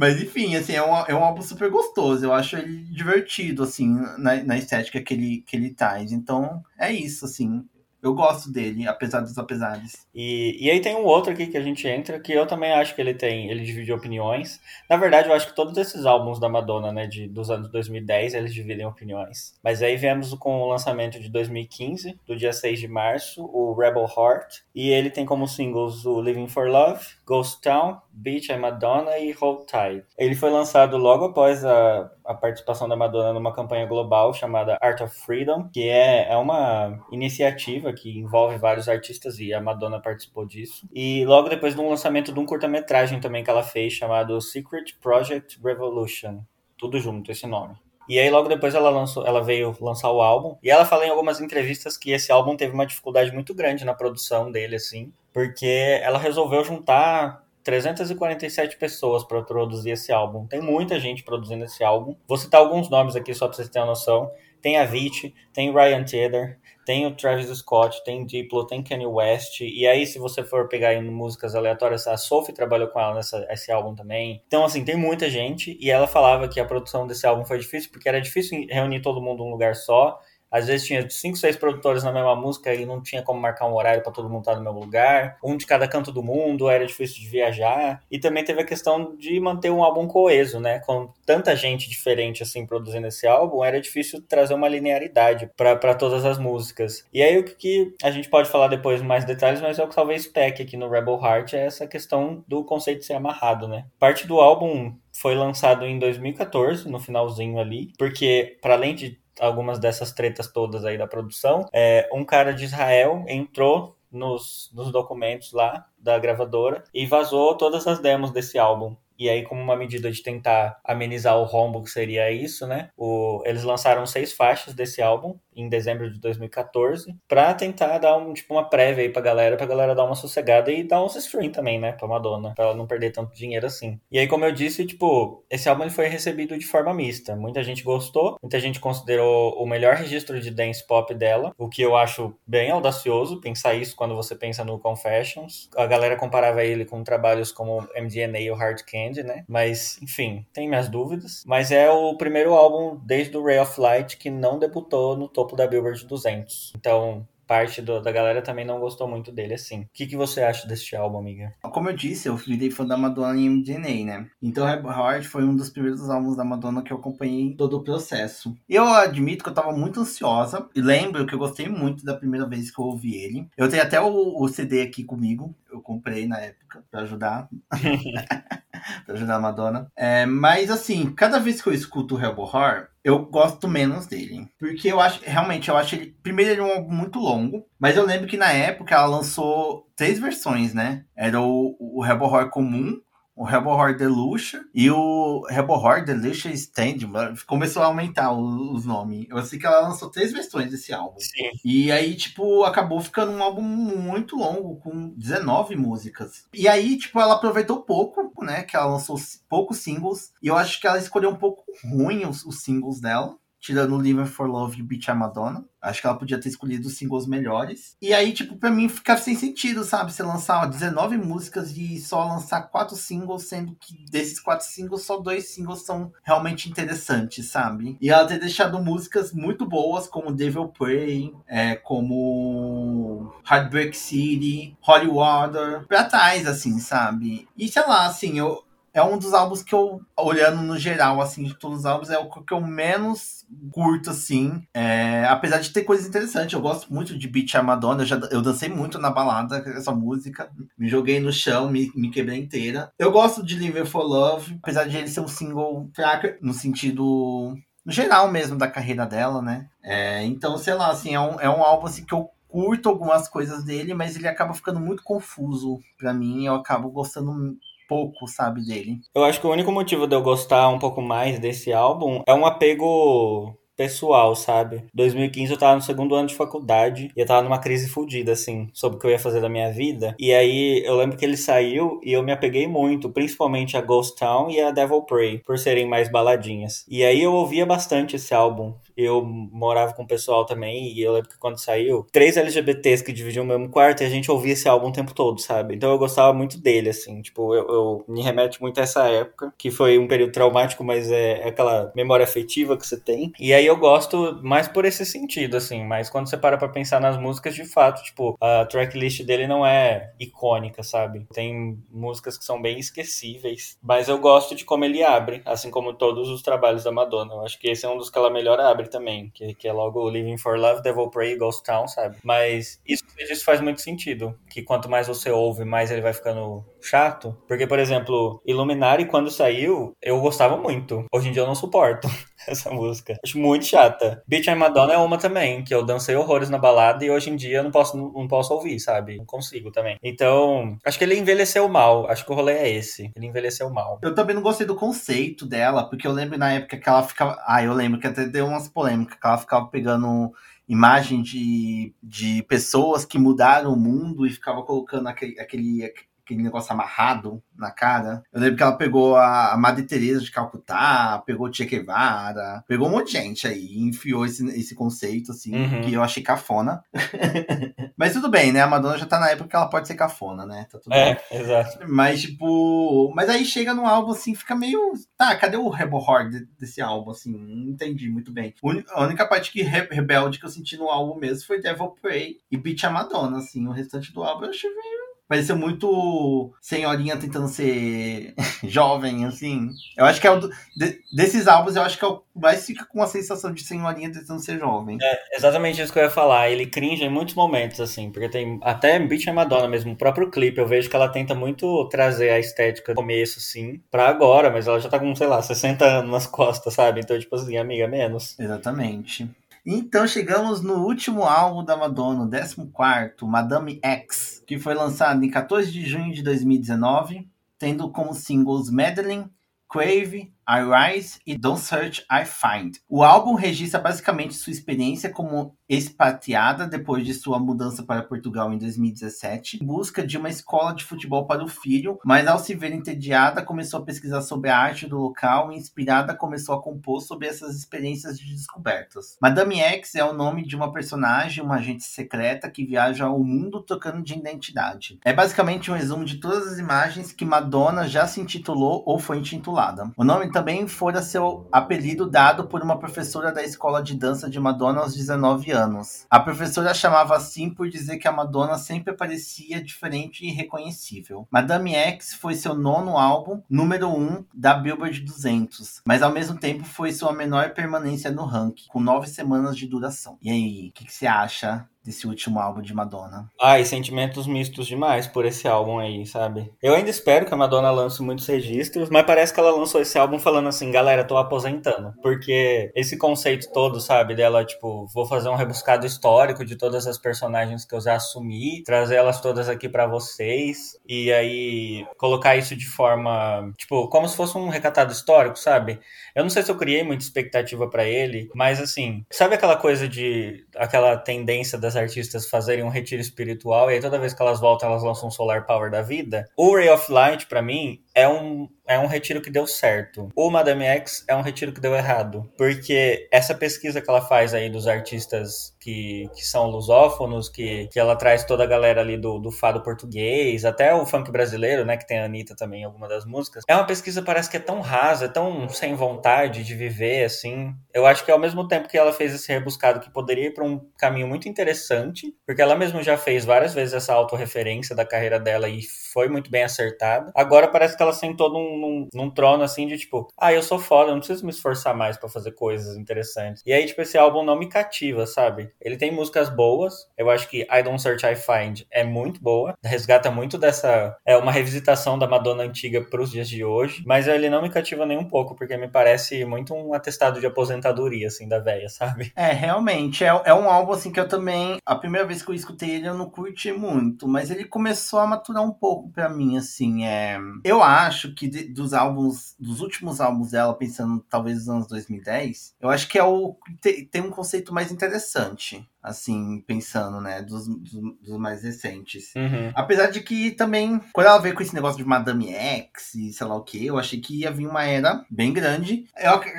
Mas enfim, assim, é um, é um álbum super gostoso. Eu acho ele divertido, assim, na, na estética que ele, que ele traz. Então, é isso, assim. Eu gosto dele, apesar dos apesares.
E, e aí tem um outro aqui que a gente entra, que eu também acho que ele tem, ele divide opiniões. Na verdade, eu acho que todos esses álbuns da Madonna, né, de, dos anos 2010, eles dividem opiniões. Mas aí viemos com o lançamento de 2015, do dia 6 de março, o Rebel Heart. E ele tem como singles o Living for Love, Ghost Town, Beach I Madonna e Hold Tight. Ele foi lançado logo após a, a participação da Madonna numa campanha global chamada Art of Freedom, que é, é uma iniciativa que envolve vários artistas e a Madonna participou disso. E logo depois do lançamento de um curta-metragem também que ela fez chamado Secret Project Revolution. Tudo junto, esse nome. E aí logo depois ela lançou, ela veio lançar o álbum. E ela falou em algumas entrevistas que esse álbum teve uma dificuldade muito grande na produção dele, assim, porque ela resolveu juntar 347 pessoas para produzir esse álbum. Tem muita gente produzindo esse álbum. Vou citar alguns nomes aqui só para vocês terem uma noção. Tem a Vit, tem Ryan Tedder, tem o Travis Scott, tem Diplo, tem Kanye West. E aí, se você for pegar em músicas aleatórias, a Sophie trabalhou com ela nessa esse álbum também. Então, assim, tem muita gente. E ela falava que a produção desse álbum foi difícil, porque era difícil reunir todo mundo num lugar só. Às vezes tinha cinco, seis produtores na mesma música e não tinha como marcar um horário para todo mundo estar no mesmo lugar. Um de cada canto do mundo, era difícil de viajar. E também teve a questão de manter um álbum coeso, né? Com tanta gente diferente assim produzindo esse álbum, era difícil trazer uma linearidade para todas as músicas. E aí o que a gente pode falar depois mais detalhes, mas é o que talvez peque aqui no Rebel Heart é essa questão do conceito de ser amarrado, né? Parte do álbum foi lançado em 2014, no finalzinho ali, porque para além de algumas dessas tretas todas aí da produção, é, um cara de Israel entrou nos, nos documentos lá da gravadora e vazou todas as demos desse álbum. E aí, como uma medida de tentar amenizar o rombo que seria isso, né? O, eles lançaram seis faixas desse álbum em dezembro de 2014 para tentar dar um, tipo, uma prévia aí pra galera, pra galera dar uma sossegada e dar uns stream também, né? Pra Madonna, pra ela não perder tanto dinheiro assim. E aí, como eu disse, tipo, esse álbum foi recebido de forma mista. Muita gente gostou, muita gente considerou o melhor registro de dance pop dela, o que eu acho bem audacioso pensar isso quando você pensa no Confessions. A galera comparava ele com trabalhos como MDNA e o Hard Candy né? Mas, enfim, tem minhas dúvidas. Mas é o primeiro álbum desde o Ray of Light que não debutou no topo da Billboard 200. Então, parte do, da galera também não gostou muito dele, assim. O que, que você acha deste álbum, amiga?
Como eu disse, eu virei fã da Madonna em MDNA, né? Então Rebel Heart foi um dos primeiros álbuns da Madonna que eu acompanhei todo o processo. Eu admito que eu tava muito ansiosa e lembro que eu gostei muito da primeira vez que eu ouvi ele. Eu tenho até o, o CD aqui comigo, eu comprei na época para ajudar. [LAUGHS] pra ajudar a Madonna. É, mas assim, cada vez que eu escuto o Rebel Heart, eu gosto menos dele. Porque eu acho, realmente, eu acho ele. Primeiro, ele é um álbum muito longo. Mas eu lembro que na época ela lançou três versões, né? Era o, o Rebel Horror comum, o Rebel Horror Deluxe e o Rebel Horror Deluxe Stand. Começou a aumentar os nomes. Eu sei que ela lançou três versões desse álbum.
Sim.
E aí, tipo, acabou ficando um álbum muito longo, com 19 músicas. E aí, tipo, ela aproveitou pouco, né? Que ela lançou poucos singles. E eu acho que ela escolheu um pouco ruim os, os singles dela tirando Living for Love e Beach a Madonna. Acho que ela podia ter escolhido os singles melhores. E aí, tipo, pra mim fica sem sentido, sabe? Você lançar ó, 19 músicas e só lançar quatro singles, sendo que desses quatro singles, só dois singles são realmente interessantes, sabe? E ela ter deixado músicas muito boas, como Devil Pray, é, como Heartbreak City, Holy Water, pra trás, assim, sabe? E sei lá, assim, eu é um dos álbuns que eu, olhando no geral, assim, de todos os álbuns, é o que eu menos curto, assim. É, apesar de ter coisas interessantes, eu gosto muito de Beat a Madonna, eu, já, eu dancei muito na balada essa música, me joguei no chão, me, me quebrei inteira. Eu gosto de Live for Love, apesar de ele ser um single fraco, no sentido no geral mesmo da carreira dela, né? É, então, sei lá, assim, é um, é um álbum assim, que eu curto algumas coisas dele, mas ele acaba ficando muito confuso para mim. Eu acabo gostando pouco, sabe, dele.
Eu acho que o único motivo de eu gostar um pouco mais desse álbum é um apego pessoal, sabe? 2015 eu tava no segundo ano de faculdade e eu tava numa crise fodida, assim, sobre o que eu ia fazer da minha vida. E aí eu lembro que ele saiu e eu me apeguei muito, principalmente a Ghost Town e a Devil Prey, por serem mais baladinhas. E aí eu ouvia bastante esse álbum eu morava com o pessoal também, e eu lembro que quando saiu, três LGBTs que dividiam o mesmo quarto, e a gente ouvia esse álbum o tempo todo, sabe? Então eu gostava muito dele, assim, tipo, eu, eu me remete muito a essa época, que foi um período traumático, mas é, é, aquela memória afetiva que você tem. E aí eu gosto mais por esse sentido, assim, mas quando você para pra pensar nas músicas, de fato, tipo, a tracklist dele não é icônica, sabe? Tem músicas que são bem esquecíveis, mas eu gosto de como ele abre, assim como todos os trabalhos da Madonna. Eu acho que esse é um dos que ela melhor abre também, que, que é logo Living for Love, Devil Pray e Ghost Town, sabe? Mas isso disse faz muito sentido, que quanto mais você ouve, mais ele vai ficando chato. Porque, por exemplo, Illuminati, quando saiu, eu gostava muito. Hoje em dia eu não suporto [LAUGHS] [LAUGHS] essa música. Acho muito chata. Beach and Madonna é uma também, que eu dancei horrores na balada e hoje em dia eu não posso, não posso ouvir, sabe? Não consigo também. Então, acho que ele envelheceu mal. Acho que o rolê é esse. Ele envelheceu mal.
Eu também não gostei do conceito dela, porque eu lembro na época que ela ficava. Ah, eu lembro que até deu umas polêmicas, que ela ficava pegando imagem de, de pessoas que mudaram o mundo e ficava colocando aquele, aquele, aquele negócio amarrado na cara. Eu lembro que ela pegou a Madre Teresa de Calcutá, pegou Che Guevara, pegou um monte de gente aí, enfiou esse, esse conceito, assim, uhum. que eu achei cafona. [LAUGHS] Mas tudo bem, né? A Madonna já tá na época que ela pode ser cafona, né? Tá tudo
é, bem. exato.
Mas, tipo. Mas aí chega no álbum, assim, fica meio. Tá, cadê o Rebel Horde desse álbum, assim? Não entendi muito bem. A única parte que re rebelde que eu senti no álbum mesmo foi Devil Prey e Beat a Madonna, assim. O restante do álbum eu achei meio parecia muito senhorinha tentando ser [LAUGHS] jovem, assim. Eu acho que é o do, de, desses álbuns, eu acho que é o mais fica com a sensação de senhorinha tentando ser jovem.
É exatamente isso que eu ia falar. Ele cringe em muitos momentos, assim, porque tem até Beach and Madonna mesmo, o próprio clipe, eu vejo que ela tenta muito trazer a estética do começo, assim, pra agora, mas ela já tá com, sei lá, 60 anos nas costas, sabe? Então, tipo assim, amiga, menos.
Exatamente. Então chegamos no último álbum da Madonna, o 14, Madame X, que foi lançado em 14 de junho de 2019, tendo como singles Madeline, Crave, I Rise e Don't Search, I Find. O álbum registra basicamente sua experiência como expatriada depois de sua mudança para Portugal em 2017, em busca de uma escola de futebol para o filho, mas ao se ver entediada, começou a pesquisar sobre a arte do local e, inspirada, começou a compor sobre essas experiências de descobertas. Madame X é o nome de uma personagem, uma agente secreta que viaja ao mundo trocando de identidade. É basicamente um resumo de todas as imagens que Madonna já se intitulou ou foi intitulada. O nome também fora seu apelido dado por uma professora da escola de dança de Madonna aos 19 anos. A professora chamava assim por dizer que a Madonna sempre parecia diferente e irreconhecível. Madame X foi seu nono álbum, número 1 um da Billboard 200, mas ao mesmo tempo foi sua menor permanência no ranking, com nove semanas de duração. E aí, o que, que você acha desse último álbum de Madonna.
Ai, sentimentos mistos demais por esse álbum aí, sabe? Eu ainda espero que a Madonna lance muitos registros, mas parece que ela lançou esse álbum falando assim, galera, tô aposentando. Porque esse conceito todo, sabe, dela, tipo, vou fazer um rebuscado histórico de todas as personagens que eu já assumi, trazer elas todas aqui para vocês, e aí colocar isso de forma, tipo, como se fosse um recatado histórico, sabe? Eu não sei se eu criei muita expectativa para ele, mas assim, sabe aquela coisa de, aquela tendência das artistas fazerem um retiro espiritual e aí toda vez que elas voltam elas lançam um Solar Power da vida. O Ray of Light para mim é um é um retiro que deu certo. O Madame X é um retiro que deu errado. Porque essa pesquisa que ela faz aí dos artistas que, que são lusófonos, que, que ela traz toda a galera ali do, do fado português, até o funk brasileiro, né? Que tem a Anitta também em alguma das músicas. É uma pesquisa parece que é tão rasa, tão sem vontade de viver, assim. Eu acho que ao mesmo tempo que ela fez esse rebuscado que poderia ir para um caminho muito interessante, porque ela mesma já fez várias vezes essa autorreferência da carreira dela e foi muito bem acertada. Agora parece que ela sentou num num, num trono assim de tipo, ah, eu sou foda, eu não preciso me esforçar mais para fazer coisas interessantes. E aí, tipo, esse álbum não me cativa, sabe? Ele tem músicas boas, eu acho que I Don't Search, I Find é muito boa, resgata muito dessa. É uma revisitação da Madonna antiga pros dias de hoje, mas ele não me cativa nem um pouco, porque me parece muito um atestado de aposentadoria, assim, da velha, sabe?
É, realmente. É, é um álbum, assim, que eu também. A primeira vez que eu escutei ele, eu não curti muito, mas ele começou a maturar um pouco para mim, assim. É... Eu acho que de, dos álbuns, dos últimos álbuns dela, pensando talvez nos anos 2010, eu acho que é o. Tem, tem um conceito mais interessante assim, pensando, né, dos, dos, dos mais recentes.
Uhum.
Apesar de que também, quando ela veio com esse negócio de Madame X e sei lá o que, eu achei que ia vir uma era bem grande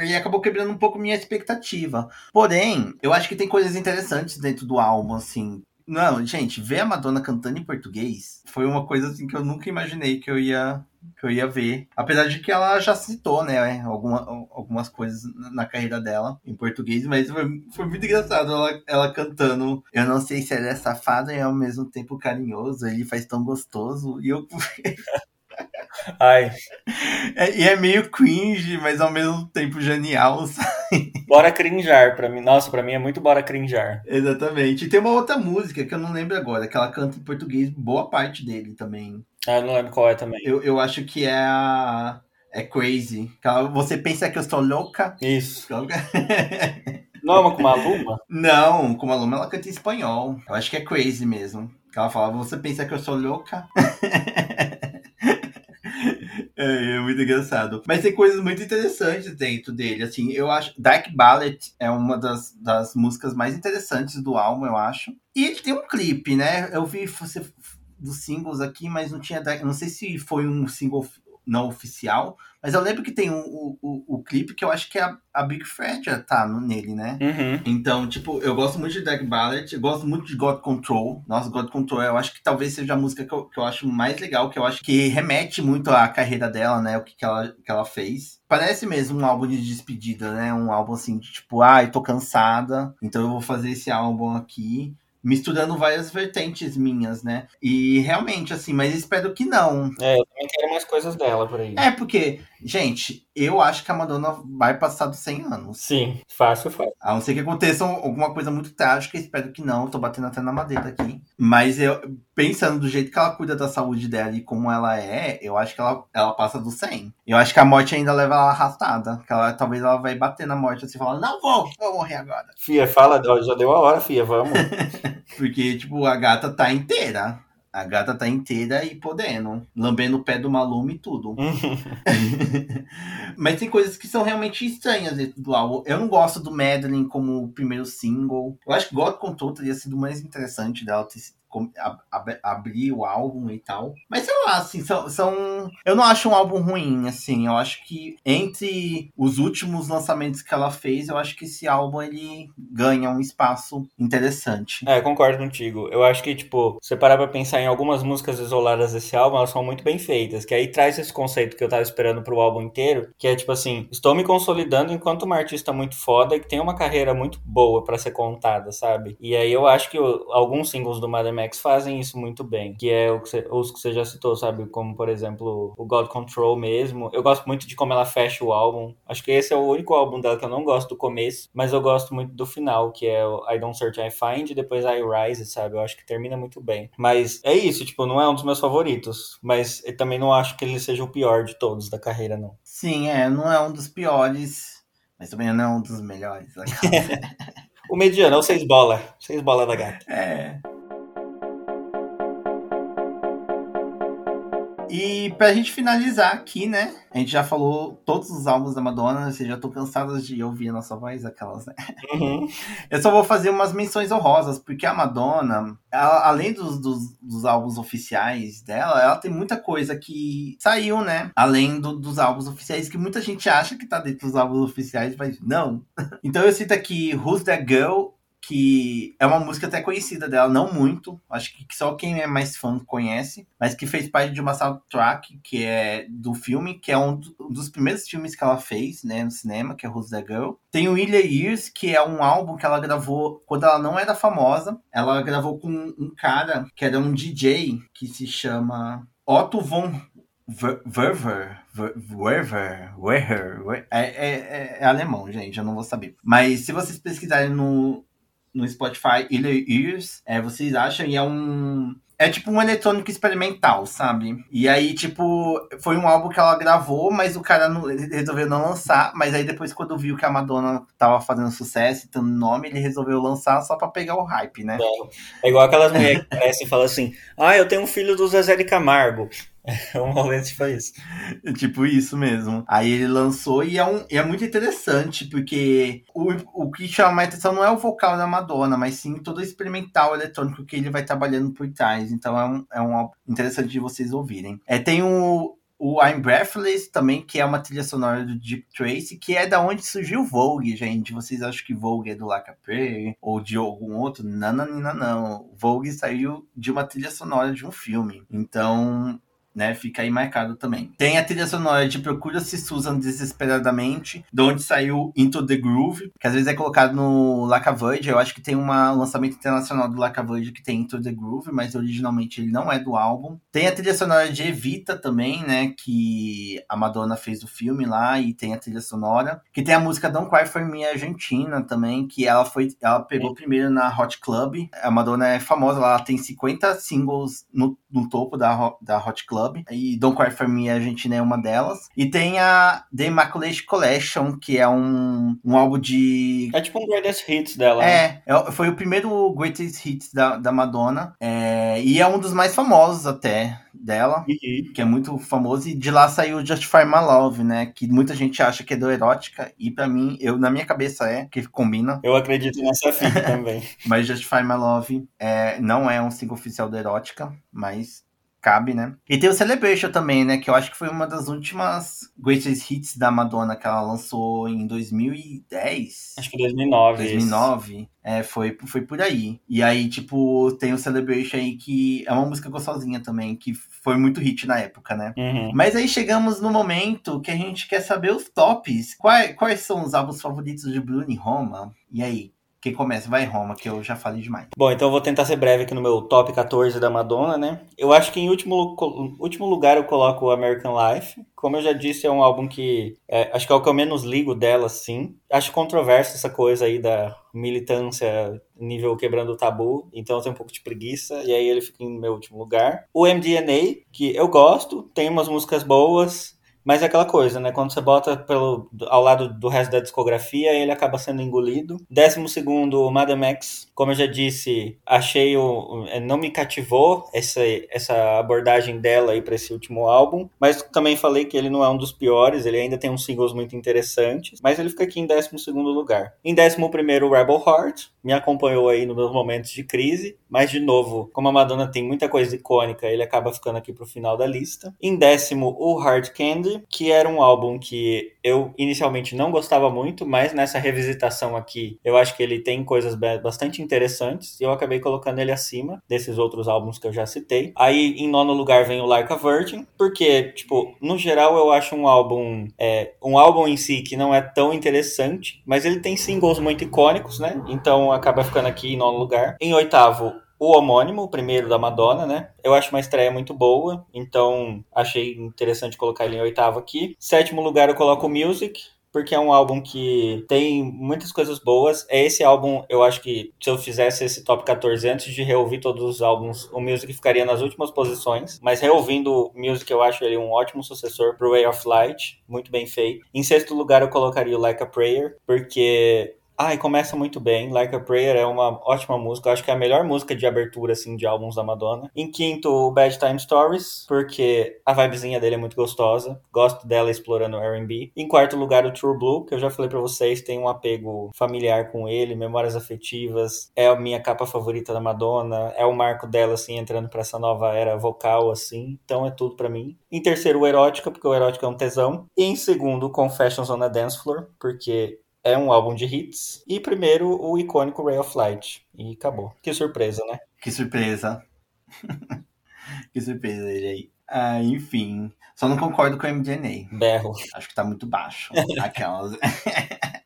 e acabou quebrando um pouco minha expectativa. Porém, eu acho que tem coisas interessantes dentro do álbum, assim. Não, gente, ver a Madonna cantando em português foi uma coisa assim que eu nunca imaginei que eu ia que eu ia ver. Apesar de que ela já citou, né, alguma, algumas coisas na carreira dela em português, mas foi, foi muito engraçado ela, ela cantando. Eu não sei se ela é safada e ao mesmo tempo carinhoso, ele faz tão gostoso. E eu. [LAUGHS]
Ai.
É, e é meio cringe, mas ao mesmo tempo genial, [LAUGHS] sabe?
Bora crinjar pra mim. Nossa, pra mim é muito bora crinjar.
Exatamente. E tem uma outra música que eu não lembro agora, que ela canta em português boa parte dele também.
Ah, eu não lembro qual é também.
Eu, eu acho que é a. É Crazy. Você pensa que eu estou louca?
Isso. [LAUGHS] Não é uma com Maluma?
Não, com Maluma ela canta em espanhol. Eu acho que é Crazy mesmo. Ela fala, você pensa que eu sou louca? [LAUGHS] É, é, muito engraçado. Mas tem coisas muito interessantes dentro dele. Assim, eu acho. Dark Ballet é uma das, das músicas mais interessantes do álbum, eu acho. E ele tem um clipe, né? Eu vi você dos singles aqui, mas não tinha. Não sei se foi um single não oficial, mas eu lembro que tem o, o, o, o clipe que eu acho que a, a Big Fred tá no, nele, né?
Uhum.
Então, tipo, eu gosto muito de Dark Ballet, eu gosto muito de God Control. Nossa, God Control eu acho que talvez seja a música que eu, que eu acho mais legal, que eu acho que remete muito à carreira dela, né? O que, que, ela, que ela fez. Parece mesmo um álbum de despedida, né? Um álbum assim, de tipo, ai, ah, tô cansada, então eu vou fazer esse álbum aqui misturando várias vertentes minhas, né? E realmente, assim, mas espero que não.
É, eu também quero mais coisas dela por aí.
É, porque, gente, eu acho que a Madonna vai passar dos 100 anos.
Sim, fácil, fácil.
A não ser que aconteça alguma coisa muito trágica, espero que não. Tô batendo até na madeira aqui. Mas eu, pensando do jeito que ela cuida da saúde dela e como ela é, eu acho que ela, ela passa dos 100. Eu acho que a morte ainda leva ela arrastada. Que ela, talvez ela vai bater na morte assim e falar: Não vou, vou morrer agora.
Fia, fala, já deu a hora, Fia, vamos. [LAUGHS]
Porque, tipo, a gata tá inteira. A gata tá inteira e podendo. Lambendo o pé do Malume e tudo. [LAUGHS] [LAUGHS] Mas tem coisas que são realmente estranhas dentro do álbum. Eu não gosto do Madeline como o primeiro single. Eu acho que God Control teria sido mais interessante dela ter ab abrir o álbum e tal. Mas sei lá, assim, são, são. Eu não acho um álbum ruim, assim. Eu acho que entre os últimos lançamentos que ela fez, eu acho que esse álbum ele ganha um espaço interessante.
É, concordo contigo. Eu acho que, tipo, você parar pra pensar em algumas músicas isoladas desse álbum, elas são muito bem feitas. Que aí traz esse conceito que eu tava esperando pro álbum inteiro, que é tipo assim, estou me consolidando enquanto uma artista muito foda e que tem uma carreira muito boa para ser contada, sabe? E aí eu acho que alguns singles do Madame Max fazem isso muito bem, que é que os que você já citou, sabe? Como, por exemplo, o God Control mesmo. Eu gosto muito de como ela fecha o álbum. Acho que esse é o único álbum dela que eu não gosto do começo, mas eu gosto muito do final, que é o I Don't Search, I Find, e depois I Rise, sabe? Eu acho que termina muito bem. Mas é isso, tipo, não é um dos meus favoritos, mas eu também não acho que ele seja o pior de todos da carreira, não.
Sim, é, não é um dos piores, mas também não é um dos melhores. [LAUGHS]
o mediano é o seis bola, seis bola da gata.
É. E pra gente finalizar aqui, né? A gente já falou todos os álbuns da Madonna, vocês já estão cansadas de ouvir a nossa voz, aquelas, né?
Uhum.
Eu só vou fazer umas menções honrosas, porque a Madonna, ela, além dos, dos, dos, álbuns oficiais dela, ela tem muita coisa que saiu, né? Além do, dos álbuns oficiais, que muita gente acha que tá dentro dos álbuns oficiais, mas não. [LAUGHS] então eu cito aqui Who's That Girl? Que é uma música até conhecida dela, não muito, acho que só quem é mais fã conhece, mas que fez parte de uma soundtrack que é do filme, que é um dos primeiros filmes que ela fez, né, no cinema, que é Who's That Girl. Tem o Ilha Years, que é um álbum que ela gravou quando ela não era famosa, ela gravou com um cara que era um DJ que se chama Otto von Werver, Werver, Werver, é, é, é, alemão, gente, eu não vou saber. Mas se vocês pesquisarem no, no Spotify Iller Ears, é, vocês acham e é um é tipo um eletrônico experimental, sabe? E aí, tipo, foi um álbum que ela gravou, mas o cara não, resolveu não lançar. Mas aí depois, quando viu que a Madonna tava fazendo sucesso tendo nome, ele resolveu lançar só pra pegar o hype, né?
É, é igual aquelas mulheres que crescem e falam assim: Ah, eu tenho um filho do Zezé de Camargo. É um momento tipo isso.
Tipo isso mesmo. Aí ele lançou e é, um, é muito interessante, porque o, o que chama a atenção não é o vocal da Madonna, mas sim todo o experimental eletrônico que ele vai trabalhando por trás. Então é um, é um interessante de vocês ouvirem. É, tem o, o I'm Breathless também, que é uma trilha sonora do Deep Tracy, que é da onde surgiu o Vogue, gente. Vocês acham que Vogue é do Lacapé ou de algum outro? Não, não, não, não. Vogue saiu de uma trilha sonora de um filme. Então, né? Fica aí marcado também. Tem a trilha sonora de Procura-se Susan Desesperadamente, de onde saiu Into the Groove, que às vezes é colocado no Lacaverde. Eu acho que tem um lançamento internacional do Lacaverde que tem Into the Groove, mas originalmente ele não é do álbum. Tem a trilha sonora de Evita também, né? Que a Madonna fez do filme lá e tem a trilha sonora. Que tem a música Don't Cry For Me Argentina também, que ela foi. Ela pegou primeiro na Hot Club. A Madonna é famosa, ela tem 50 singles no, no topo da, da Hot Club. Club. E Don't Cry For Me, a Argentina é uma delas. E tem a The Immaculate Collection, que é um, um álbum de...
É tipo um Greatest Hits dela.
É, né? é foi o primeiro Greatest Hits da, da Madonna. É, e é um dos mais famosos até dela, uhum. que é muito famoso, e de lá saiu Justify My Love, né? Que muita gente acha que é do erótica, e para mim, eu na minha cabeça é, que combina.
Eu acredito nessa fita também. [LAUGHS]
mas Justify My Love é, não é um single oficial da erótica, mas cabe, né? E tem o Celebration também, né? Que eu acho que foi uma das últimas greatest hits da Madonna que ela lançou em 2010.
Acho que 2009.
2009. É, foi, foi por aí. E aí, tipo, tem o Celebration aí que é uma música gostosinha também, que foi muito hit na época, né?
Uhum.
Mas aí chegamos no momento que a gente quer saber os tops. Quais, quais são os álbuns favoritos de Bruno e Roma? E aí? Quem começa? Vai Roma, que eu já falei demais.
Bom, então eu vou tentar ser breve aqui no meu top 14 da Madonna, né? Eu acho que em último, último lugar eu coloco o American Life. Como eu já disse, é um álbum que é, acho que é o que eu menos ligo dela, sim. Acho controverso essa coisa aí da militância nível quebrando o tabu, então eu tenho um pouco de preguiça, e aí ele fica em meu último lugar. O MDNA, que eu gosto, tem umas músicas boas, mas é aquela coisa, né? Quando você bota pelo, ao lado do resto da discografia, ele acaba sendo engolido. Décimo segundo, Madame X. Como eu já disse, achei o. É, não me cativou essa, essa abordagem dela aí para esse último álbum. Mas também falei que ele não é um dos piores, ele ainda tem uns singles muito interessantes. Mas ele fica aqui em décimo segundo lugar. Em décimo primeiro, Rebel Heart. Me acompanhou aí nos meus momentos de crise. Mas, de novo, como a Madonna tem muita coisa icônica, ele acaba ficando aqui pro final da lista. Em décimo, o Hard Candy que era um álbum que eu inicialmente não gostava muito, mas nessa revisitação aqui eu acho que ele tem coisas bastante interessantes e eu acabei colocando ele acima desses outros álbuns que eu já citei. Aí em nono lugar vem o Like a Virgin, porque, tipo, no geral eu acho um álbum, é, um álbum em si que não é tão interessante, mas ele tem singles muito icônicos, né? Então acaba ficando aqui em nono lugar. Em oitavo, o homônimo, o primeiro da Madonna, né? Eu acho uma estreia muito boa, então achei interessante colocar ele em oitavo aqui. Sétimo lugar eu coloco o Music, porque é um álbum que tem muitas coisas boas. É esse álbum, eu acho que se eu fizesse esse top 14 antes de reouvir todos os álbuns, o Music ficaria nas últimas posições. Mas reouvindo o Music, eu acho ele um ótimo sucessor pro Way of Light, muito bem feito. Em sexto lugar, eu colocaria o Like a Prayer, porque Ai, começa muito bem. Like a Prayer é uma ótima música. Eu acho que é a melhor música de abertura, assim, de álbuns da Madonna. Em quinto, Bad Time Stories, porque a vibezinha dele é muito gostosa. Gosto dela explorando o R&B. Em quarto lugar, o True Blue, que eu já falei para vocês, tem um apego familiar com ele, memórias afetivas. É a minha capa favorita da Madonna. É o marco dela, assim, entrando para essa nova era vocal, assim. Então é tudo para mim. Em terceiro, o Erótica, porque o Erótica é um tesão. E em segundo, Confessions on a Dance Floor, porque é um álbum de hits. E primeiro, o icônico Ray of Light. E acabou. Que surpresa, né?
Que surpresa. [LAUGHS] que surpresa ele aí. Ah, enfim. Só não concordo com o MDNA.
Berro.
Acho que tá muito baixo. [LAUGHS] Aquelas. [LAUGHS]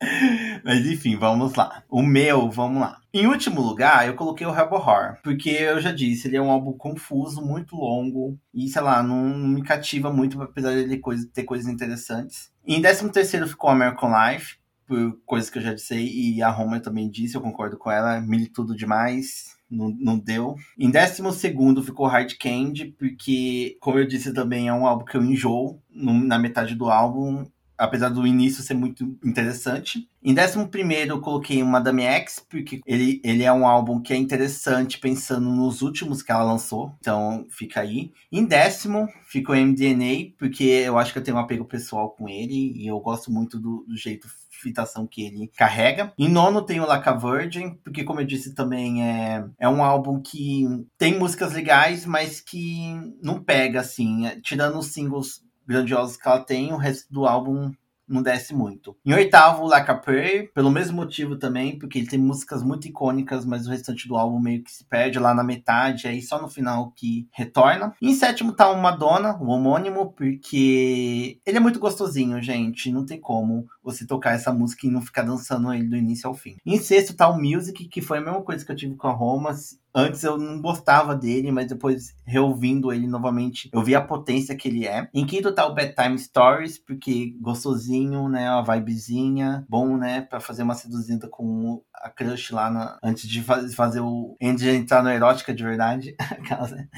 [LAUGHS] Mas enfim, vamos lá. O meu, vamos lá. Em último lugar, eu coloquei o Rebel Horror, porque eu já disse, ele é um álbum confuso, muito longo, e sei lá, não, me cativa muito, apesar de ele ter coisas interessantes. Em 13 terceiro ficou American Life, por coisas que eu já disse, e a Roma também disse, eu concordo com ela, mil tudo demais, não, não deu. Em décimo segundo ficou Hard Candy, porque, como eu disse também, é um álbum que eu enjoo na metade do álbum apesar do início ser muito interessante. Em décimo primeiro eu coloquei uma Madame X, porque ele, ele é um álbum que é interessante pensando nos últimos que ela lançou, então fica aí. Em décimo ficou MDNA, porque eu acho que eu tenho um apego pessoal com ele e eu gosto muito do, do jeito fitação que ele carrega. Em nono tem o Laca Virgin, porque como eu disse também é, é um álbum que tem músicas legais, mas que não pega assim, tirando os singles grandiosos que ela tem, o resto do álbum não desce muito. Em oitavo, Like a Prayer, pelo mesmo motivo também, porque ele tem músicas muito icônicas, mas o restante do álbum meio que se perde lá na metade, aí só no final que retorna. Em sétimo tá o Madonna, o homônimo, porque ele é muito gostosinho, gente, não tem como você tocar essa música e não ficar dançando ele do início ao fim. Em sexto tá o Music, que foi a mesma coisa que eu tive com a Roma, Antes eu não gostava dele, mas depois reouvindo ele novamente, eu vi a potência que ele é. Em quinto tá o Bedtime Stories, porque gostosinho, né? Uma vibezinha, bom, né? Pra fazer uma seduzida com a crush lá na, antes de faz, fazer o Andy entrar no erótica de verdade. [LAUGHS] Né?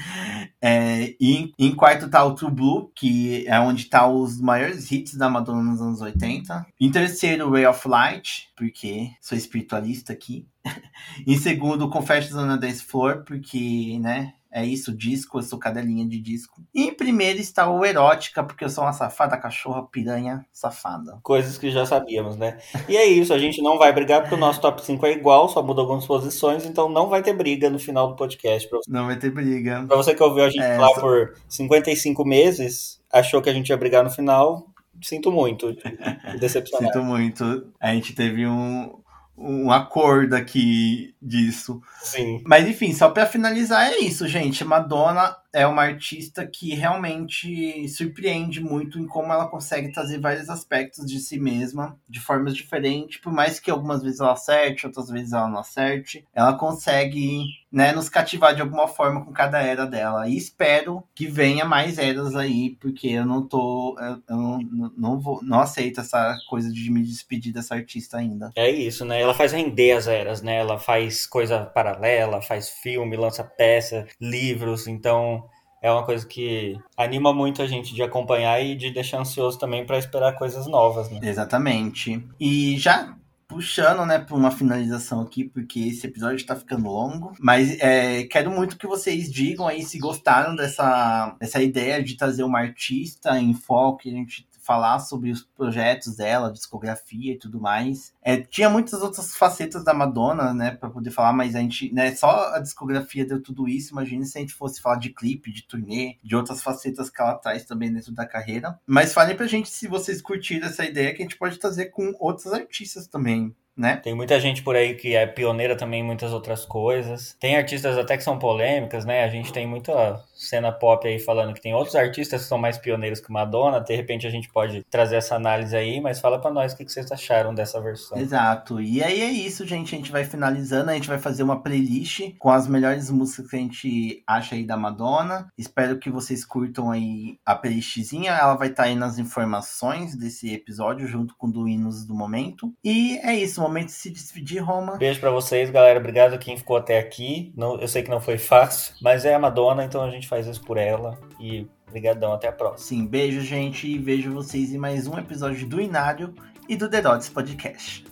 é, e em quarto tá o True Blue, que é onde tá os maiores hits da Madonna nos anos 80. Em terceiro, Ray of Light, porque sou espiritualista aqui. [LAUGHS] em segundo, Confessions on a Dance Floor, porque, né, é isso, disco, eu sou cadelinha de disco. E em primeiro está o Erótica, porque eu sou uma safada cachorra piranha safada.
Coisas que já sabíamos, né? E é isso, a gente não vai brigar porque o nosso top 5 é igual, só muda algumas posições, então não vai ter briga no final do podcast.
Não vai ter briga.
Pra você que ouviu a gente é, lá só... por 55 meses, achou que a gente ia brigar no final, sinto muito. [LAUGHS] Decepcionado.
sinto muito. A gente teve um, um acordo aqui disso.
Sim.
Mas enfim, só para finalizar é isso, gente. Madonna é uma artista que realmente surpreende muito em como ela consegue trazer vários aspectos de si mesma de formas diferentes, por mais que algumas vezes ela acerte, outras vezes ela não acerte, ela consegue, né, nos cativar de alguma forma com cada era dela. E espero que venha mais eras aí, porque eu não tô, eu, não, não vou, não aceito essa coisa de me despedir dessa artista ainda.
É isso, né? Ela faz render as eras, né? Ela faz coisa paralela, faz filme, lança peça, livros, então é uma coisa que anima muito a gente de acompanhar e de deixar ansioso também para esperar coisas novas, né?
Exatamente. E já puxando, né, para uma finalização aqui, porque esse episódio está ficando longo. Mas é, quero muito que vocês digam aí se gostaram dessa, dessa ideia de trazer uma artista em foco, que a gente falar sobre os projetos dela, discografia e tudo mais. É, tinha muitas outras facetas da Madonna, né, para poder falar, mas a gente, né, só a discografia deu tudo isso. Imagina se a gente fosse falar de clipe, de turnê, de outras facetas que ela traz também dentro da carreira. Mas falem pra gente se vocês curtiram essa ideia que a gente pode trazer com outros artistas também né?
Tem muita gente por aí que é pioneira também em muitas outras coisas. Tem artistas até que são polêmicas, né? A gente tem muita cena pop aí falando que tem outros artistas que são mais pioneiros que Madonna. De repente a gente pode trazer essa análise aí, mas fala para nós o que vocês acharam dessa versão.
Exato. E aí é isso, gente. A gente vai finalizando. A gente vai fazer uma playlist com as melhores músicas que a gente acha aí da Madonna. Espero que vocês curtam aí a playlistzinha. Ela vai estar tá aí nas informações desse episódio, junto com o do Hinos do Momento. E é isso momento de se despedir, Roma.
Beijo para vocês, galera. Obrigado a quem ficou até aqui. Não, eu sei que não foi fácil, mas é a Madonna, então a gente faz isso por ela. E Obrigadão, até a próxima.
Sim, beijo, gente. E vejo vocês em mais um episódio do Inário e do The Dots Podcast.